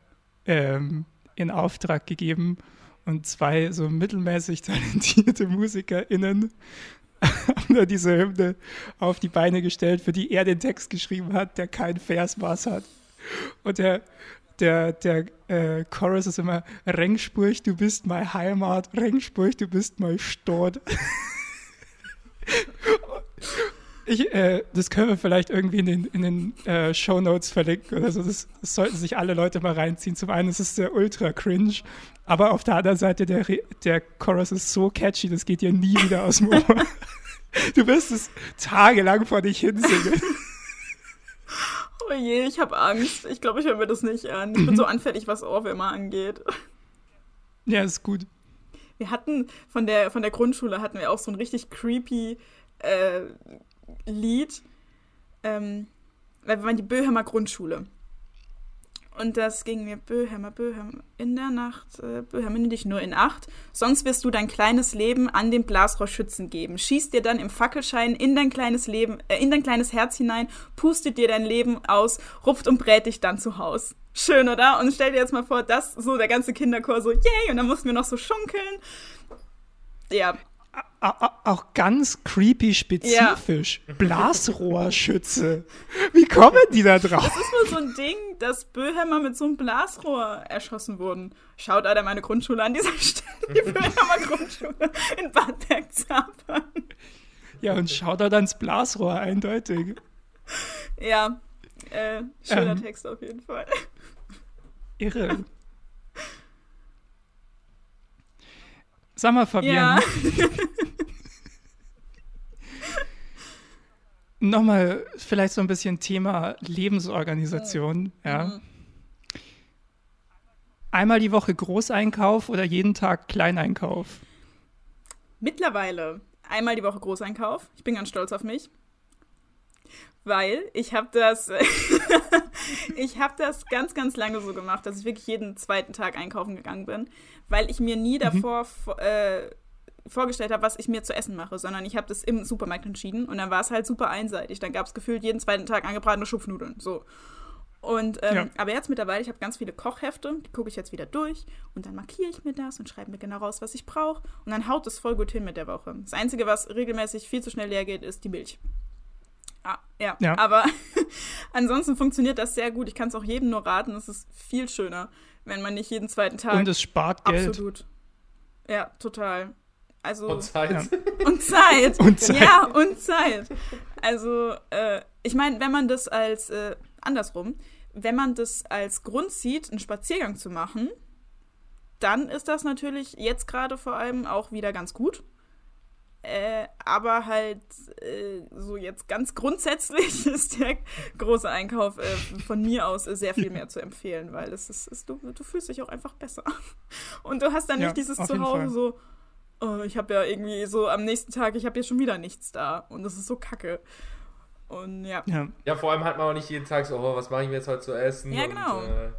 ähm, in Auftrag gegeben und zwei so mittelmäßig talentierte MusikerInnen haben da diese Hymne auf die Beine gestellt, für die er den Text geschrieben hat, der kein Versmaß hat. Und der, der, der äh, Chorus ist immer Rengspurch, du bist meine Heimat, Rengspurch, du bist mein Stort. Ich, äh, das können wir vielleicht irgendwie in den, in den äh, Show Notes verlinken oder so. Das, das, sollten sich alle Leute mal reinziehen. Zum einen ist es der ultra cringe, aber auf der anderen Seite der, der Chorus ist so catchy, das geht dir nie wieder aus dem Ohr. du wirst es tagelang vor dich hinsingen. Oh je, ich habe Angst. Ich glaube, ich höre mir das nicht an. Ich bin so anfällig, was Ohrwürmer angeht. Ja, ist gut. Wir hatten von der, von der Grundschule hatten wir auch so ein richtig creepy äh, Lied. Ähm, weil wir waren die Böhmer Grundschule. Und das ging mir, Böhmer, Böhmer, in der Nacht, äh, Böhmer, nimm dich nur in Acht. Sonst wirst du dein kleines Leben an den Blasrohrschützen geben. Schießt dir dann im Fackelschein in dein kleines Leben, äh, in dein kleines Herz hinein, pustet dir dein Leben aus, rupft und brät dich dann zu Haus. Schön, oder? Und stell dir jetzt mal vor, das so der ganze Kinderchor so, yay, und dann mussten wir noch so schunkeln. Ja, auch ganz creepy spezifisch. Ja. Blasrohrschütze. Wie kommen die da drauf? Das ist nur so ein Ding, dass Böhemmer mit so einem Blasrohr erschossen wurden. Schaut alle meine Grundschule an dieser Stelle. Die Böhemmer Grundschule in Bad Bergzapern. Ja, und schaut da ans Blasrohr, eindeutig. Ja, äh, schöner ähm, Text auf jeden Fall. Irre. Sag mal, Fabian. Ja. Nochmal vielleicht so ein bisschen Thema Lebensorganisation. Mhm. Ja. Einmal die Woche Großeinkauf oder jeden Tag Kleineinkauf? Mittlerweile einmal die Woche Großeinkauf. Ich bin ganz stolz auf mich. Weil ich habe das, ich habe das ganz, ganz lange so gemacht, dass ich wirklich jeden zweiten Tag einkaufen gegangen bin, weil ich mir nie mhm. davor mhm. äh, vorgestellt habe, was ich mir zu essen mache, sondern ich habe das im Supermarkt entschieden und dann war es halt super einseitig. Dann gab es gefühlt jeden zweiten Tag angebratene Schupfnudeln. So. Und ähm, ja. aber jetzt mittlerweile, ich habe ganz viele Kochhefte, die gucke ich jetzt wieder durch und dann markiere ich mir das und schreibe mir genau raus, was ich brauche und dann haut es voll gut hin mit der Woche. Das Einzige, was regelmäßig viel zu schnell leer geht, ist die Milch. Ah, ja. ja. Aber ansonsten funktioniert das sehr gut. Ich kann es auch jedem nur raten. Es ist viel schöner, wenn man nicht jeden zweiten Tag. Und es spart Geld. Absolut. Ja, total. Also, und Zeit. Ja. Und Zeit. und Zeit. Ja, und Zeit. Also, äh, ich meine, wenn man das als, äh, andersrum, wenn man das als Grund sieht, einen Spaziergang zu machen, dann ist das natürlich jetzt gerade vor allem auch wieder ganz gut. Äh, aber halt äh, so jetzt ganz grundsätzlich ist der große Einkauf äh, von mir aus sehr viel mehr zu empfehlen, weil es ist, ist du, du, fühlst dich auch einfach besser. Und du hast dann nicht ja, dieses Zuhause so, oh, ich habe ja irgendwie so am nächsten Tag, ich habe ja schon wieder nichts da und das ist so kacke. Und ja. Ja, ja vor allem hat man auch nicht jeden Tag so, oh, was mache ich mir jetzt heute zu essen? Ja, genau. Und, äh,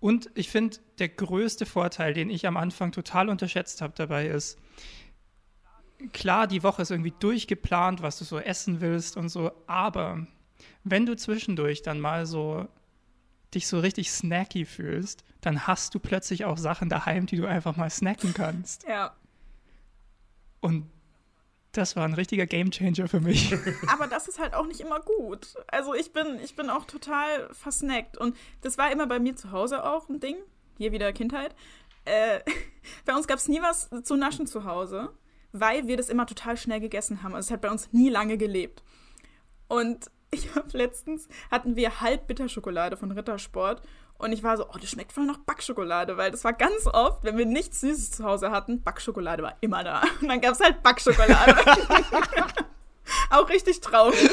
und ich finde, der größte Vorteil, den ich am Anfang total unterschätzt habe dabei, ist, klar, die Woche ist irgendwie durchgeplant, was du so essen willst und so, aber wenn du zwischendurch dann mal so dich so richtig snacky fühlst, dann hast du plötzlich auch Sachen daheim, die du einfach mal snacken kannst. Ja. Und das war ein richtiger Gamechanger für mich. Aber das ist halt auch nicht immer gut. Also ich bin, ich bin auch total versnackt. Und das war immer bei mir zu Hause auch ein Ding. Hier wieder Kindheit. Äh, bei uns gab es nie was zu naschen zu Hause weil wir das immer total schnell gegessen haben. Also es hat bei uns nie lange gelebt. Und ich habe letztens, hatten wir Halbbitterschokolade von Rittersport und ich war so, oh, das schmeckt voll nach Backschokolade, weil das war ganz oft, wenn wir nichts Süßes zu Hause hatten, Backschokolade war immer da. Und dann gab es halt Backschokolade. auch richtig traurig.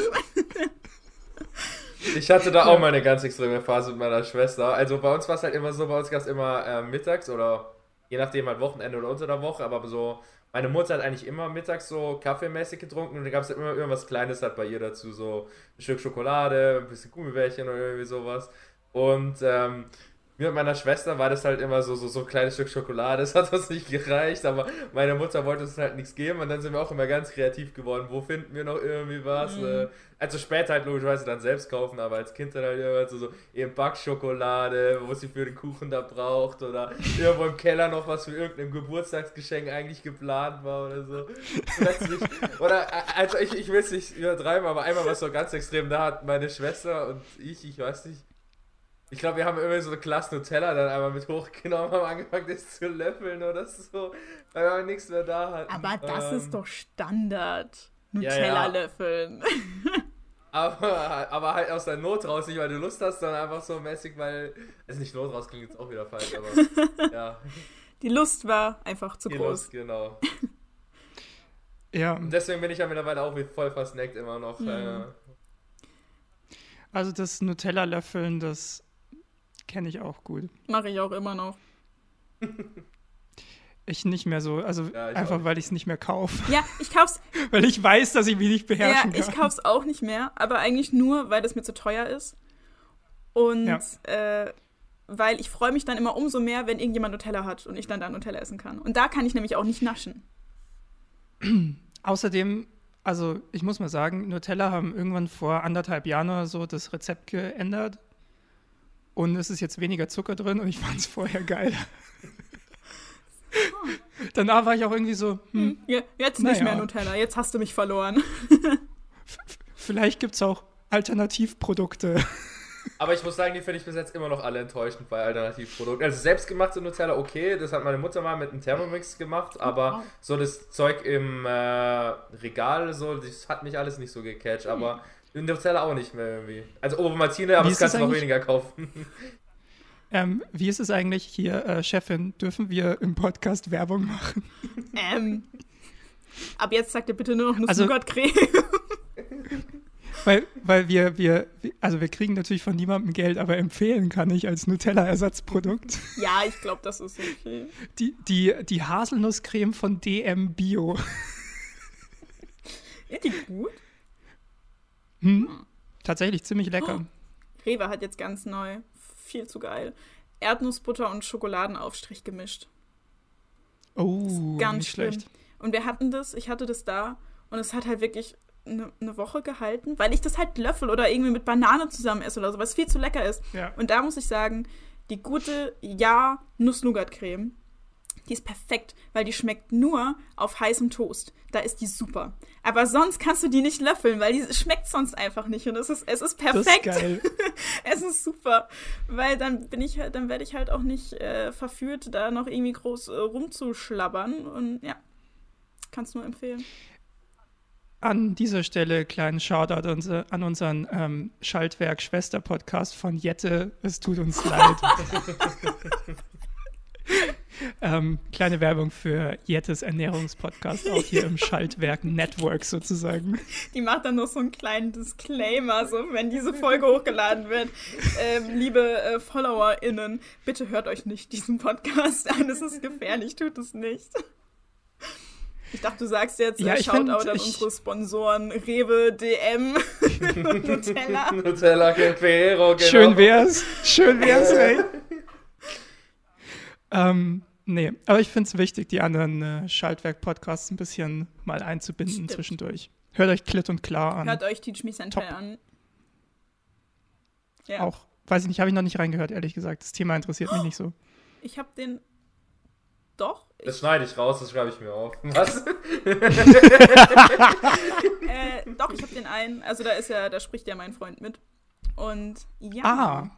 Ich hatte da auch mal eine ganz extreme Phase mit meiner Schwester. Also bei uns war es halt immer so, bei uns gab es immer äh, mittags oder je nachdem halt Wochenende oder unter der Woche, aber so meine Mutter hat eigentlich immer mittags so kaffeemäßig getrunken und da gab es halt immer irgendwas Kleines halt bei ihr dazu, so ein Stück Schokolade, ein bisschen Gummibärchen oder irgendwie sowas. Und ähm, mir und meiner Schwester war das halt immer so, so, so ein kleines Stück Schokolade. Das hat uns nicht gereicht, aber meine Mutter wollte uns halt nichts geben und dann sind wir auch immer ganz kreativ geworden. Wo finden wir noch irgendwie was? Mhm. Äh, also später halt logischerweise dann selbst kaufen, aber als Kind dann halt immer so, so eben Backschokolade, wo sie für den Kuchen da braucht oder irgendwo im Keller noch was für irgendein Geburtstagsgeschenk eigentlich geplant war oder so. Plötzlich, oder, äh, also ich, ich will es nicht übertreiben, aber einmal war es so ganz extrem, da hat meine Schwester und ich, ich weiß nicht, ich glaube, wir haben irgendwie so eine Klasse Nutella dann einmal mit hochgenommen, haben angefangen, das zu löffeln oder so, weil wir nichts mehr da hatten. Aber das ähm, ist doch Standard. Nutella ja, aber, aber halt aus der Not raus, nicht weil du Lust hast, sondern einfach so mäßig, weil. Also nicht Not raus klingt jetzt auch wieder falsch, aber ja. Die Lust war einfach zu Die groß. Lust, genau. ja. Und deswegen bin ich ja mittlerweile auch voll versnackt immer noch. Mhm. Äh, also das Nutella-Löffeln, das Kenne ich auch gut. Mache ich auch immer noch. Ich nicht mehr so, also ja, einfach weil ich es nicht mehr kaufe. Ja, ich kauf's. weil ich weiß, dass ich mich nicht beherrschen ja, kann. ich kauf's auch nicht mehr, aber eigentlich nur, weil das mir zu teuer ist. Und ja. äh, weil ich freue mich dann immer umso mehr, wenn irgendjemand Nutella hat und ich dann da Nutella essen kann. Und da kann ich nämlich auch nicht naschen. Außerdem, also ich muss mal sagen, Nutella haben irgendwann vor anderthalb Jahren oder so das Rezept geändert und es ist jetzt weniger Zucker drin und ich fand es vorher geil. Oh. Danach war ich auch irgendwie so. Hm, ja, jetzt nicht naja. mehr Nutella, jetzt hast du mich verloren. Vielleicht gibt es auch Alternativprodukte. Aber ich muss sagen, die finde ich bis jetzt immer noch alle enttäuschend bei Alternativprodukten. Also selbstgemachte Nutella, okay, das hat meine Mutter mal mit einem Thermomix gemacht, aber so das Zeug im äh, Regal, so, das hat mich alles nicht so gecatcht. Aber in der Zelle auch nicht mehr irgendwie. Also Obermartine, aber das kannst du noch weniger kaufen. Ähm, wie ist es eigentlich hier, äh, Chefin? Dürfen wir im Podcast Werbung machen? Ähm, ab jetzt sagt ihr bitte nur noch also, Nougat-Creme. weil, weil wir, wir, also wir kriegen natürlich von niemandem Geld, aber empfehlen kann ich als Nutella-Ersatzprodukt. Ja, ich glaube, das ist okay. Die, die, die Haselnusscreme von DM Bio. Ist die gut? Hm. Tatsächlich ziemlich lecker. Oh, Rewe hat jetzt ganz neu, viel zu geil, Erdnussbutter und Schokoladenaufstrich gemischt. Oh, ganz schlecht. Und wir hatten das, ich hatte das da und es hat halt wirklich eine, eine Woche gehalten, weil ich das halt löffel oder irgendwie mit Banane zusammen esse oder so, was viel zu lecker ist. Ja. Und da muss ich sagen, die gute Ja-Nuss-Nougat-Creme die ist perfekt, weil die schmeckt nur auf heißem Toast. Da ist die super. Aber sonst kannst du die nicht löffeln, weil die schmeckt sonst einfach nicht. Und es ist, es ist perfekt. Das ist geil. es ist super. Weil dann bin ich halt, dann werde ich halt auch nicht äh, verführt, da noch irgendwie groß äh, rumzuschlabbern. Und ja, kannst nur empfehlen. An dieser Stelle kleinen Shoutout an unseren ähm, Schaltwerk-Schwester-Podcast von Jette. Es tut uns leid. ähm, kleine Werbung für Jettes Ernährungspodcast, auch hier im Schaltwerk Network sozusagen. Die macht dann noch so einen kleinen Disclaimer, so wenn diese Folge hochgeladen wird. Ähm, liebe äh, FollowerInnen, bitte hört euch nicht diesen Podcast an, es ist gefährlich, tut es nicht. Ich dachte, du sagst jetzt ja, äh, Shoutout find, an unsere Sponsoren Rewe, DM Nutella. Nutella, Ferrero, genau. Schön wär's. Schön wär's, ey. Ähm, nee, aber ich finde es wichtig, die anderen äh, Schaltwerk-Podcasts ein bisschen mal einzubinden Stimmt. zwischendurch. Hört euch Klitt und Klar an. Hört euch Teach Me Senpai an. Ja. Auch, weiß ich nicht, habe ich noch nicht reingehört, ehrlich gesagt. Das Thema interessiert mich nicht so. Ich habe den. Doch. Das schneide ich raus, das schreibe ich mir auf. Was? äh, doch, ich habe den einen. Also da ist ja, da spricht ja mein Freund mit. Und ja. Ah.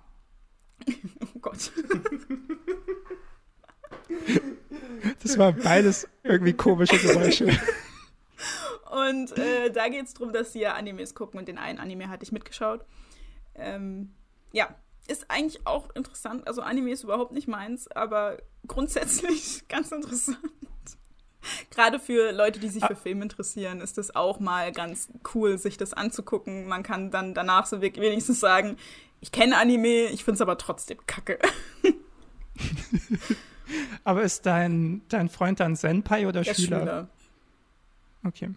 oh Gott. Das war beides irgendwie komische Geräusche. Und äh, da geht es darum, dass sie ja Animes gucken und den einen Anime hatte ich mitgeschaut. Ähm, ja, ist eigentlich auch interessant. Also Anime ist überhaupt nicht meins, aber grundsätzlich ganz interessant. Gerade für Leute, die sich für Film interessieren, ist das auch mal ganz cool, sich das anzugucken. Man kann dann danach so wenigstens sagen, ich kenne Anime, ich finde es aber trotzdem kacke. Aber ist dein, dein Freund dann Senpai oder Der Schüler? Schüler? Okay.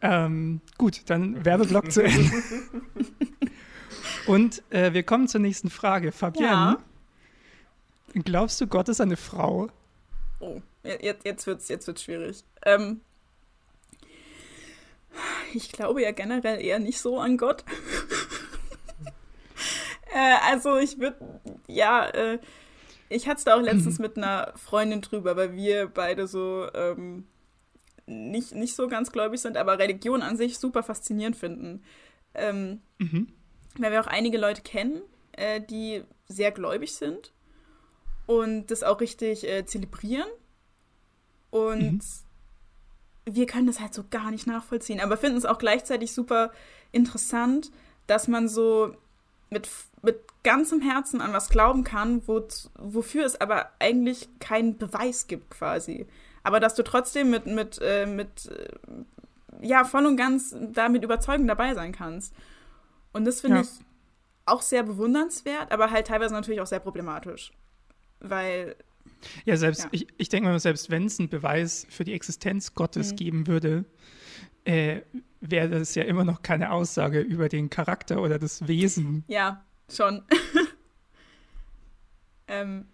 Ähm, gut, dann Werbeblock zu Ende. Und äh, wir kommen zur nächsten Frage. Fabienne, ja. Glaubst du, Gott ist eine Frau? Oh, jetzt, jetzt wird es jetzt wird's schwierig. Ähm, ich glaube ja generell eher nicht so an Gott. äh, also ich würde, ja, äh, ich hatte es da auch letztens mit einer Freundin drüber, weil wir beide so ähm, nicht, nicht so ganz gläubig sind, aber Religion an sich super faszinierend finden. Ähm, mhm. Weil wir auch einige Leute kennen, äh, die sehr gläubig sind und das auch richtig äh, zelebrieren. Und mhm. wir können das halt so gar nicht nachvollziehen, aber finden es auch gleichzeitig super interessant, dass man so mit, mit ganzem Herzen an was glauben kann, wo, wofür es aber eigentlich keinen Beweis gibt quasi. Aber dass du trotzdem mit, mit, äh, mit äh, ja, voll und ganz damit überzeugend dabei sein kannst. Und das finde ja. ich auch sehr bewundernswert, aber halt teilweise natürlich auch sehr problematisch. Weil. Ja, selbst, ja. ich, ich denke mal, selbst wenn es einen Beweis für die Existenz Gottes mhm. geben würde, äh, wäre das ja immer noch keine Aussage über den Charakter oder das Wesen. Ja, schon. ähm.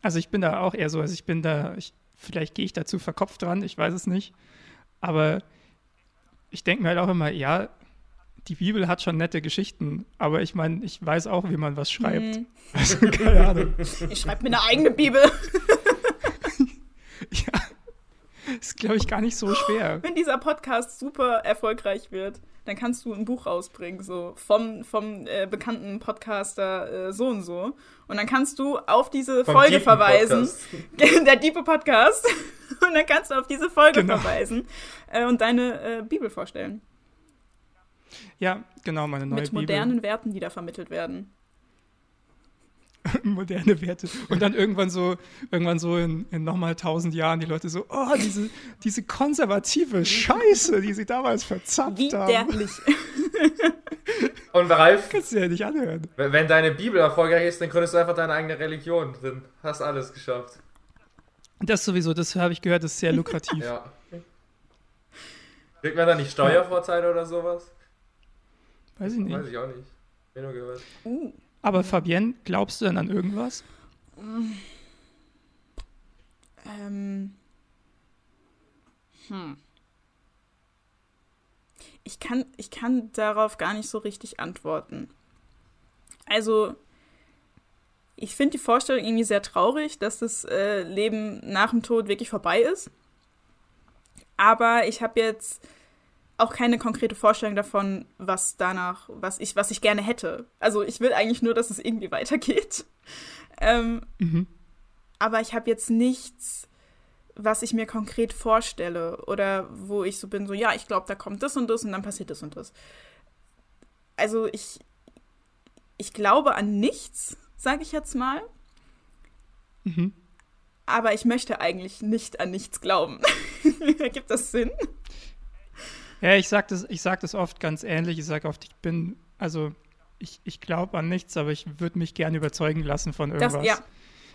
Also ich bin da auch eher so, also ich bin da, ich, vielleicht gehe ich dazu verkopft dran, ich weiß es nicht. Aber ich denke mir halt auch immer, ja, die Bibel hat schon nette Geschichten, aber ich meine, ich weiß auch, wie man was schreibt. Mhm. Also, keine Ahnung. Ich schreibe mir eine eigene Bibel. ja, ist, glaube ich, gar nicht so schwer. Wenn dieser Podcast super erfolgreich wird, dann kannst du ein Buch rausbringen, so vom, vom äh, bekannten Podcaster äh, so und so. Und dann kannst du auf diese vom Folge verweisen. Der Diepe Podcast. Und dann kannst du auf diese Folge genau. verweisen äh, und deine äh, Bibel vorstellen. Ja, genau, meine neue Mit modernen Bibel. Werten, die da vermittelt werden. moderne Werte. Und dann irgendwann so, irgendwann so in, in nochmal tausend Jahren die Leute so, oh, diese, diese konservative Scheiße, die sie damals verzapft Wie haben. Und Ralf, kannst du ja nicht anhören. Wenn deine Bibel erfolgreich ist, dann gründest du einfach deine eigene Religion. Dann hast alles geschafft. Das sowieso, das habe ich gehört, das ist sehr lukrativ. ja. Kriegt man da nicht Steuervorteile oder sowas? Weiß ich nicht. Weiß ich auch nicht. Bin nur gehört. Uh. Aber Fabienne, glaubst du denn an irgendwas? Ähm. Hm. Ich kann, ich kann darauf gar nicht so richtig antworten. Also, ich finde die Vorstellung irgendwie sehr traurig, dass das äh, Leben nach dem Tod wirklich vorbei ist. Aber ich habe jetzt auch keine konkrete Vorstellung davon, was danach, was ich, was ich gerne hätte. Also ich will eigentlich nur, dass es irgendwie weitergeht. Ähm, mhm. Aber ich habe jetzt nichts, was ich mir konkret vorstelle oder wo ich so bin, so ja, ich glaube, da kommt das und das und dann passiert das und das. Also ich, ich glaube an nichts, sage ich jetzt mal. Mhm. Aber ich möchte eigentlich nicht an nichts glauben. Gibt das Sinn? Ja, ich sage das, sag das oft ganz ähnlich. Ich sage oft, ich bin, also ich, ich glaube an nichts, aber ich würde mich gerne überzeugen lassen von irgendwas. Das, ja.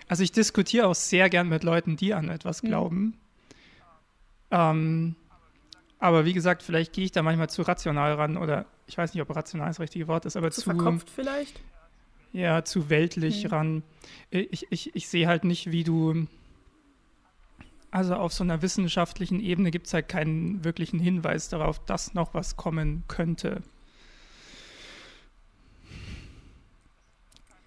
Also ich diskutiere auch sehr gern mit Leuten, die an etwas mhm. glauben. Mhm. Ähm, aber wie gesagt, vielleicht gehe ich da manchmal zu rational ran oder ich weiß nicht, ob rational das richtige Wort ist, aber zu, zu verkopft vielleicht. Ja, zu weltlich mhm. ran. Ich, ich, ich sehe halt nicht, wie du also auf so einer wissenschaftlichen Ebene gibt es halt keinen wirklichen Hinweis darauf, dass noch was kommen könnte.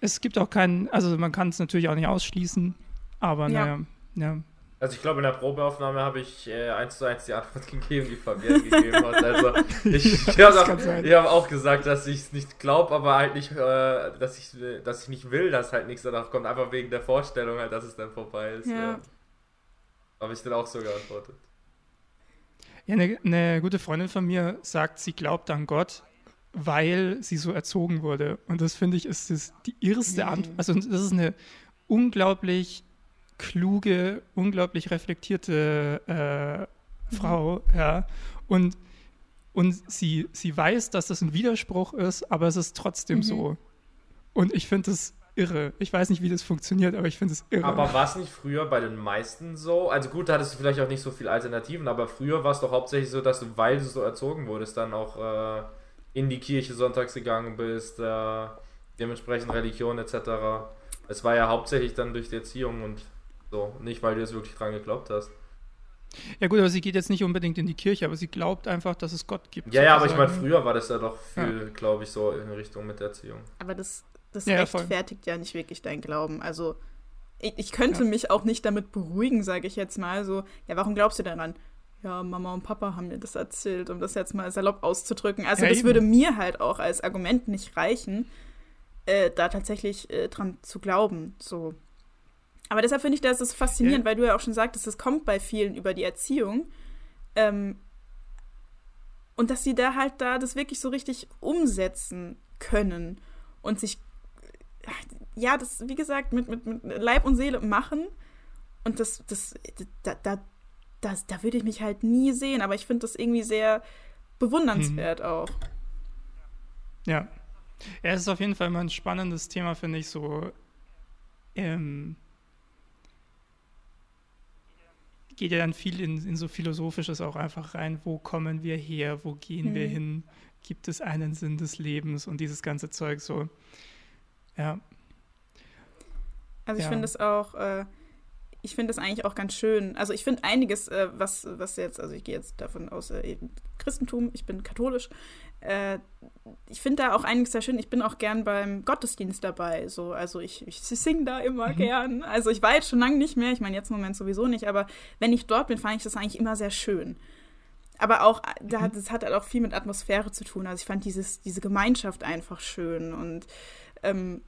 Es gibt auch keinen, also man kann es natürlich auch nicht ausschließen, aber ja. naja, ja. Also ich glaube, in der Probeaufnahme habe ich äh, eins zu eins die Antwort gegeben, die Fabienne gegeben hat. Also ich, ich habe auch, hab auch, gesagt, dass ich es nicht glaube, aber halt nicht, äh, dass, ich, dass ich nicht will, dass halt nichts danach kommt, einfach wegen der Vorstellung halt, dass es dann vorbei ist. Ja. ja. Habe ich dann auch so geantwortet. Ja, eine, eine gute Freundin von mir sagt, sie glaubt an Gott, weil sie so erzogen wurde. Und das finde ich ist das die erste mhm. Antwort. Also das ist eine unglaublich kluge, unglaublich reflektierte äh, Frau, mhm. ja. Und, und sie, sie weiß, dass das ein Widerspruch ist, aber es ist trotzdem mhm. so. Und ich finde das irre. Ich weiß nicht, wie das funktioniert, aber ich finde es irre. Aber war es nicht früher bei den meisten so? Also gut, da hattest du vielleicht auch nicht so viele Alternativen, aber früher war es doch hauptsächlich so, dass du, weil du so erzogen wurdest, dann auch äh, in die Kirche sonntags gegangen bist, äh, dementsprechend Religion etc. Es war ja hauptsächlich dann durch die Erziehung und so, nicht weil du jetzt wirklich dran geglaubt hast. Ja gut, aber sie geht jetzt nicht unbedingt in die Kirche, aber sie glaubt einfach, dass es Gott gibt. Ja, ja, aber ich meine, früher war das ja doch viel, ja. glaube ich, so in Richtung mit der Erziehung. Aber das, das ja, rechtfertigt voll. ja nicht wirklich dein Glauben. Also ich, ich könnte ja. mich auch nicht damit beruhigen, sage ich jetzt mal. So, ja, warum glaubst du daran? Ja, Mama und Papa haben mir das erzählt, um das jetzt mal salopp auszudrücken. Also das würde mir halt auch als Argument nicht reichen, äh, da tatsächlich äh, dran zu glauben. So. Aber deshalb finde ich das ist faszinierend, ja. weil du ja auch schon sagtest, es kommt bei vielen über die Erziehung. Ähm, und dass sie da halt da das wirklich so richtig umsetzen können und sich, ja, das, wie gesagt, mit, mit, mit Leib und Seele machen. Und das, das, da, da, das, da würde ich mich halt nie sehen, aber ich finde das irgendwie sehr bewundernswert mhm. auch. Ja. Ja, es ist auf jeden Fall immer ein spannendes Thema, finde ich, so ähm, geht ja dann viel in, in so Philosophisches auch einfach rein. Wo kommen wir her? Wo gehen mhm. wir hin? Gibt es einen Sinn des Lebens und dieses ganze Zeug so? Ja. Also ich ja. finde es auch, äh, ich finde es eigentlich auch ganz schön. Also ich finde einiges, äh, was, was jetzt, also ich gehe jetzt davon aus, äh, Christentum, ich bin katholisch, äh, ich finde da auch einiges sehr schön. Ich bin auch gern beim Gottesdienst dabei. So. Also ich, ich singe da immer mhm. gern. Also ich war jetzt schon lange nicht mehr, ich meine jetzt im Moment sowieso nicht, aber wenn ich dort bin, fand ich das eigentlich immer sehr schön. Aber auch, da hat, mhm. das hat halt auch viel mit Atmosphäre zu tun. Also ich fand dieses, diese Gemeinschaft einfach schön und ähm,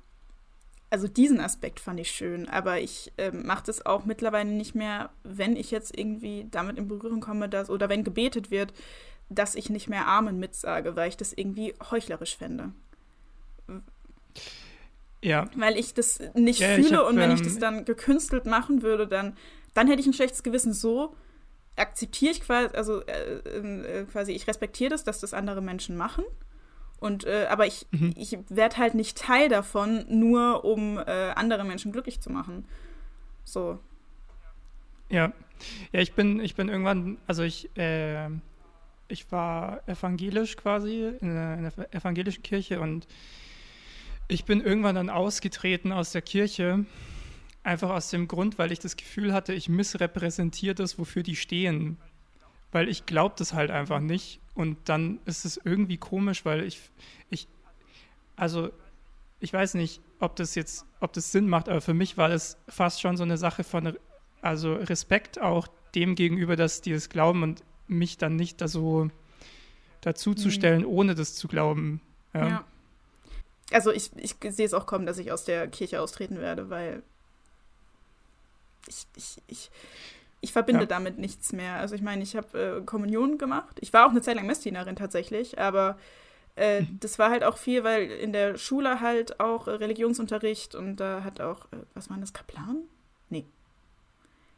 also diesen Aspekt fand ich schön, aber ich ähm, mache das auch mittlerweile nicht mehr, wenn ich jetzt irgendwie damit in Berührung komme, dass, oder wenn gebetet wird, dass ich nicht mehr Amen mitsage, weil ich das irgendwie heuchlerisch fände. Ja. Weil ich das nicht ja, fühle hab, und wenn ähm, ich das dann gekünstelt machen würde, dann, dann hätte ich ein schlechtes Gewissen so. Akzeptiere ich quasi, also äh, äh, quasi, ich respektiere das, dass das andere Menschen machen. Und äh, aber ich, mhm. ich werde halt nicht Teil davon, nur um äh, andere Menschen glücklich zu machen. So. Ja. Ja, ich bin, ich bin irgendwann, also ich, äh, ich war evangelisch quasi in der, in der, evangelischen Kirche und ich bin irgendwann dann ausgetreten aus der Kirche, einfach aus dem Grund, weil ich das Gefühl hatte, ich missrepräsentiere das, wofür die stehen. Weil ich glaube das halt einfach nicht. Und dann ist es irgendwie komisch, weil ich, ich, also ich weiß nicht, ob das jetzt, ob das Sinn macht, aber für mich war das fast schon so eine Sache von, also Respekt auch dem gegenüber, dass die es glauben und mich dann nicht da so dazuzustellen, mhm. ohne das zu glauben. Ja. ja. Also ich, ich sehe es auch kommen, dass ich aus der Kirche austreten werde, weil ich, ich, ich, ich verbinde ja. damit nichts mehr. Also ich meine, ich habe äh, Kommunion gemacht. Ich war auch eine Zeit lang Messdienerin tatsächlich, aber äh, mhm. das war halt auch viel, weil in der Schule halt auch äh, Religionsunterricht und da hat auch, äh, was waren das, Kaplan? Nee,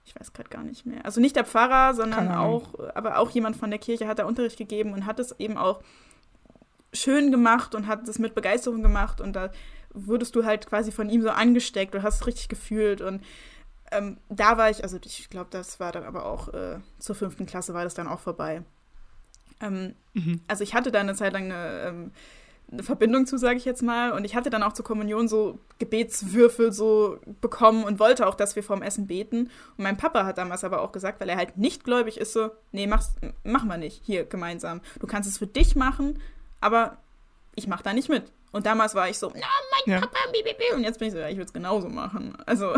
ich weiß gerade gar nicht mehr. Also nicht der Pfarrer, sondern auch, aber auch jemand von der Kirche hat da Unterricht gegeben und hat es eben auch schön gemacht und hat es mit Begeisterung gemacht und da wurdest du halt quasi von ihm so angesteckt, du hast es richtig gefühlt und ähm, da war ich, also ich glaube, das war dann aber auch äh, zur fünften Klasse war das dann auch vorbei. Ähm, mhm. Also ich hatte da eine Zeit lang eine ähm, eine Verbindung zu, sage ich jetzt mal. Und ich hatte dann auch zur Kommunion so Gebetswürfel so bekommen und wollte auch, dass wir vorm Essen beten. Und mein Papa hat damals aber auch gesagt, weil er halt nicht gläubig ist, so, nee, mach's, machen wir nicht hier gemeinsam. Du kannst es für dich machen, aber ich mach da nicht mit. Und damals war ich so, na, mein ja. Papa, bibibi. und jetzt bin ich so, ja, ich würde es genauso machen. Also,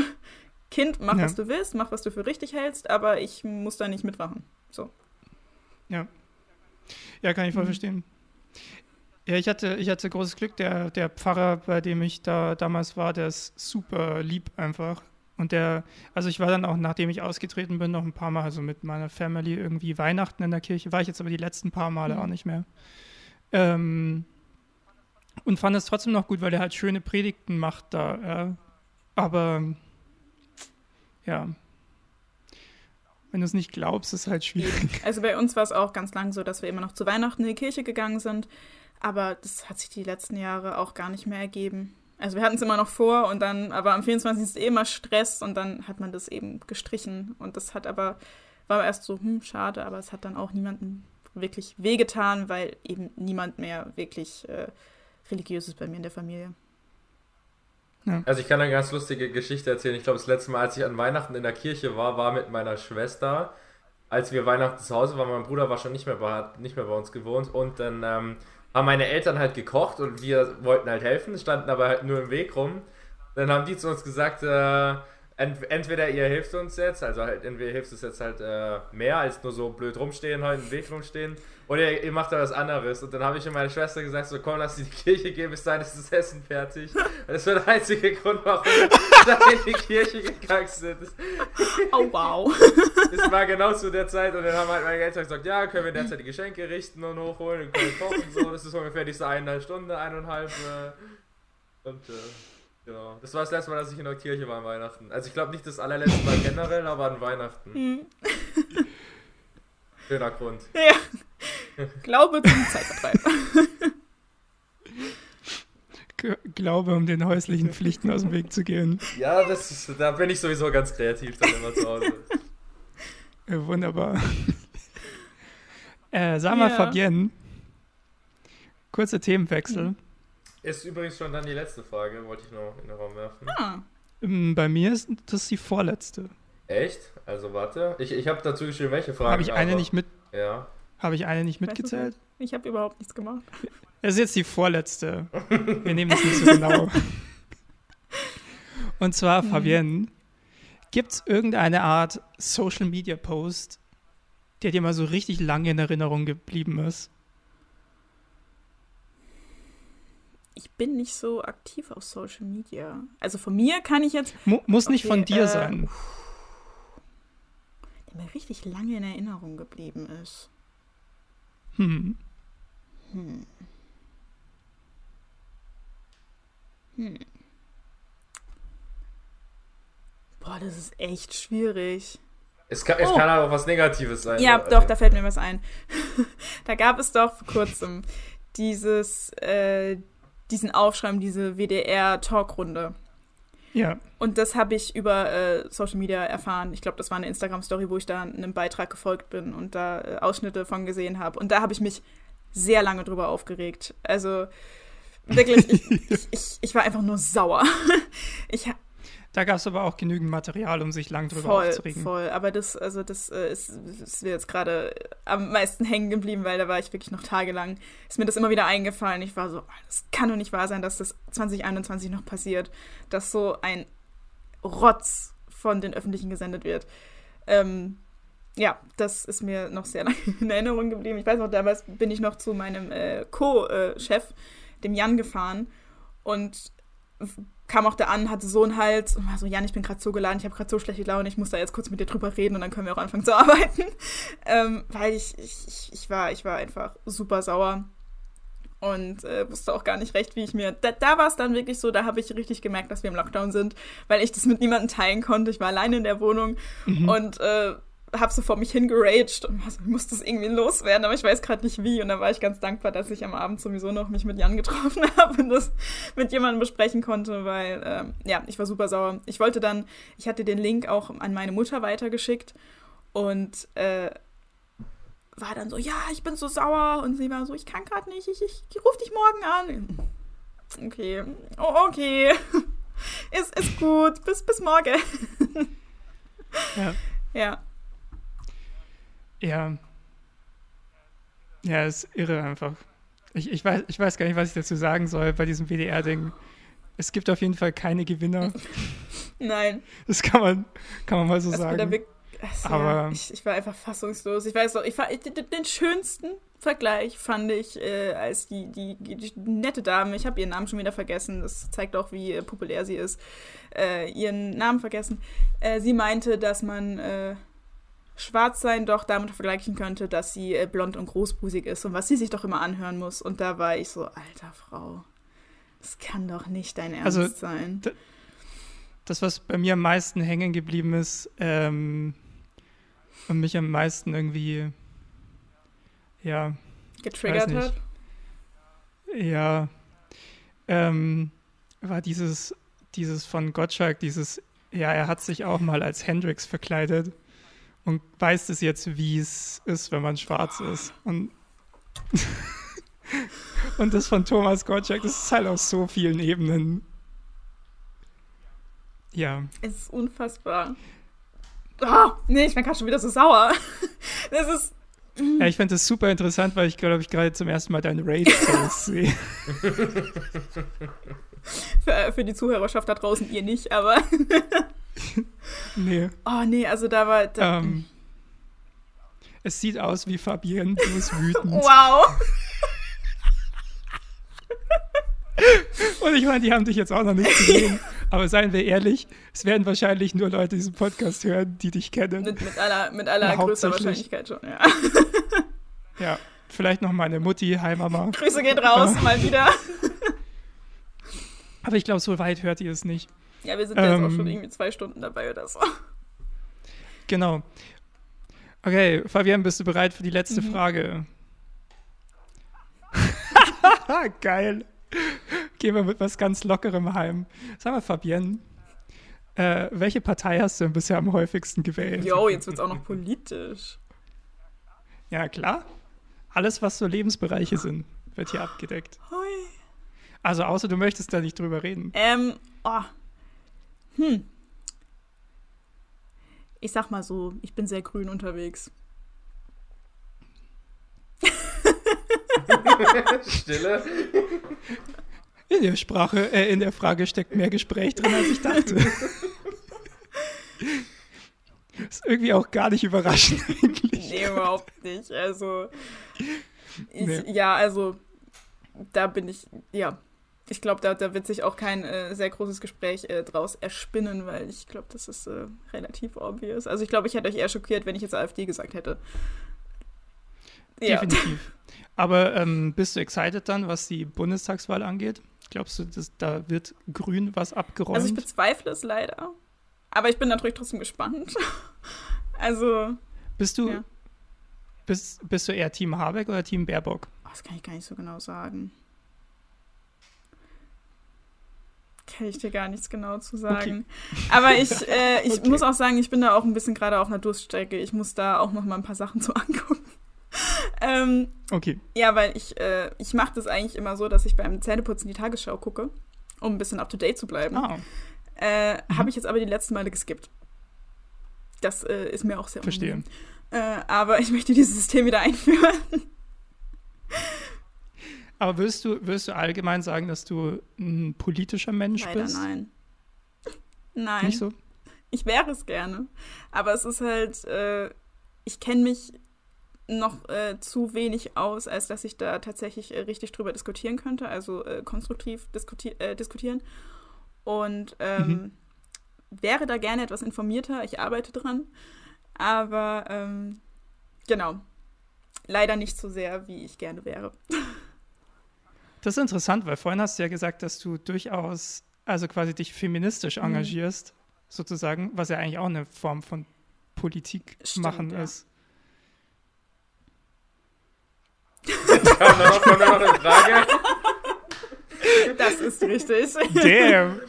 Kind, mach, ja. was du willst, mach, was du für richtig hältst, aber ich muss da nicht mitmachen. So. Ja. Ja, kann ich voll mhm. verstehen. Ja, ich hatte, ich hatte großes Glück. Der, der Pfarrer, bei dem ich da damals war, der ist super lieb einfach. Und der, also ich war dann auch, nachdem ich ausgetreten bin, noch ein paar Mal, also mit meiner Family irgendwie Weihnachten in der Kirche, war ich jetzt aber die letzten paar Male mhm. auch nicht mehr. Ähm, und fand es trotzdem noch gut, weil er halt schöne Predigten macht da. Ja. Aber ja, wenn du es nicht glaubst, ist es halt schwierig. Also bei uns war es auch ganz lang so, dass wir immer noch zu Weihnachten in die Kirche gegangen sind. Aber das hat sich die letzten Jahre auch gar nicht mehr ergeben. Also wir hatten es immer noch vor und dann, aber am 24. ist eh immer Stress und dann hat man das eben gestrichen. Und das hat aber, war erst so, hm, schade, aber es hat dann auch niemandem wirklich wehgetan, weil eben niemand mehr wirklich äh, religiös ist bei mir in der Familie. Ja. Also ich kann eine ganz lustige Geschichte erzählen. Ich glaube, das letzte Mal, als ich an Weihnachten in der Kirche war, war mit meiner Schwester. Als wir Weihnachten zu Hause waren, mein Bruder war schon nicht mehr bei, nicht mehr bei uns gewohnt und dann ähm, haben meine Eltern halt gekocht und wir wollten halt helfen, standen aber halt nur im Weg rum. Dann haben die zu uns gesagt, äh, ent entweder ihr hilft uns jetzt, also halt entweder hilft es jetzt halt äh, mehr als nur so blöd rumstehen, halt im Weg rumstehen, oder ihr, ihr macht da was anderes. Und dann habe ich und meine Schwester gesagt, so komm, lass in die Kirche gehen, bis dahin ist das Essen fertig. das war der einzige Grund, warum wir da in die Kirche gegangen sind. Oh wow. Das war genau zu der Zeit und dann haben halt meine Eltern gesagt, ja, können wir derzeit die Geschenke richten und hochholen und können kochen und so. Das ist ungefähr diese eineinhalb Stunden, eineinhalb. Äh, und äh, Genau. Das war das letzte Mal, dass ich in der Kirche war an Weihnachten. Also ich glaube nicht das allerletzte Mal generell, aber an Weihnachten. Hm. Schöner Grund. Ja. Glaube zum Zeitvertreib. Glaube, um den häuslichen Pflichten aus dem Weg zu gehen. Ja, das ist, da bin ich sowieso ganz kreativ dann immer zu Hause. Ja, wunderbar. Äh, sag mal, ja. Fabienne, kurzer Themenwechsel. Ist übrigens schon dann die letzte Frage, wollte ich noch in den Raum werfen. Ah. Ähm, bei mir ist das die vorletzte. Echt? Also warte. Ich, ich habe dazu geschrieben, welche Fragen. Habe ich eine aber, nicht mit. Ja. Habe ich eine nicht mitgezählt? Ich habe überhaupt nichts gemacht. Das ist jetzt die vorletzte. Wir nehmen das nicht so genau. Und zwar, mhm. Fabienne, gibt es irgendeine Art Social Media Post, der dir mal so richtig lange in Erinnerung geblieben ist? Ich bin nicht so aktiv auf Social Media. Also von mir kann ich jetzt. Mu muss nicht okay, von dir äh, sein. Der mir richtig lange in Erinnerung geblieben ist. Hm. Hm. Hm. Boah, das ist echt schwierig. Es kann, es oh. kann auch was Negatives sein. Ja, oder? doch, da fällt mir was ein. da gab es doch vor kurzem dieses, äh, diesen Aufschreiben, diese WDR-Talkrunde. Ja. Und das habe ich über äh, Social Media erfahren. Ich glaube, das war eine Instagram-Story, wo ich da einem Beitrag gefolgt bin und da äh, Ausschnitte von gesehen habe. Und da habe ich mich sehr lange drüber aufgeregt. Also wirklich, ich, ich, ich, ich, war einfach nur sauer. ich, da gab es aber auch genügend Material, um sich lang drüber voll, aufzuregen. Voll, aber das, also das äh, ist, ist mir jetzt gerade am meisten hängen geblieben, weil da war ich wirklich noch tagelang, ist mir das immer wieder eingefallen. Ich war so, das kann doch nicht wahr sein, dass das 2021 noch passiert, dass so ein Rotz von den Öffentlichen gesendet wird. Ähm, ja, das ist mir noch sehr lange in Erinnerung geblieben. Ich weiß noch, damals bin ich noch zu meinem äh, Co-Chef, dem Jan, gefahren und kam auch da an, hatte so einen Hals und war so, Jan, ich bin gerade so geladen, ich habe gerade so schlechte Laune, ich muss da jetzt kurz mit dir drüber reden und dann können wir auch anfangen zu arbeiten. Ähm, weil ich, ich, ich, war, ich war einfach super sauer und äh, wusste auch gar nicht recht, wie ich mir. Da, da war es dann wirklich so, da habe ich richtig gemerkt, dass wir im Lockdown sind, weil ich das mit niemandem teilen konnte. Ich war alleine in der Wohnung mhm. und äh, habe so vor mich hingeraged und also, ich muss das irgendwie loswerden, aber ich weiß gerade nicht wie. Und da war ich ganz dankbar, dass ich am Abend sowieso noch mich mit Jan getroffen habe und das mit jemandem besprechen konnte, weil ähm, ja, ich war super sauer. Ich wollte dann, ich hatte den Link auch an meine Mutter weitergeschickt und äh, war dann so, ja, ich bin so sauer und sie war so, ich kann gerade nicht, ich, ich, ich rufe dich morgen an. Okay, oh, okay, ist, ist gut, bis, bis morgen. ja. Ja. Ja. Ja, ist irre einfach. Ich, ich, weiß, ich weiß gar nicht, was ich dazu sagen soll bei diesem WDR-Ding. Es gibt auf jeden Fall keine Gewinner. Nein. Das kann man, kann man mal so das sagen. Also, Aber ja, ich, ich, war einfach fassungslos. Ich weiß noch, ich, den schönsten Vergleich fand ich, äh, als die, die, die, nette Dame, ich habe ihren Namen schon wieder vergessen, das zeigt auch, wie äh, populär sie ist, äh, ihren Namen vergessen. Äh, sie meinte, dass man äh, schwarz sein doch damit vergleichen könnte, dass sie äh, blond und großbusig ist und was sie sich doch immer anhören muss. Und da war ich so, alter Frau, das kann doch nicht dein Ernst also, sein. Das, was bei mir am meisten hängen geblieben ist ähm, und mich am meisten irgendwie, ja. Getriggert hat? Ja. Ähm, war dieses, dieses von Gottschalk, dieses, ja, er hat sich auch mal als Hendrix verkleidet und weiß es jetzt, wie es ist, wenn man schwarz ist. Und, und das von Thomas Gottschalk, das ist halt auf so vielen Ebenen Ja. Es ist unfassbar. Oh, nee, ich bin gerade schon wieder so sauer. Das ist. Ja, ich finde das super interessant, weil ich glaube, ich gerade zum ersten Mal deine Rage-Face sehe. Für, für, die Zuhörerschaft da draußen ihr nicht, aber. nee. Oh, nee, also da war. Da, ähm, es sieht aus wie Fabienne, du bist wütend. Wow! Und ich meine, die haben dich jetzt auch noch nicht gesehen. Aber seien wir ehrlich, es werden wahrscheinlich nur Leute diesen Podcast hören, die dich kennen. Mit, mit aller, mit aller größter Wahrscheinlichkeit schon, ja. Ja, vielleicht noch meine Mutti, hi Mama. Grüße geht raus, mal wieder. Aber ich glaube, so weit hört ihr es nicht. Ja, wir sind ähm, jetzt auch schon irgendwie zwei Stunden dabei oder so. Genau. Okay, Fabian, bist du bereit für die letzte mhm. Frage? Geil. Gehen wir mit was ganz Lockerem heim. Sag mal, Fabienne, äh, welche Partei hast du denn bisher am häufigsten gewählt? Jo, jetzt wird es auch noch politisch. Ja, klar. Alles, was so Lebensbereiche sind, wird hier abgedeckt. Hoi. Also, außer du möchtest da nicht drüber reden. Ähm, oh. Hm. Ich sag mal so, ich bin sehr grün unterwegs. Stille. In der Sprache, äh, in der Frage steckt mehr Gespräch drin, als ich dachte. ist irgendwie auch gar nicht überraschend eigentlich. Nee, überhaupt nicht. Also, ich, nee. ja, also, da bin ich, ja, ich glaube, da, da wird sich auch kein äh, sehr großes Gespräch äh, draus erspinnen, weil ich glaube, das ist äh, relativ obvious. Also ich glaube, ich hätte euch eher schockiert, wenn ich jetzt AfD gesagt hätte. Ja. Definitiv. Aber ähm, bist du excited dann, was die Bundestagswahl angeht? Glaubst du, dass, da wird grün was abgeräumt? Also ich bezweifle es leider. Aber ich bin natürlich trotzdem gespannt. also. Bist du, ja. bist, bist du eher Team Habeck oder Team Baerbock? Das kann ich gar nicht so genau sagen. Kann ich dir gar nichts genau zu sagen. Okay. Aber ich, äh, ich okay. muss auch sagen, ich bin da auch ein bisschen gerade auf einer Durststrecke. Ich muss da auch noch mal ein paar Sachen zu angucken. ähm, okay. Ja, weil ich, äh, ich mache das eigentlich immer so, dass ich beim Zähneputzen die Tagesschau gucke, um ein bisschen up to date zu bleiben. Oh. Äh, mhm. Habe ich jetzt aber die letzten Male geskippt. Das äh, ist mir auch sehr Verstehe. Äh, aber ich möchte dieses System wieder einführen. Aber würdest du, würdest du allgemein sagen, dass du ein politischer Mensch Leider bist? Nein. Nein. Nicht so? Ich wäre es gerne. Aber es ist halt, äh, ich kenne mich noch äh, zu wenig aus, als dass ich da tatsächlich äh, richtig drüber diskutieren könnte, also äh, konstruktiv diskuti äh, diskutieren. Und ähm, mhm. wäre da gerne etwas informierter. Ich arbeite dran. Aber ähm, genau. Leider nicht so sehr, wie ich gerne wäre. Das ist interessant, weil vorhin hast du ja gesagt, dass du durchaus, also quasi dich feministisch mhm. engagierst, sozusagen, was ja eigentlich auch eine Form von Politik Stimmt, machen ja. ist. Da noch, noch eine Frage? Das ist richtig. Damn.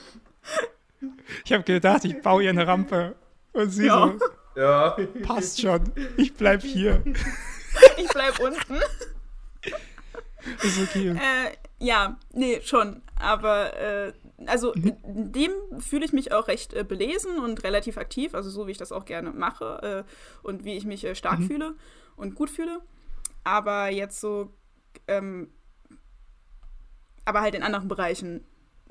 Ich habe gedacht, ich baue ihr eine Rampe. Und sie ja. so. Ja. Passt schon. Ich bleib hier. Ich bleib unten. Ist okay. Äh, ja, nee, schon. Aber äh, also mhm. in dem fühle ich mich auch recht äh, belesen und relativ aktiv, also so wie ich das auch gerne mache äh, und wie ich mich äh, stark mhm. fühle und gut fühle. Aber jetzt so, ähm, aber halt in anderen Bereichen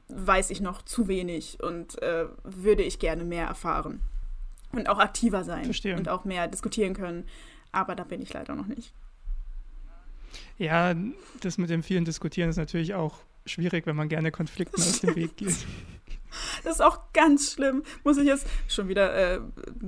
weiß ich noch zu wenig und äh, würde ich gerne mehr erfahren. Und auch aktiver sein. Verstehe. Und auch mehr diskutieren können. Aber da bin ich leider noch nicht. Ja, das mit dem vielen Diskutieren ist natürlich auch schwierig, wenn man gerne Konflikten aus dem Weg geht. Das ist auch ganz schlimm. Muss ich jetzt schon wieder äh,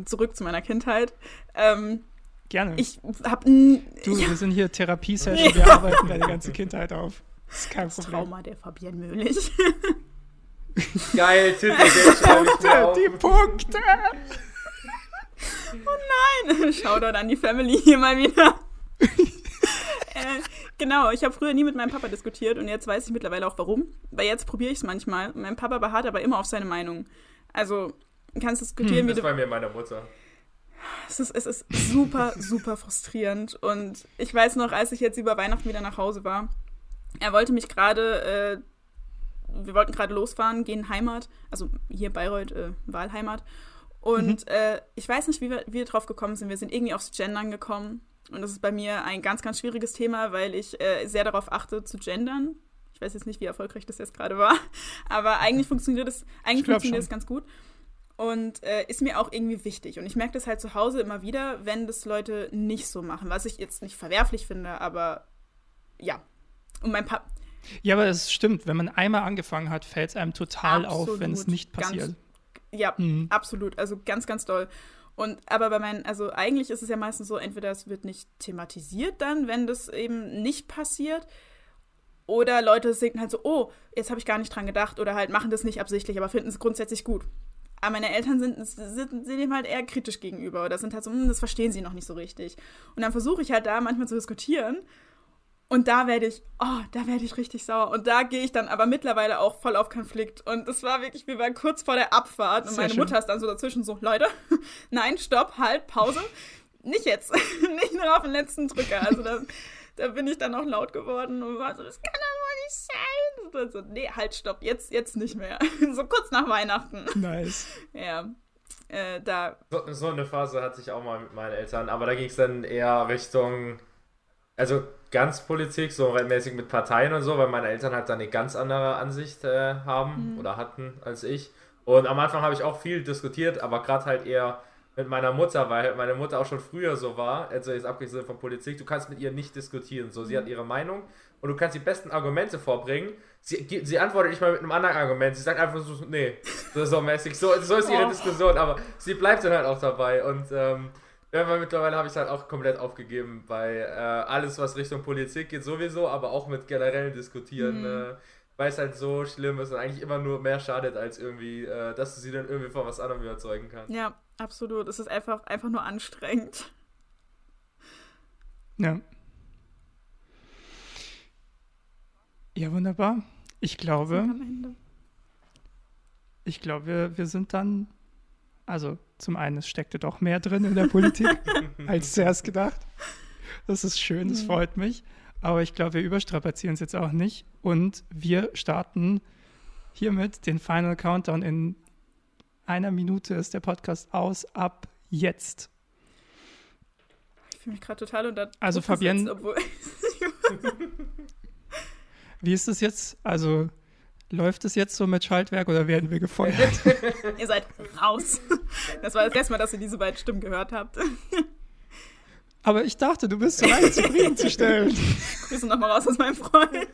zurück zu meiner Kindheit. Ähm, Gerne. Ich hab. Du, ja. wir sind hier Therapiesession, wir arbeiten deine ganze Kindheit auf. Das ist kein das Problem. Trauma der Fabienne Möhlich. Geil, Titel, Punkte, die Punkte. Oh nein. Shoutout an die Family hier mal wieder. Äh, genau, ich habe früher nie mit meinem Papa diskutiert und jetzt weiß ich mittlerweile auch warum. Weil jetzt probiere ich es manchmal. Mein Papa beharrt aber immer auf seine Meinung. Also, kannst diskutieren, hm, wie das du. Das bei mir meiner Mutter. Es ist, es ist super, super frustrierend. Und ich weiß noch, als ich jetzt über Weihnachten wieder nach Hause war, er wollte mich gerade äh, wir wollten gerade losfahren, gehen Heimat, also hier Bayreuth, äh, Wahlheimat. Und mhm. äh, ich weiß nicht, wie wir, wie wir drauf gekommen sind. Wir sind irgendwie aufs Gendern gekommen. Und das ist bei mir ein ganz, ganz schwieriges Thema, weil ich äh, sehr darauf achte, zu gendern. Ich weiß jetzt nicht, wie erfolgreich das jetzt gerade war, aber eigentlich funktioniert es, eigentlich funktioniert es ganz gut. Und äh, ist mir auch irgendwie wichtig. Und ich merke das halt zu Hause immer wieder, wenn das Leute nicht so machen. Was ich jetzt nicht verwerflich finde, aber ja. Und mein Papa. Ja, aber es stimmt, wenn man einmal angefangen hat, fällt es einem total absolut, auf, wenn es nicht passiert. Ganz, ja, mhm. absolut. Also ganz, ganz doll. Und aber bei meinen, also eigentlich ist es ja meistens so, entweder es wird nicht thematisiert dann, wenn das eben nicht passiert. Oder Leute denken halt so, oh, jetzt habe ich gar nicht dran gedacht oder halt machen das nicht absichtlich, aber finden es grundsätzlich gut. Aber meine Eltern sind, sind, sind dem halt eher kritisch gegenüber oder sind halt so, hm, das verstehen sie noch nicht so richtig. Und dann versuche ich halt da manchmal zu diskutieren und da werde ich, oh, da werde ich richtig sauer. Und da gehe ich dann aber mittlerweile auch voll auf Konflikt. Und es war wirklich, wir waren kurz vor der Abfahrt und meine schön. Mutter ist dann so dazwischen so, Leute, nein, stopp, halt, Pause. Nicht jetzt. nicht nur auf den letzten Drücker. Also da, da bin ich dann auch laut geworden und war so, das kann doch wohl nicht sein. Und so, nee, halt, stopp, jetzt, jetzt nicht mehr. so kurz nach Weihnachten. Nice. Ja. Äh, da. So, so eine Phase hatte ich auch mal mit meinen Eltern, aber da ging es dann eher Richtung also ganz Politik, so mäßig mit Parteien und so, weil meine Eltern halt da eine ganz andere Ansicht äh, haben mhm. oder hatten als ich. Und am Anfang habe ich auch viel diskutiert, aber gerade halt eher mit meiner Mutter, weil meine Mutter auch schon früher so war, also jetzt abgesehen von Politik, du kannst mit ihr nicht diskutieren. So, sie mhm. hat ihre Meinung und du kannst die besten Argumente vorbringen. Sie, sie antwortet nicht mal mit einem anderen Argument. Sie sagt einfach so, nee, so, so mäßig. So, so ist ihre oh. Diskussion, aber sie bleibt dann halt auch dabei. Und ähm, ja, weil mittlerweile habe ich es halt auch komplett aufgegeben bei äh, alles, was Richtung Politik geht, sowieso, aber auch mit generellen Diskutieren, mhm. äh, weil es halt so schlimm ist und eigentlich immer nur mehr schadet, als irgendwie, äh, dass du sie dann irgendwie von was anderem überzeugen kannst. Ja, absolut. Es ist einfach, einfach nur anstrengend. Ja. Ja, wunderbar. Ich glaube, ich glaube, wir, wir sind dann also zum einen, es steckte doch mehr drin in der Politik als zuerst gedacht. Das ist schön, das freut mich. Aber ich glaube, wir überstrapazieren es jetzt auch nicht. Und wir starten hiermit den Final Countdown. In einer Minute ist der Podcast aus. Ab jetzt. Ich fühle mich gerade total unter. Also, Fabienne. Wie ist es jetzt? Also, Läuft es jetzt so mit Schaltwerk oder werden wir gefeuert? ihr seid raus. Das war das erste Mal, dass ihr diese beiden Stimmen gehört habt. Aber ich dachte, du bist so leicht zufriedenzustellen. Grüße nochmal raus aus meinem Freund.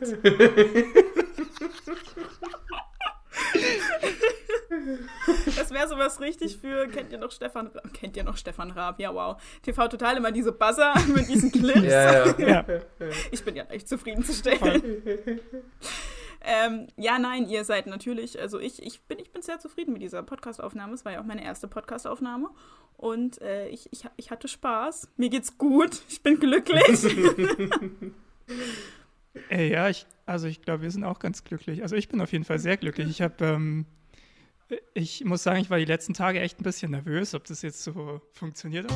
Das wäre sowas richtig für, kennt ihr noch Stefan Raab? Kennt ihr noch Stefan Raab? Ja, wow. TV Total immer diese Buzzer mit diesen Clips. Ja, ja. ja. Ich bin ja echt zufriedenzustellen. Ähm, ja, nein, ihr seid natürlich, also ich, ich, bin, ich bin sehr zufrieden mit dieser Podcastaufnahme. Es war ja auch meine erste Podcastaufnahme. Und äh, ich, ich, ich hatte Spaß. Mir geht's gut. Ich bin glücklich. äh, ja, ich, also ich glaube, wir sind auch ganz glücklich. Also ich bin auf jeden Fall sehr glücklich. Ich habe, ähm, ich muss sagen, ich war die letzten Tage echt ein bisschen nervös, ob das jetzt so funktioniert.